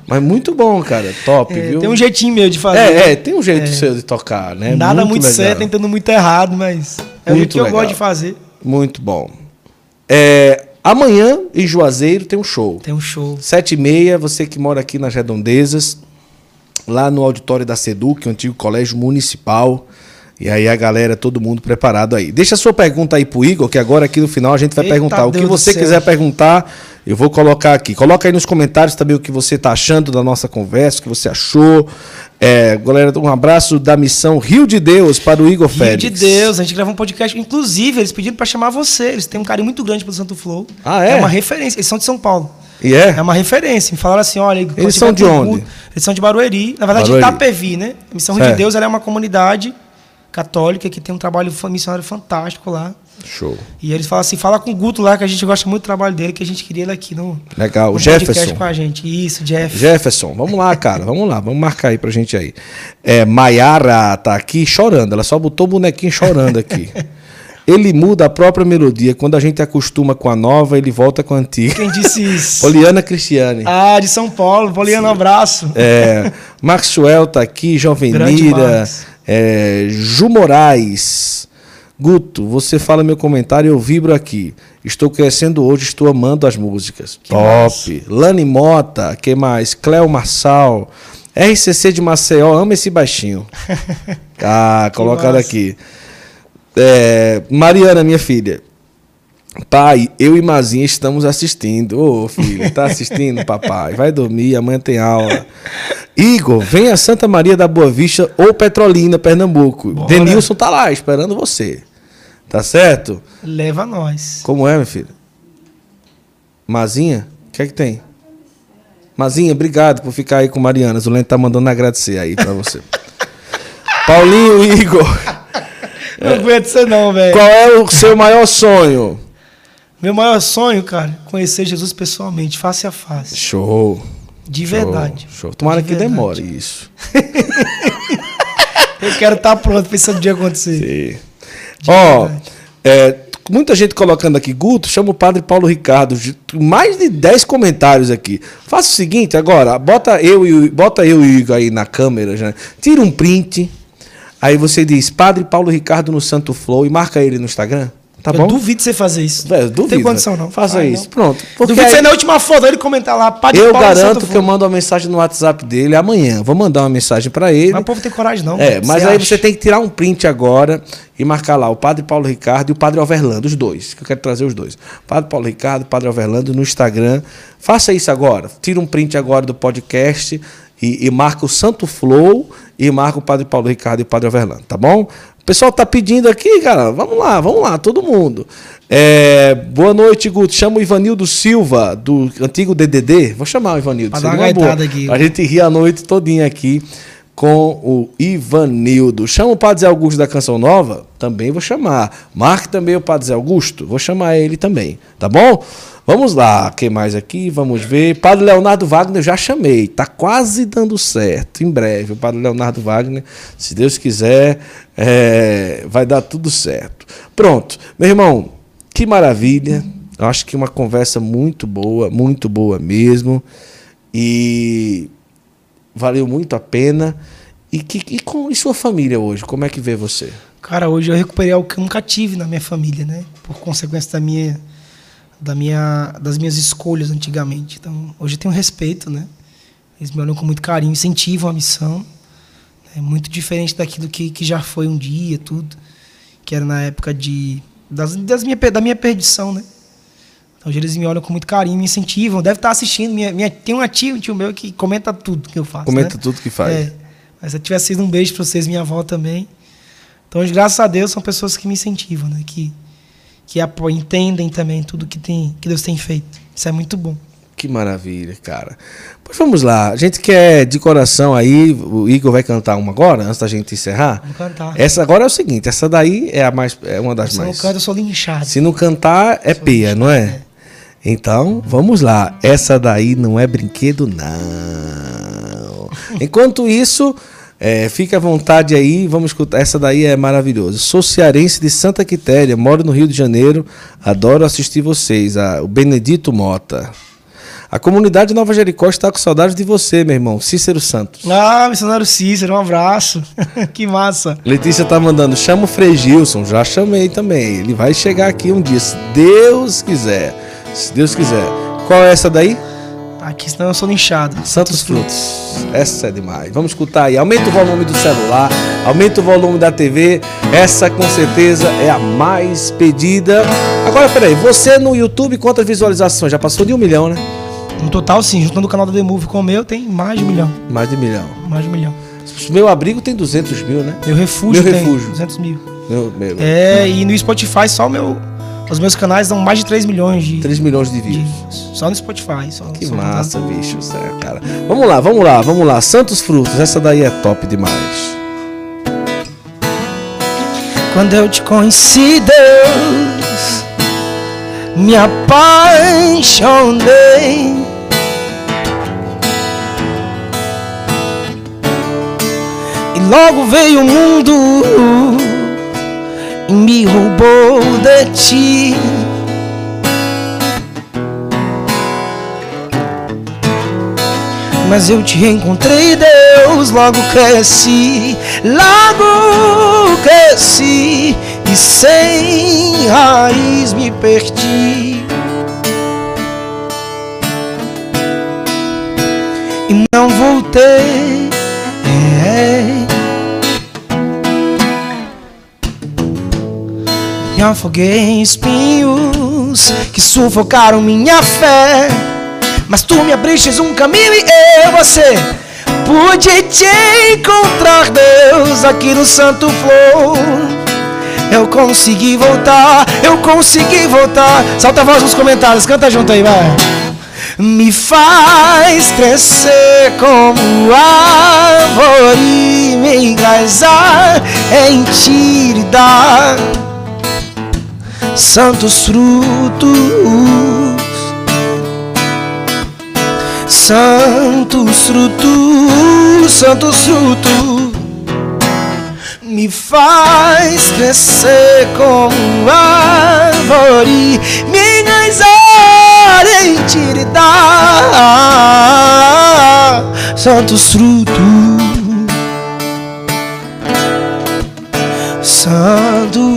Mas muito bom, cara. Top, É, viu? tem um jeitinho meu de fazer. É, é, tem um jeito seu de tocar, né? Nada muito, legal. certo, tentando muito errado, mas é o Muito que eu legal. gosto de fazer. Muito bom. É, amanhã, em Juazeiro, tem um show. Tem um show. Sete e meia, você que mora aqui nas Redondezas, lá no auditório da Seduc, o antigo colégio municipal. E aí a galera, todo mundo preparado aí. Deixa a sua pergunta aí pro Igor, que agora aqui no final a gente vai Eita perguntar. O que Deus você quiser perguntar, eu vou colocar aqui. Coloca aí nos comentários também o que você tá achando da nossa conversa, o que você achou. É, galera, um abraço da missão Rio de Deus para o Igor Rio Félix. de Deus, a gente gravou um podcast. Inclusive, eles pediram pra chamar você. Eles têm um carinho muito grande pelo Santo Flow. Ah, é? uma referência. Eles são de São Paulo. E é? É uma referência. Me falaram assim: olha. Eles são de onde? culto- Eles são de Barueri. Na verdade, Barueri. Itapevi, né? A Missão Rio Certo. de Deus é uma comunidade católica que tem um trabalho missionário fantástico lá. Show. E eles falam assim: fala com o Guto lá, que a gente gosta muito do trabalho dele, que a gente queria ele aqui no, Legal. no Jefferson. com a gente. Isso, Jeff. Jefferson, vamos lá, cara, vamos lá, vamos marcar aí pra gente aí. É, Maiara tá aqui chorando, ela só botou o bonequinho chorando aqui. [LAUGHS] Ele muda a própria melodia, quando a gente acostuma com a nova, ele volta com a antiga. Quem disse isso? [LAUGHS] Poliana Cristiane. Ah, de São Paulo. Poliana, abraço. É, Maxwell tá aqui, Jovenira. É, Ju Moraes. Guto, você fala meu comentário, eu vibro aqui. Estou crescendo hoje, estou amando as músicas. Top. Lani Mota, que mais? Cléo Marçal. RCC de Maceió, ama esse baixinho. [LAUGHS] Ah, colocado aqui. É, Mariana, minha filha. Pai, eu e Mazinha estamos assistindo. Ô, filho, tá [LAUGHS] assistindo, papai? Vai dormir, amanhã tem aula. Igor, vem a Santa Maria da Boa Vista ou Petrolina, Pernambuco. Bora. Denilson tá lá esperando você. Tá certo? Leva nós. Como é, meu filho? Mazinha? O que é que tem? Mazinha, obrigado por ficar aí com Mariana. Zulene tá mandando agradecer aí pra você. [LAUGHS] Paulinho Igor, Não aguento você não, velho. qual é o seu maior sonho? Meu maior sonho, cara, conhecer Jesus pessoalmente, face a face. Show. De verdade. Show. Tomara De que verdade. demore isso. [LAUGHS] Eu quero estar pronto pra esse dia acontecer. Ó, é, muita gente colocando aqui, Guto, chama o padre Paulo Ricardo. Mais de 10 comentários aqui. Faça o seguinte agora, bota eu e o, bota eu e o Igor aí na câmera, já. tira um print. Aí você diz, Padre Paulo Ricardo no Santo Flow e marca ele no Instagram. Tá eu bom? duvido você fazer isso. Velho, Não duvido. tem condição, não. Faça isso. não. Pronto. Porque Duvido você aí- na última foto ele comentar lá. Padre eu Paulo garanto que eu mando uma mensagem no WhatsApp dele amanhã. Vou mandar uma mensagem pra ele. Mas o povo tem coragem, não. É, mas Você aí acha? você tem que tirar um print agora e marcar lá o Padre Paulo Ricardo e o Padre Overlando, os dois, que eu quero trazer os dois. Padre Paulo Ricardo, Padre Overlando no Instagram. Faça isso agora. Tira um print agora do podcast e, e marca o Santo Flow e marca o Padre Paulo Ricardo e o Padre Overlando, tá bom? Pessoal tá pedindo aqui, cara. Vamos lá, vamos lá, todo mundo. É, boa noite, Guto. Chama o Ivanildo Silva, do antigo DDD. Vou chamar o Ivanildo. Pra dar uma boa. aqui. A gente ri a noite todinha aqui com o Ivanildo. Chama o Padre Zé Augusto da Canção Nova? Também vou chamar. Marque também o Padre Zé Augusto? Vou chamar ele também, tá bom? Vamos lá, quem mais aqui? Vamos ver. Padre Leonardo Wagner, eu já chamei. Tá quase dando certo. Em breve, o Padre Leonardo Wagner, se Deus quiser, é, vai dar tudo certo. Pronto. Meu irmão, que maravilha. Eu acho que uma conversa muito boa, muito boa mesmo. E valeu muito a pena. E, que, e, com, e sua família hoje? Como é que vê você? Cara, hoje eu recuperei algo que eu nunca tive na minha família, né? Por consequência da minha, da minha, das minhas escolhas antigamente. Então, hoje eu tenho respeito, né? Eles me olham com muito carinho, incentivam a missão. É muito diferente daquilo que, que já foi um dia, tudo. Que era na época de, das, das minha, da minha perdição, né? Então, hoje eles me olham com muito carinho, me incentivam. Deve estar assistindo. Minha, minha, tem uma tia, um tio meu que comenta tudo que eu faço. Comenta né? tudo que faz. É. Mas se eu tivesse sido um beijo para vocês, minha avó também. Então, hoje, graças a Deus, são pessoas que me incentivam, né? Que, que apoiam, entendem também tudo que, tem, que Deus tem feito. Isso é muito bom. Que maravilha, cara. Pois vamos lá. A gente quer de coração aí. O Igor vai cantar uma agora, antes da gente encerrar. Vamos cantar. Essa agora é o seguinte: essa daí é, a mais, é uma das Se eu não mais. canto, eu sou linchado. Se não cantar, é peia, não é? Então, vamos lá. Essa daí não é brinquedo, não. Enquanto isso, É, fique à vontade aí, vamos escutar. Essa daí é maravilhosa. Sou cearense de Santa Quitéria, moro no Rio de Janeiro, adoro assistir vocês. Ah, o Benedito Mota. A comunidade Nova Jericó está com saudade de você, meu irmão, Cícero Santos. Ah, missionário Cícero, um abraço. [LAUGHS] que massa. Letícia tá mandando, chama o Frei Gilson, já chamei também. Ele vai chegar aqui um dia, se Deus quiser. Se Deus quiser. Qual é essa daí? Aqui, senão eu sou linchado. Santos Frutos. Essa é demais. Vamos escutar aí. Aumenta o volume do celular, aumenta o volume da TV. Essa com certeza é a mais pedida. Agora, peraí, você no YouTube, quantas visualizações? Já passou de um milhão, né? No total, sim, juntando o canal da The Move com o meu, tem mais de um milhão. Mais de um milhão. Mais de um milhão. Meu abrigo tem 200 mil, né? Meu refúgio Meu tem refúgio. 200 mil. Meu, meu, É, e no Spotify só o meu, os meus canais dão mais de 3 milhões de, 3 milhões de de views. Só no Spotify. Só, Que só massa, bicho, sério, cara. Vamos lá, vamos lá, vamos lá. Santos Frutos, essa daí é top demais. Quando eu te conheci, Deus, me apaixonei. E logo veio o mundo me roubou de ti. Mas eu te encontrei, Deus, logo cresci, logo cresci e sem raiz me perdi. E não voltei. Afoguei em espinhos que sufocaram minha fé. Mas tu me abristes um caminho e eu, você, pude te encontrar, Deus, aqui no Santo Flor. Eu consegui voltar, eu consegui voltar. Solta a voz nos comentários, canta junto aí, vai. Me faz crescer como árvore, me enraizar em ti dar santos frutos. Santos frutos, santos frutos, me faz crescer como árvore, me enraizar em ti e dar santos frutos, santos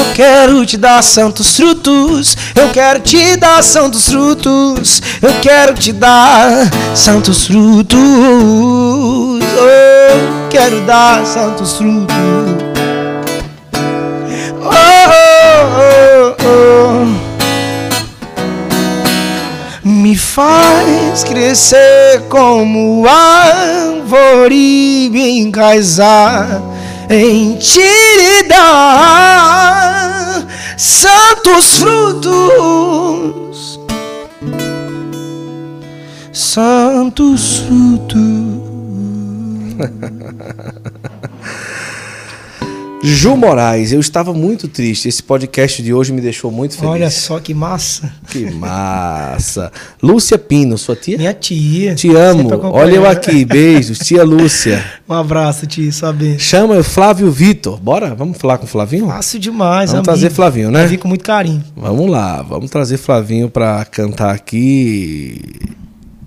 Eu quero te dar santos frutos, eu quero te dar santos frutos, eu quero te dar santos frutos, eu quero dar santos frutos. Oh, oh, oh. Me faz crescer como árvore, me enraizar em ti lhe dar santos frutos, santos frutos. [LAUGHS] Ju Moraes, eu estava muito triste. Esse podcast de hoje me deixou muito feliz. Olha só que massa. Que massa. Lúcia Pino, sua tia? Minha tia. Te amo. Olha eu aqui. Beijos. Tia Lúcia. Um abraço, tia, bênção. Chama o Flávio Vitor. Bora? Vamos falar com o Flavinho? Fácil demais, Vamos amigo. trazer Flavinho, né? Vi com muito carinho. Vamos lá. Vamos trazer Flavinho pra cantar aqui.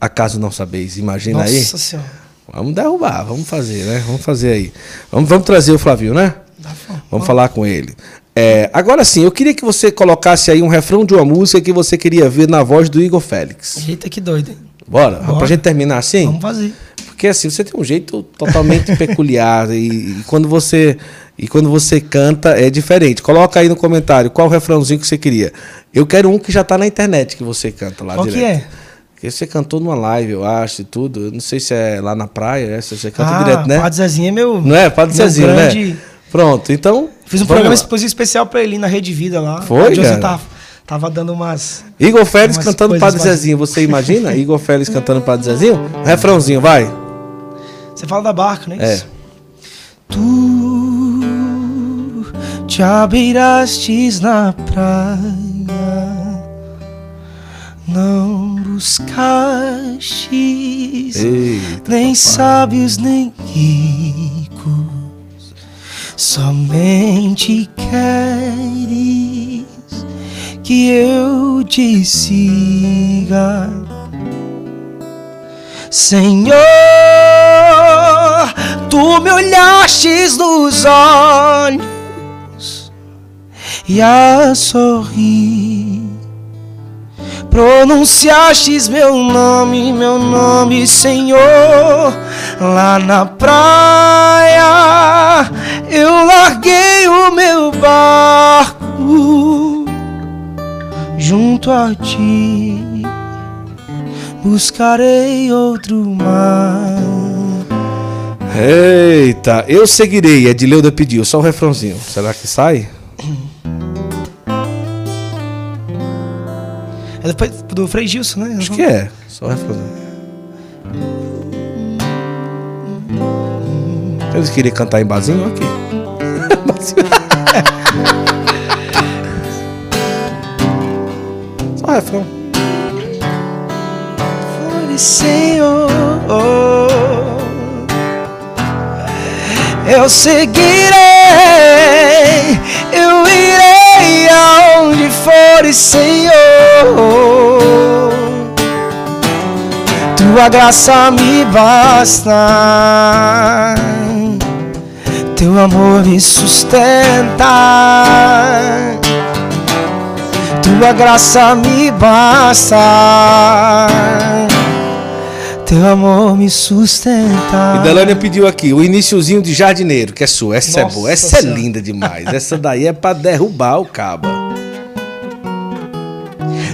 Acaso não sabeis. Imagina Nossa aí. senhora. Vamos derrubar. Vamos fazer, né? Vamos fazer aí. Vamos, vamos trazer o Flavinho, né? Vamos falar com ele. É, agora sim, eu queria que você colocasse aí um refrão de uma música que você queria ver na voz do Igor Félix. Eita, que doido, hein? Bora? Bora. Pra gente terminar assim? Vamos fazer. Porque assim, você tem um jeito totalmente [LAUGHS] peculiar e, e quando você e quando você canta é diferente. Coloca aí no comentário qual o refrãozinho que você queria. Eu quero um que já tá na internet que você canta lá Qual que direto. é? Porque você cantou numa live, eu acho, e tudo. Eu não sei se é lá na praia, é, se você canta ah, direto, né? Padre Zezinho é meu. Não é? Padre Zezinho, grande- né? Pronto, então. Fiz um programa lá. especial pra ele na Rede Vida lá. Foi, O Johnson cara? tava, tava dando umas. Igor Félix Umas cantando Padre mais- Zezinho. Você imagina? [LAUGHS] Igor Félix cantando Padre Zezinho? Um refrãozinho, vai. Você fala da barca, não é É. isso? Tu te abeirastes na praia, não buscastes, Eita, nem papai. sábios nem ricos, somente queres que eu te siga. Senhor, tu me olhastes nos olhos e a sorrir. Pronunciastes meu nome, meu nome, Senhor, lá na praia. Eu larguei o meu barco junto a ti. Buscarei outro mar. Eita, eu seguirei. Edileuda pediu, só o refrãozinho. Será que sai? É depois do Frei Gilson, né? Acho que é. Só o refrãozinho. Eles queriam cantar em barzinho? Aqui. Só o refrão. Fore, Senhor. Eu seguirei, eu irei aonde for, Senhor. Tua graça me basta, teu amor me sustenta. Tua graça me basta. Teu amor me sustenta. E Delânia pediu aqui o iniciozinho de Jardineiro, que é sua. Essa é Nossa boa. Essa é Senhora. linda demais. Essa daí é pra derrubar o caba.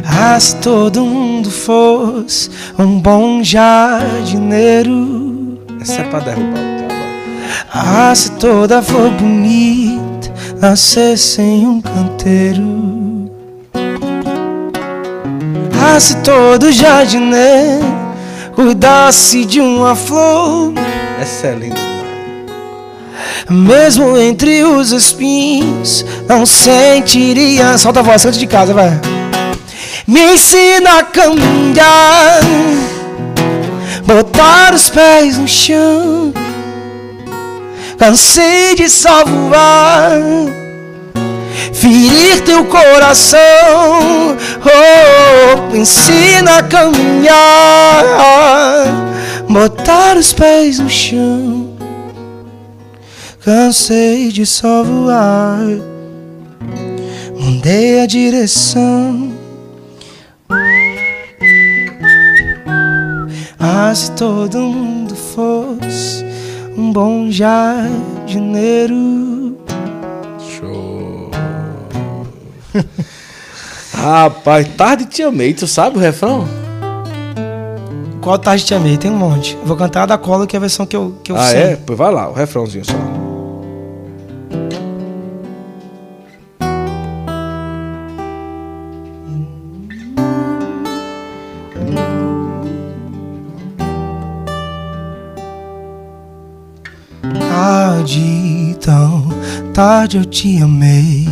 Ah, se todo mundo fosse um bom jardineiro. Essa é pra derrubar o. Ah, se toda flor bonita nascesse em um canteiro. Ah, se todo jardineiro cuidasse de uma flor. Essa é linda. Mesmo entre os espinhos, não sentiria. Solta a voz, cante de casa, vai. Me ensina a caminhar, botar os pés no chão. Cansei de só voar, ferir teu coração. Oh, ensina a caminhar, botar os pés no chão. Cansei de só voar, mudei a direção. Ah, se todo mundo fosse um bom jardineiro. Show. [LAUGHS] Rapaz, tarde te amei. Tu sabe o refrão? Qual tarde te amei? Tem um monte. Vou cantar a da cola, que é a versão que eu, que eu ah, sei. é? Pois vai lá, o refrãozinho só. Tarde eu te amei.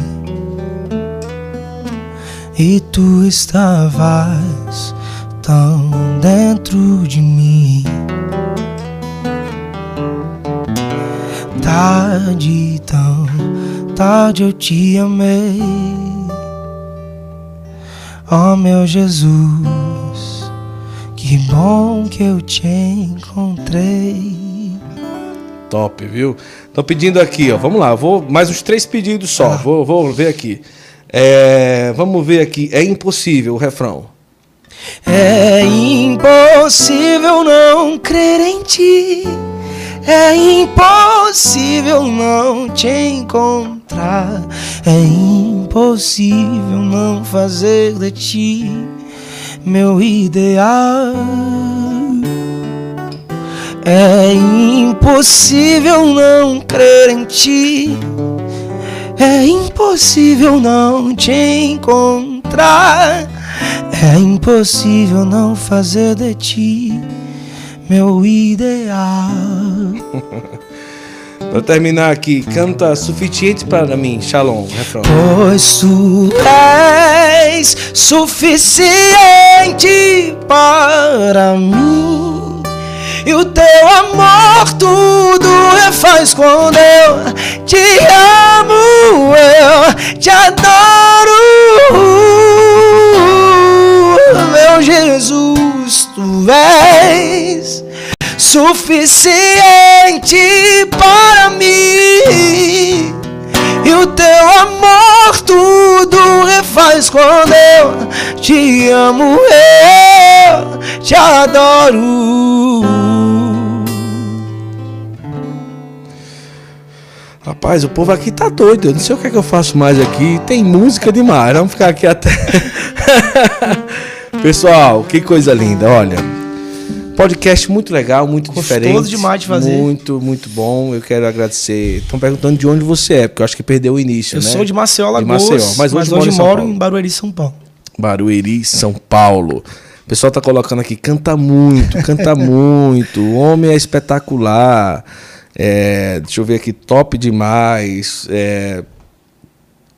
E tu estavas tão dentro de mim. Tarde, tão tarde eu te amei. Oh meu Jesus Que bom que eu te encontrei Top, viu? Estão pedindo aqui, ó. Vamos lá, vou mais uns três pedidos só. Vou, vou ver aqui. É, vamos ver aqui. É impossível o refrão. É impossível não crer em ti. É impossível não te encontrar. É impossível não fazer de ti meu ideal. É impossível não crer em ti. É impossível não te encontrar. É impossível não fazer de ti meu ideal. [LAUGHS] Pra terminar aqui, canta suficiente para mim, Shalom, refrão. Pois tu és suficiente para mim. E o teu amor tudo refaz quando eu te amo, eu te adoro. Meu Jesus, tu és suficiente para mim. E o teu amor tudo refaz quando eu te amo, eu te adoro. Rapaz, o povo aqui tá doido. Eu não sei o que é que eu faço mais aqui. Tem música demais. Vamos ficar aqui até. [LAUGHS] Pessoal, que coisa linda. Olha, podcast muito legal, muito Gostoso diferente. demais de fazer. Muito, muito bom. Eu quero agradecer. Estão perguntando de onde você é, porque eu acho que perdeu o início, Eu né? sou de Maceió, De Alagoas, Maceió, mas hoje em São moro Paulo. em Barueri, São Paulo. Barueri, São Paulo. O pessoal tá colocando aqui, canta muito, canta [LAUGHS] muito. O homem é espetacular. É, deixa eu ver aqui, top demais. É,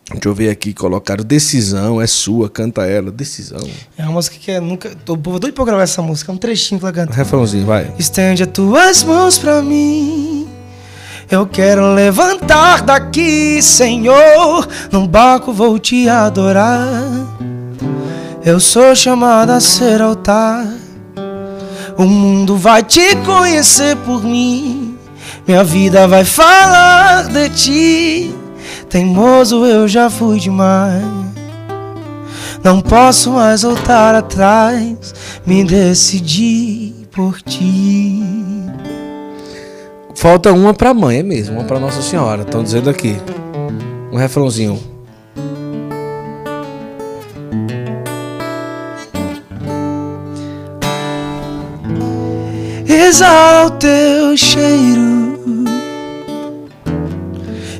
deixa eu ver aqui, colocaram Decisão, é sua, canta ela, Decisão. É uma música que é nunca. Tô doido pra gravar essa música, é um trechinho que ela canta. Refrãozinho, vai. Estende as tuas mãos pra mim. Eu quero levantar daqui, Senhor. Num barco vou te adorar. Eu sou chamado a ser altar. O mundo vai te conhecer por mim. Minha vida vai falar de ti. Teimoso eu já fui demais. Não posso mais voltar atrás. Me decidi por ti. Falta uma pra mãe, é mesmo, uma pra Nossa Senhora. Estão dizendo aqui. Um refrãozinho. Exala o teu cheiro.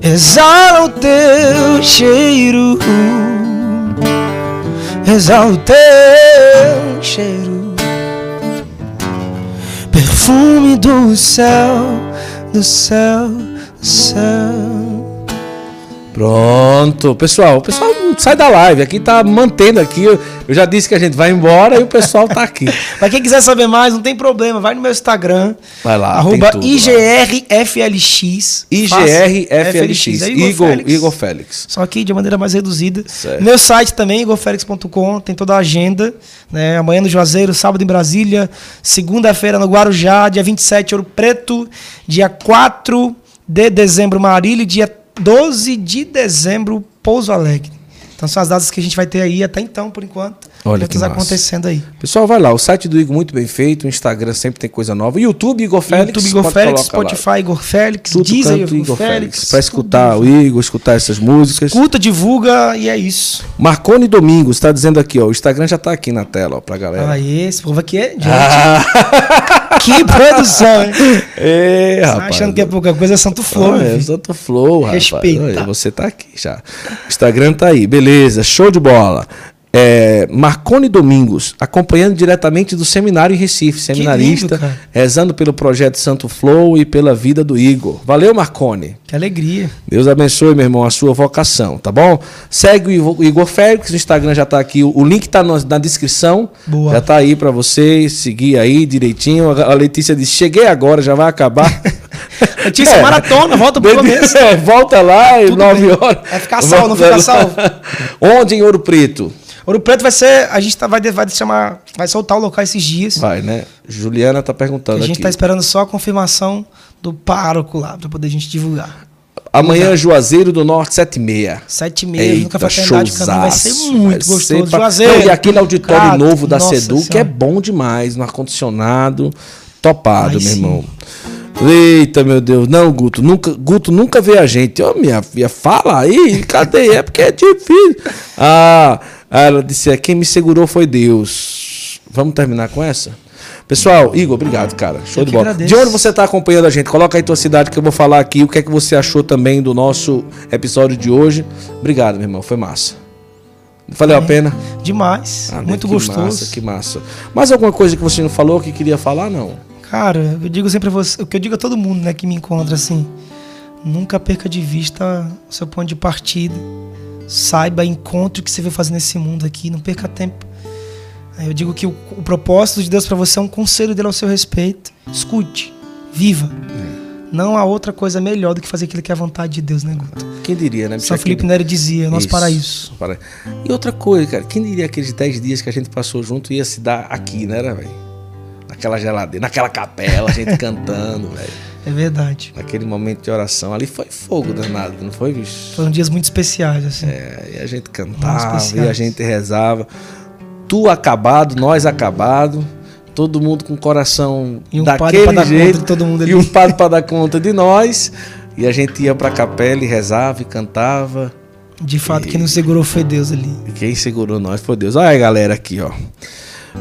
Exala o teu cheiro. Exala o teu cheiro. Perfume do céu, do céu, do céu. Pronto, pessoal, o pessoal não sai da live, aqui tá mantendo aqui. Eu eu já disse que a gente vai embora e o pessoal tá aqui. [LAUGHS] Pra quem quiser saber mais, não tem problema, vai no meu Instagram. Vai lá, Arroba tudo. IGRFLX. IGRFLX, é Igor, Igor Félix. Só que de maneira mais reduzida. Certo. Meu site também, igorfelix.com, tem toda a agenda. Né? Amanhã no Juazeiro, sábado em Brasília, segunda-feira no Guarujá, dia 27 Ouro Preto, dia 4 de dezembro Marília dia 12 de dezembro Pouso Alegre. Então são as datas que a gente vai ter aí até então, por enquanto. Olha que massa. acontecendo aí. Pessoal, vai lá, o site do Igor muito bem feito, o Instagram sempre tem coisa nova. YouTube, Igor Félix. YouTube Igor Félix, lá. Spotify Igor Félix, Tudo Deezer Igor, Igor Félix. Pra escutar tudo. o Igor, escutar essas músicas. Escuta, divulga e é isso. Marcone Domingos está dizendo aqui, ó. O Instagram já tá aqui na tela, ó, pra galera. Aí, esse povo aqui é. [LAUGHS] Gente, Ah, que produção, hein? é, Tá rapaz. achando que é pouca coisa, é Santo Flor, Ah, é. Santo Flow, rapaz. Respeita. Olha, você tá aqui já. Instagram tá aí, beleza, show de bola. É, Marcone Domingos, acompanhando diretamente do seminário em Recife, seminarista, lindo, rezando pelo projeto Santo Flow e pela vida do Igor. Valeu, Marcone. Que alegria. Deus abençoe, meu irmão, a sua vocação, tá bom? Segue o Igor- Félix, o Instagram já tá aqui, o link tá na descrição. Boa. Já tá aí pra você seguir aí direitinho. A Letícia disse: "Cheguei agora, já vai acabar". [LAUGHS] Letícia, maratona, volta pro começo. É, volta lá Tudo 9 bem. horas. Vai ficar salvo, não fica salvo. [LAUGHS] Onde em Ouro Preto? Ouro Preto vai ser. A gente tá, vai, vai chamar. Vai soltar o local esses dias. Vai, né? Juliana tá perguntando a gente aqui. tá esperando só a confirmação do pároco lá, pra poder a gente divulgar. Amanhã Juazeiro do Norte 76. Sete e meia, no Café Caminho, vai ser muito Vai ser gostoso. pra- Juazeiro. Não, e aquele auditório novo da nossa Sedu, que é bom demais, no ar-condicionado, topado, Ai, meu sim. irmão. Eita, meu Deus. Não, Guto, nunca, Guto nunca vê a gente. Ô, minha filha, fala aí, cadê? É porque é difícil. Ah, ela disse, é, quem me segurou foi Deus. Vamos terminar com essa? Pessoal, Igor, obrigado, cara. Show Eu de bola. De onde você está acompanhando a gente? Coloca aí tua cidade que eu vou falar aqui. O que é que você achou também do nosso episódio de hoje? Obrigado, meu irmão. Foi massa. Valeu a pena? Demais. Ah, muito que gostoso. Massa, que massa. Mais alguma coisa que você não falou que queria falar? Não. Cara, eu digo sempre a você, o que eu digo a todo mundo, né, que me encontra assim. Nunca perca de vista o seu ponto de partida. Saiba, encontre o que você veio fazer nesse mundo aqui. Não perca tempo. Eu digo que o, o propósito de Deus para você é um conselho dele ao seu respeito. Escute, viva. Não há outra coisa melhor do que fazer aquilo que é a vontade de Deus, né, Guto? Quem diria, né? São Felipe Neri dizia, nosso Isso, paraíso. para- E outra coisa, cara, quem diria aqueles 10 dias que a gente passou junto ia se dar aqui, né, era, velho? Naquela geladeira, naquela capela, a gente [LAUGHS] cantando, velho. É verdade. Naquele momento de oração ali foi fogo danado, não foi, bicho? Foram dias muito especiais, assim. É, e a gente cantava, e a gente rezava. Tu acabado, nós acabado, todo mundo com o coração E um padre daquele pra dar conta jeito, de todo mundo ali. e um padre para dar conta de nós. E a gente ia pra capela e rezava e cantava. De fato, quem nos segurou foi Deus ali. E quem segurou nós foi Deus. Olha aí, galera, aqui, ó.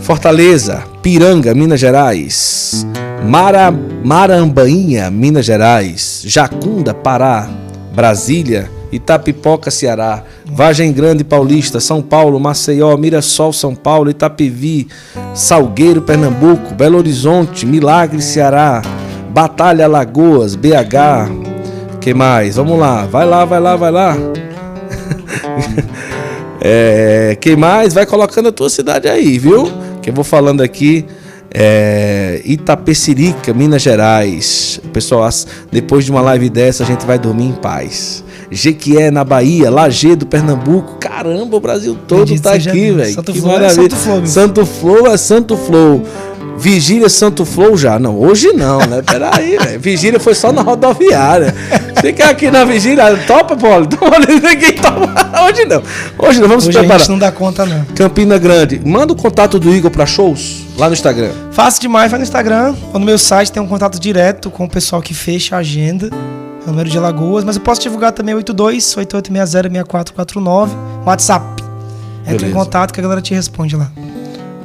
Fortaleza, Piranga, Minas Gerais. Mara, Marambainha, Minas Gerais. Jacunda, Pará. Brasília, Itapipoca, Ceará. Vargem Grande, Paulista. São Paulo, Maceió, Mirassol, São Paulo. Itapevi, Salgueiro, Pernambuco. Belo Horizonte, Milagre, Ceará. Batalha, Lagoas, BH. Que mais? Vamos lá. Vai lá, vai lá, vai lá. [LAUGHS] É, quem mais? Vai colocando a tua cidade aí, viu? Que eu vou falando aqui. É, Itapecerica, Minas Gerais. Pessoal, depois de uma live dessa, a gente vai dormir em paz. Jequié, na Bahia. Lagedo, Pernambuco. Caramba, o Brasil todo tá aqui, velho. Santo Que Flow é. Santo Flow, meu. Santo Flow é Santo Flow. Vigília Santo Flow já? Não, hoje não, né? Peraí, velho. Vigília foi só na rodoviária. Fica aqui na vigília, topa, Paulo? [LAUGHS] Toma, ninguém topa. Hoje não. Hoje não, vamos Hoje a preparar. gente não dá conta, não. Campina Grande. Manda o contato do Igor pra shows lá no Instagram. Fácil demais, vai no Instagram ou no meu site, tem um contato direto com o pessoal que fecha a agenda. Número de Alagoas, mas eu posso divulgar também 82 8860 WhatsApp. Entra em Beleza. contato que a galera te responde lá.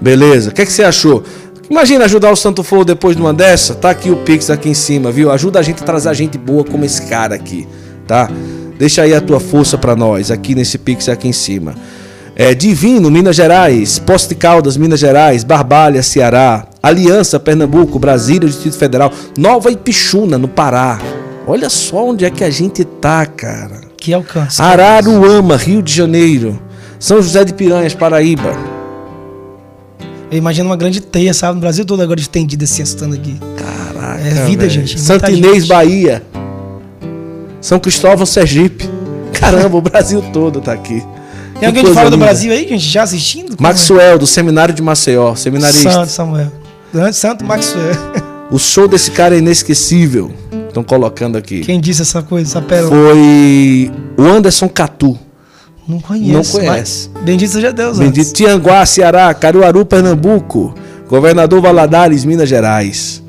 Beleza. O que, é que você achou? Imagina ajudar o Santo Flow depois de uma dessa? Tá aqui o Pix aqui em cima, viu? Ajuda a gente a trazer gente boa como esse cara aqui, tá? Deixa aí a tua força pra nós aqui nesse Pix aqui em cima. É, Divino, Minas Gerais, Poste de Caldas, Minas Gerais, Barbalha, Ceará, Aliança, Pernambuco, Brasília, Distrito Federal, Nova Ipixuna, no Pará. Olha só onde é que a gente tá, cara. Que alcance. Araruama, Rio de Janeiro, São José de Piranhas, Paraíba. Eu imagino uma grande teia, sabe? No Brasil todo agora estendido assim, estando aqui. Caraca, É vida, gente, é Santo muita Inês, gente. Bahia. São Cristóvão, Sergipe. [LAUGHS] Caramba, o Brasil todo tá aqui. Tem alguém de fora do Brasil aí, gente, já assistindo? Como é? Maxwell, do Seminário de Maceió, seminarista. Santo Samuel. Grande Santo Maxwell. [LAUGHS] O show desse cara é inesquecível. Estão colocando aqui. Quem disse essa coisa, essa pérola? Foi o Anderson Catu. Não conheço. Não conhece. Bendito seja Deus, Bendito antes. Tianguá, Ceará, Caruaru, Pernambuco. Governador Valadares, Minas Gerais.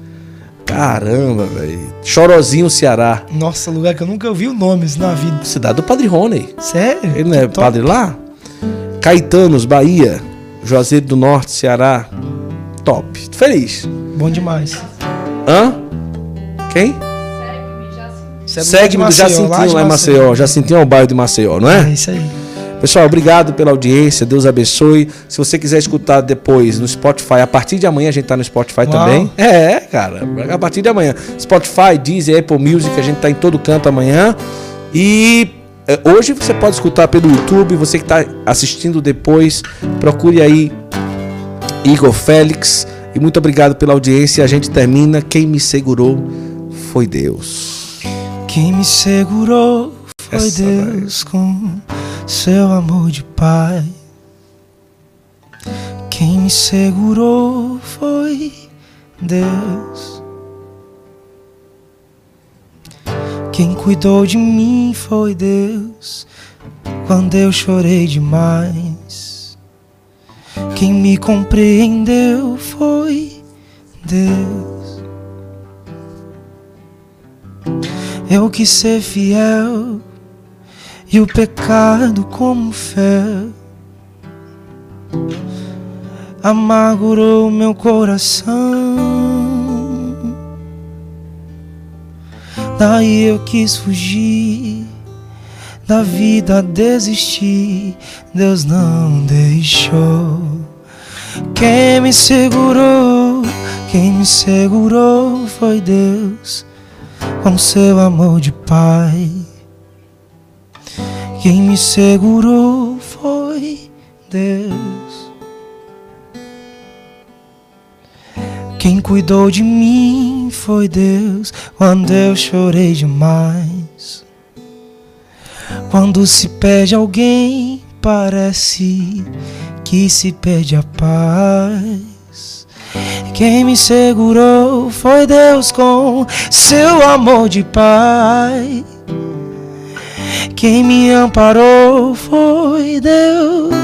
Caramba, velho. Chorozinho, Ceará. Nossa, lugar que eu nunca ouvi o nome na vida. Cidade do Padre Rony. Sério? Ele não é top. padre lá? Caetanos, Bahia. Juazeiro do Norte, Ceará. Top. Feliz. Bom demais. Hã? Quem? É do Maceió, Jacintinho lá em Maceió. Jacintinho é o bairro de Maceió, não É é? isso aí. Pessoal, obrigado pela audiência. Deus abençoe. Se você quiser escutar depois no Spotify, a partir de amanhã a gente tá no Spotify Uau. também. É, cara. A partir de amanhã. Spotify, Deezer, Apple Music, a gente tá em todo canto amanhã. E é, hoje você pode escutar pelo YouTube. Você que tá assistindo depois, procure aí Igor Félix. E muito obrigado pela audiência. A gente termina. Quem me segurou foi Deus. Quem me segurou foi Essa Deus com seu amor de pai. Quem me segurou foi Deus. Quem cuidou de mim foi Deus quando eu chorei demais. Quem me compreendeu foi Deus. Eu quis ser fiel e o pecado como fel amargurou meu coração. Daí eu quis fugir da vida, desistir. Deus não deixou. Quem me segurou, quem me segurou foi Deus com seu amor de pai. Quem me segurou foi Deus. Quem cuidou de mim foi Deus quando eu chorei demais. Quando se perde alguém, parece que se perde a paz. Quem me segurou foi Deus com seu amor de pai. Quem me amparou foi Deus.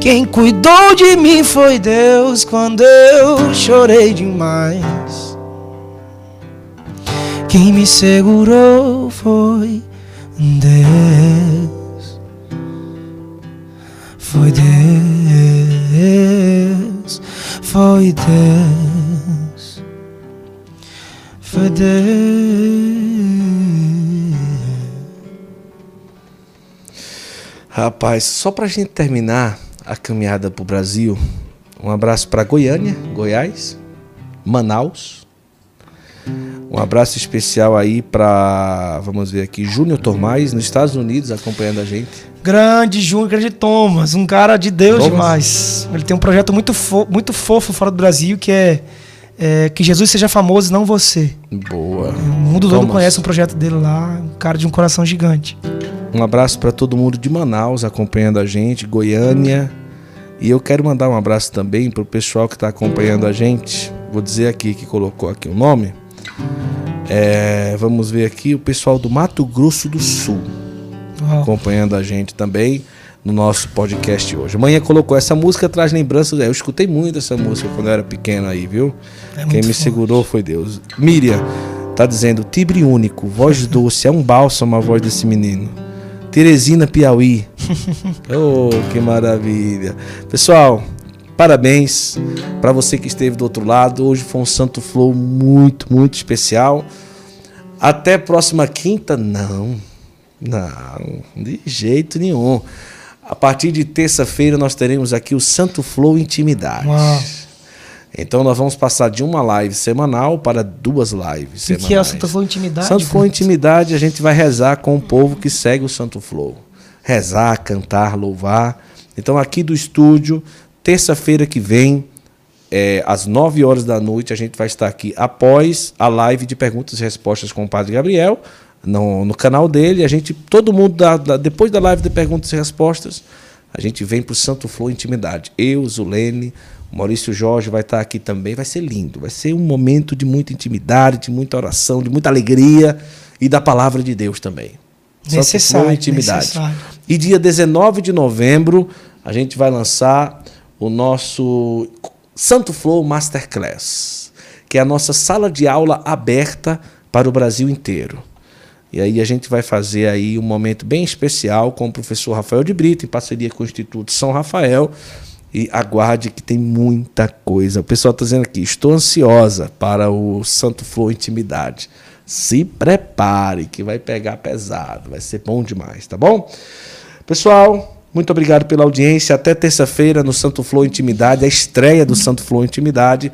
Quem cuidou de mim foi Deus quando eu chorei demais. Quem me segurou foi Deus. Foi Deus. Foi Deus. Foi Deus. Rapaz, só pra gente terminar a caminhada pro Brasil, um abraço para Goiânia, Goiás, Manaus. Um abraço especial aí para, vamos ver aqui, Júnior Tomás, nos Estados Unidos, acompanhando a gente. Grande Júnior, grande Thomas, um cara de Deus Thomas. demais. Ele tem um projeto muito, fo muito fofo fora do Brasil que é, é que Jesus seja famoso e não você. Boa. O mundo todo Thomas. conhece um projeto dele lá, um cara de um coração gigante. Um abraço para todo mundo de Manaus acompanhando a gente, Goiânia. E eu quero mandar um abraço também pro pessoal que está acompanhando a gente. Vou dizer aqui que colocou aqui o nome. É, vamos ver aqui o pessoal do Mato Grosso do Sul Acompanhando a gente também no nosso podcast hoje. Amanhã colocou essa música traz lembranças. Eu escutei muito essa música quando eu era pequeno aí, viu? É Quem me forte. segurou foi Deus. Miriam tá dizendo tibre único, voz [LAUGHS] doce, é um bálsamo a voz desse menino. Teresina Piauí. [LAUGHS] oh, que maravilha. Pessoal, parabéns para você que esteve do outro lado. Hoje foi um Santo Flow muito, muito especial. Até próxima quinta? Não. Não, de jeito nenhum. A partir de terça-feira nós teremos aqui o Santo Flow Intimidade. Uau. Então nós vamos passar de uma live semanal para duas lives O semanais. que é o Santo Flow Intimidade? Santo Flow Intimidade, a gente vai rezar com o povo que segue o Santo Flow. Rezar, cantar, louvar. Então aqui do estúdio, terça-feira que vem, é, às 9 horas da noite, a gente vai estar aqui após a live de perguntas e respostas com o Padre Gabriel, no, no canal dele. A gente, todo mundo, da- da- depois da live de perguntas e respostas, a gente vem para o Santo Flow Intimidade. Eu, Zulene, Maurício Jorge vai estar aqui também. Vai ser lindo. Vai ser um momento de muita intimidade, de muita oração, de muita alegria e da palavra de Deus também. Santo Necessário, Flow Intimidade. necessário. E dia 19 de novembro, a gente vai lançar o nosso Santo Flow Masterclass, que é a nossa sala de aula aberta para o Brasil inteiro. E aí a gente vai fazer aí um momento bem especial com o professor Rafael de Brito, em parceria com o Instituto São Rafael. E aguarde que tem muita coisa. O pessoal está dizendo aqui, estou ansiosa para o Santo Flow Intimidade. Se prepare, que vai pegar pesado, vai ser bom demais, tá bom? Pessoal, muito obrigado pela audiência. Até terça-feira no Santo Flow Intimidade, a estreia do Santo Flow Intimidade.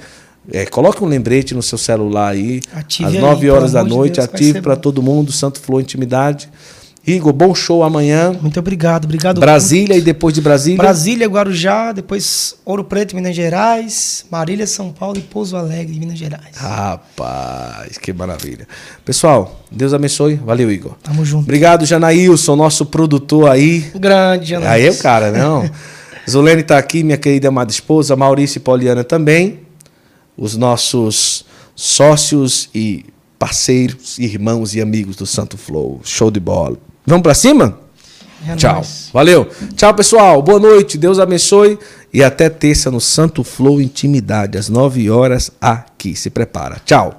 É, coloque um lembrete no seu celular aí, Ative às aí, 9 pelo horas da de noite, Deus, ative para todo mundo, Santo Flow Intimidade. Igor, bom show amanhã. Muito obrigado, obrigado. Brasília e depois de Brasília. Brasília, Guarujá, depois Ouro Preto, Minas Gerais, Marília, São Paulo e Pouso Alegre, Minas Gerais. Rapaz, que maravilha. Pessoal, Deus abençoe. Valeu, Igor. Tamo junto. Obrigado, Janaílson, nosso produtor aí. Grande, Ana. Aí é o cara, não? [LAUGHS] Zulene está aqui, minha querida amada esposa, Maurício e Poliana também, os nossos sócios e parceiros, irmãos e amigos do Santo Flow. Show de bola. Vamos para cima? É Tchau. nóis. Valeu. Tchau, pessoal. Boa noite. Deus abençoe. E até terça no Santo Flow Intimidade, às 9 horas aqui. Se prepara. Tchau.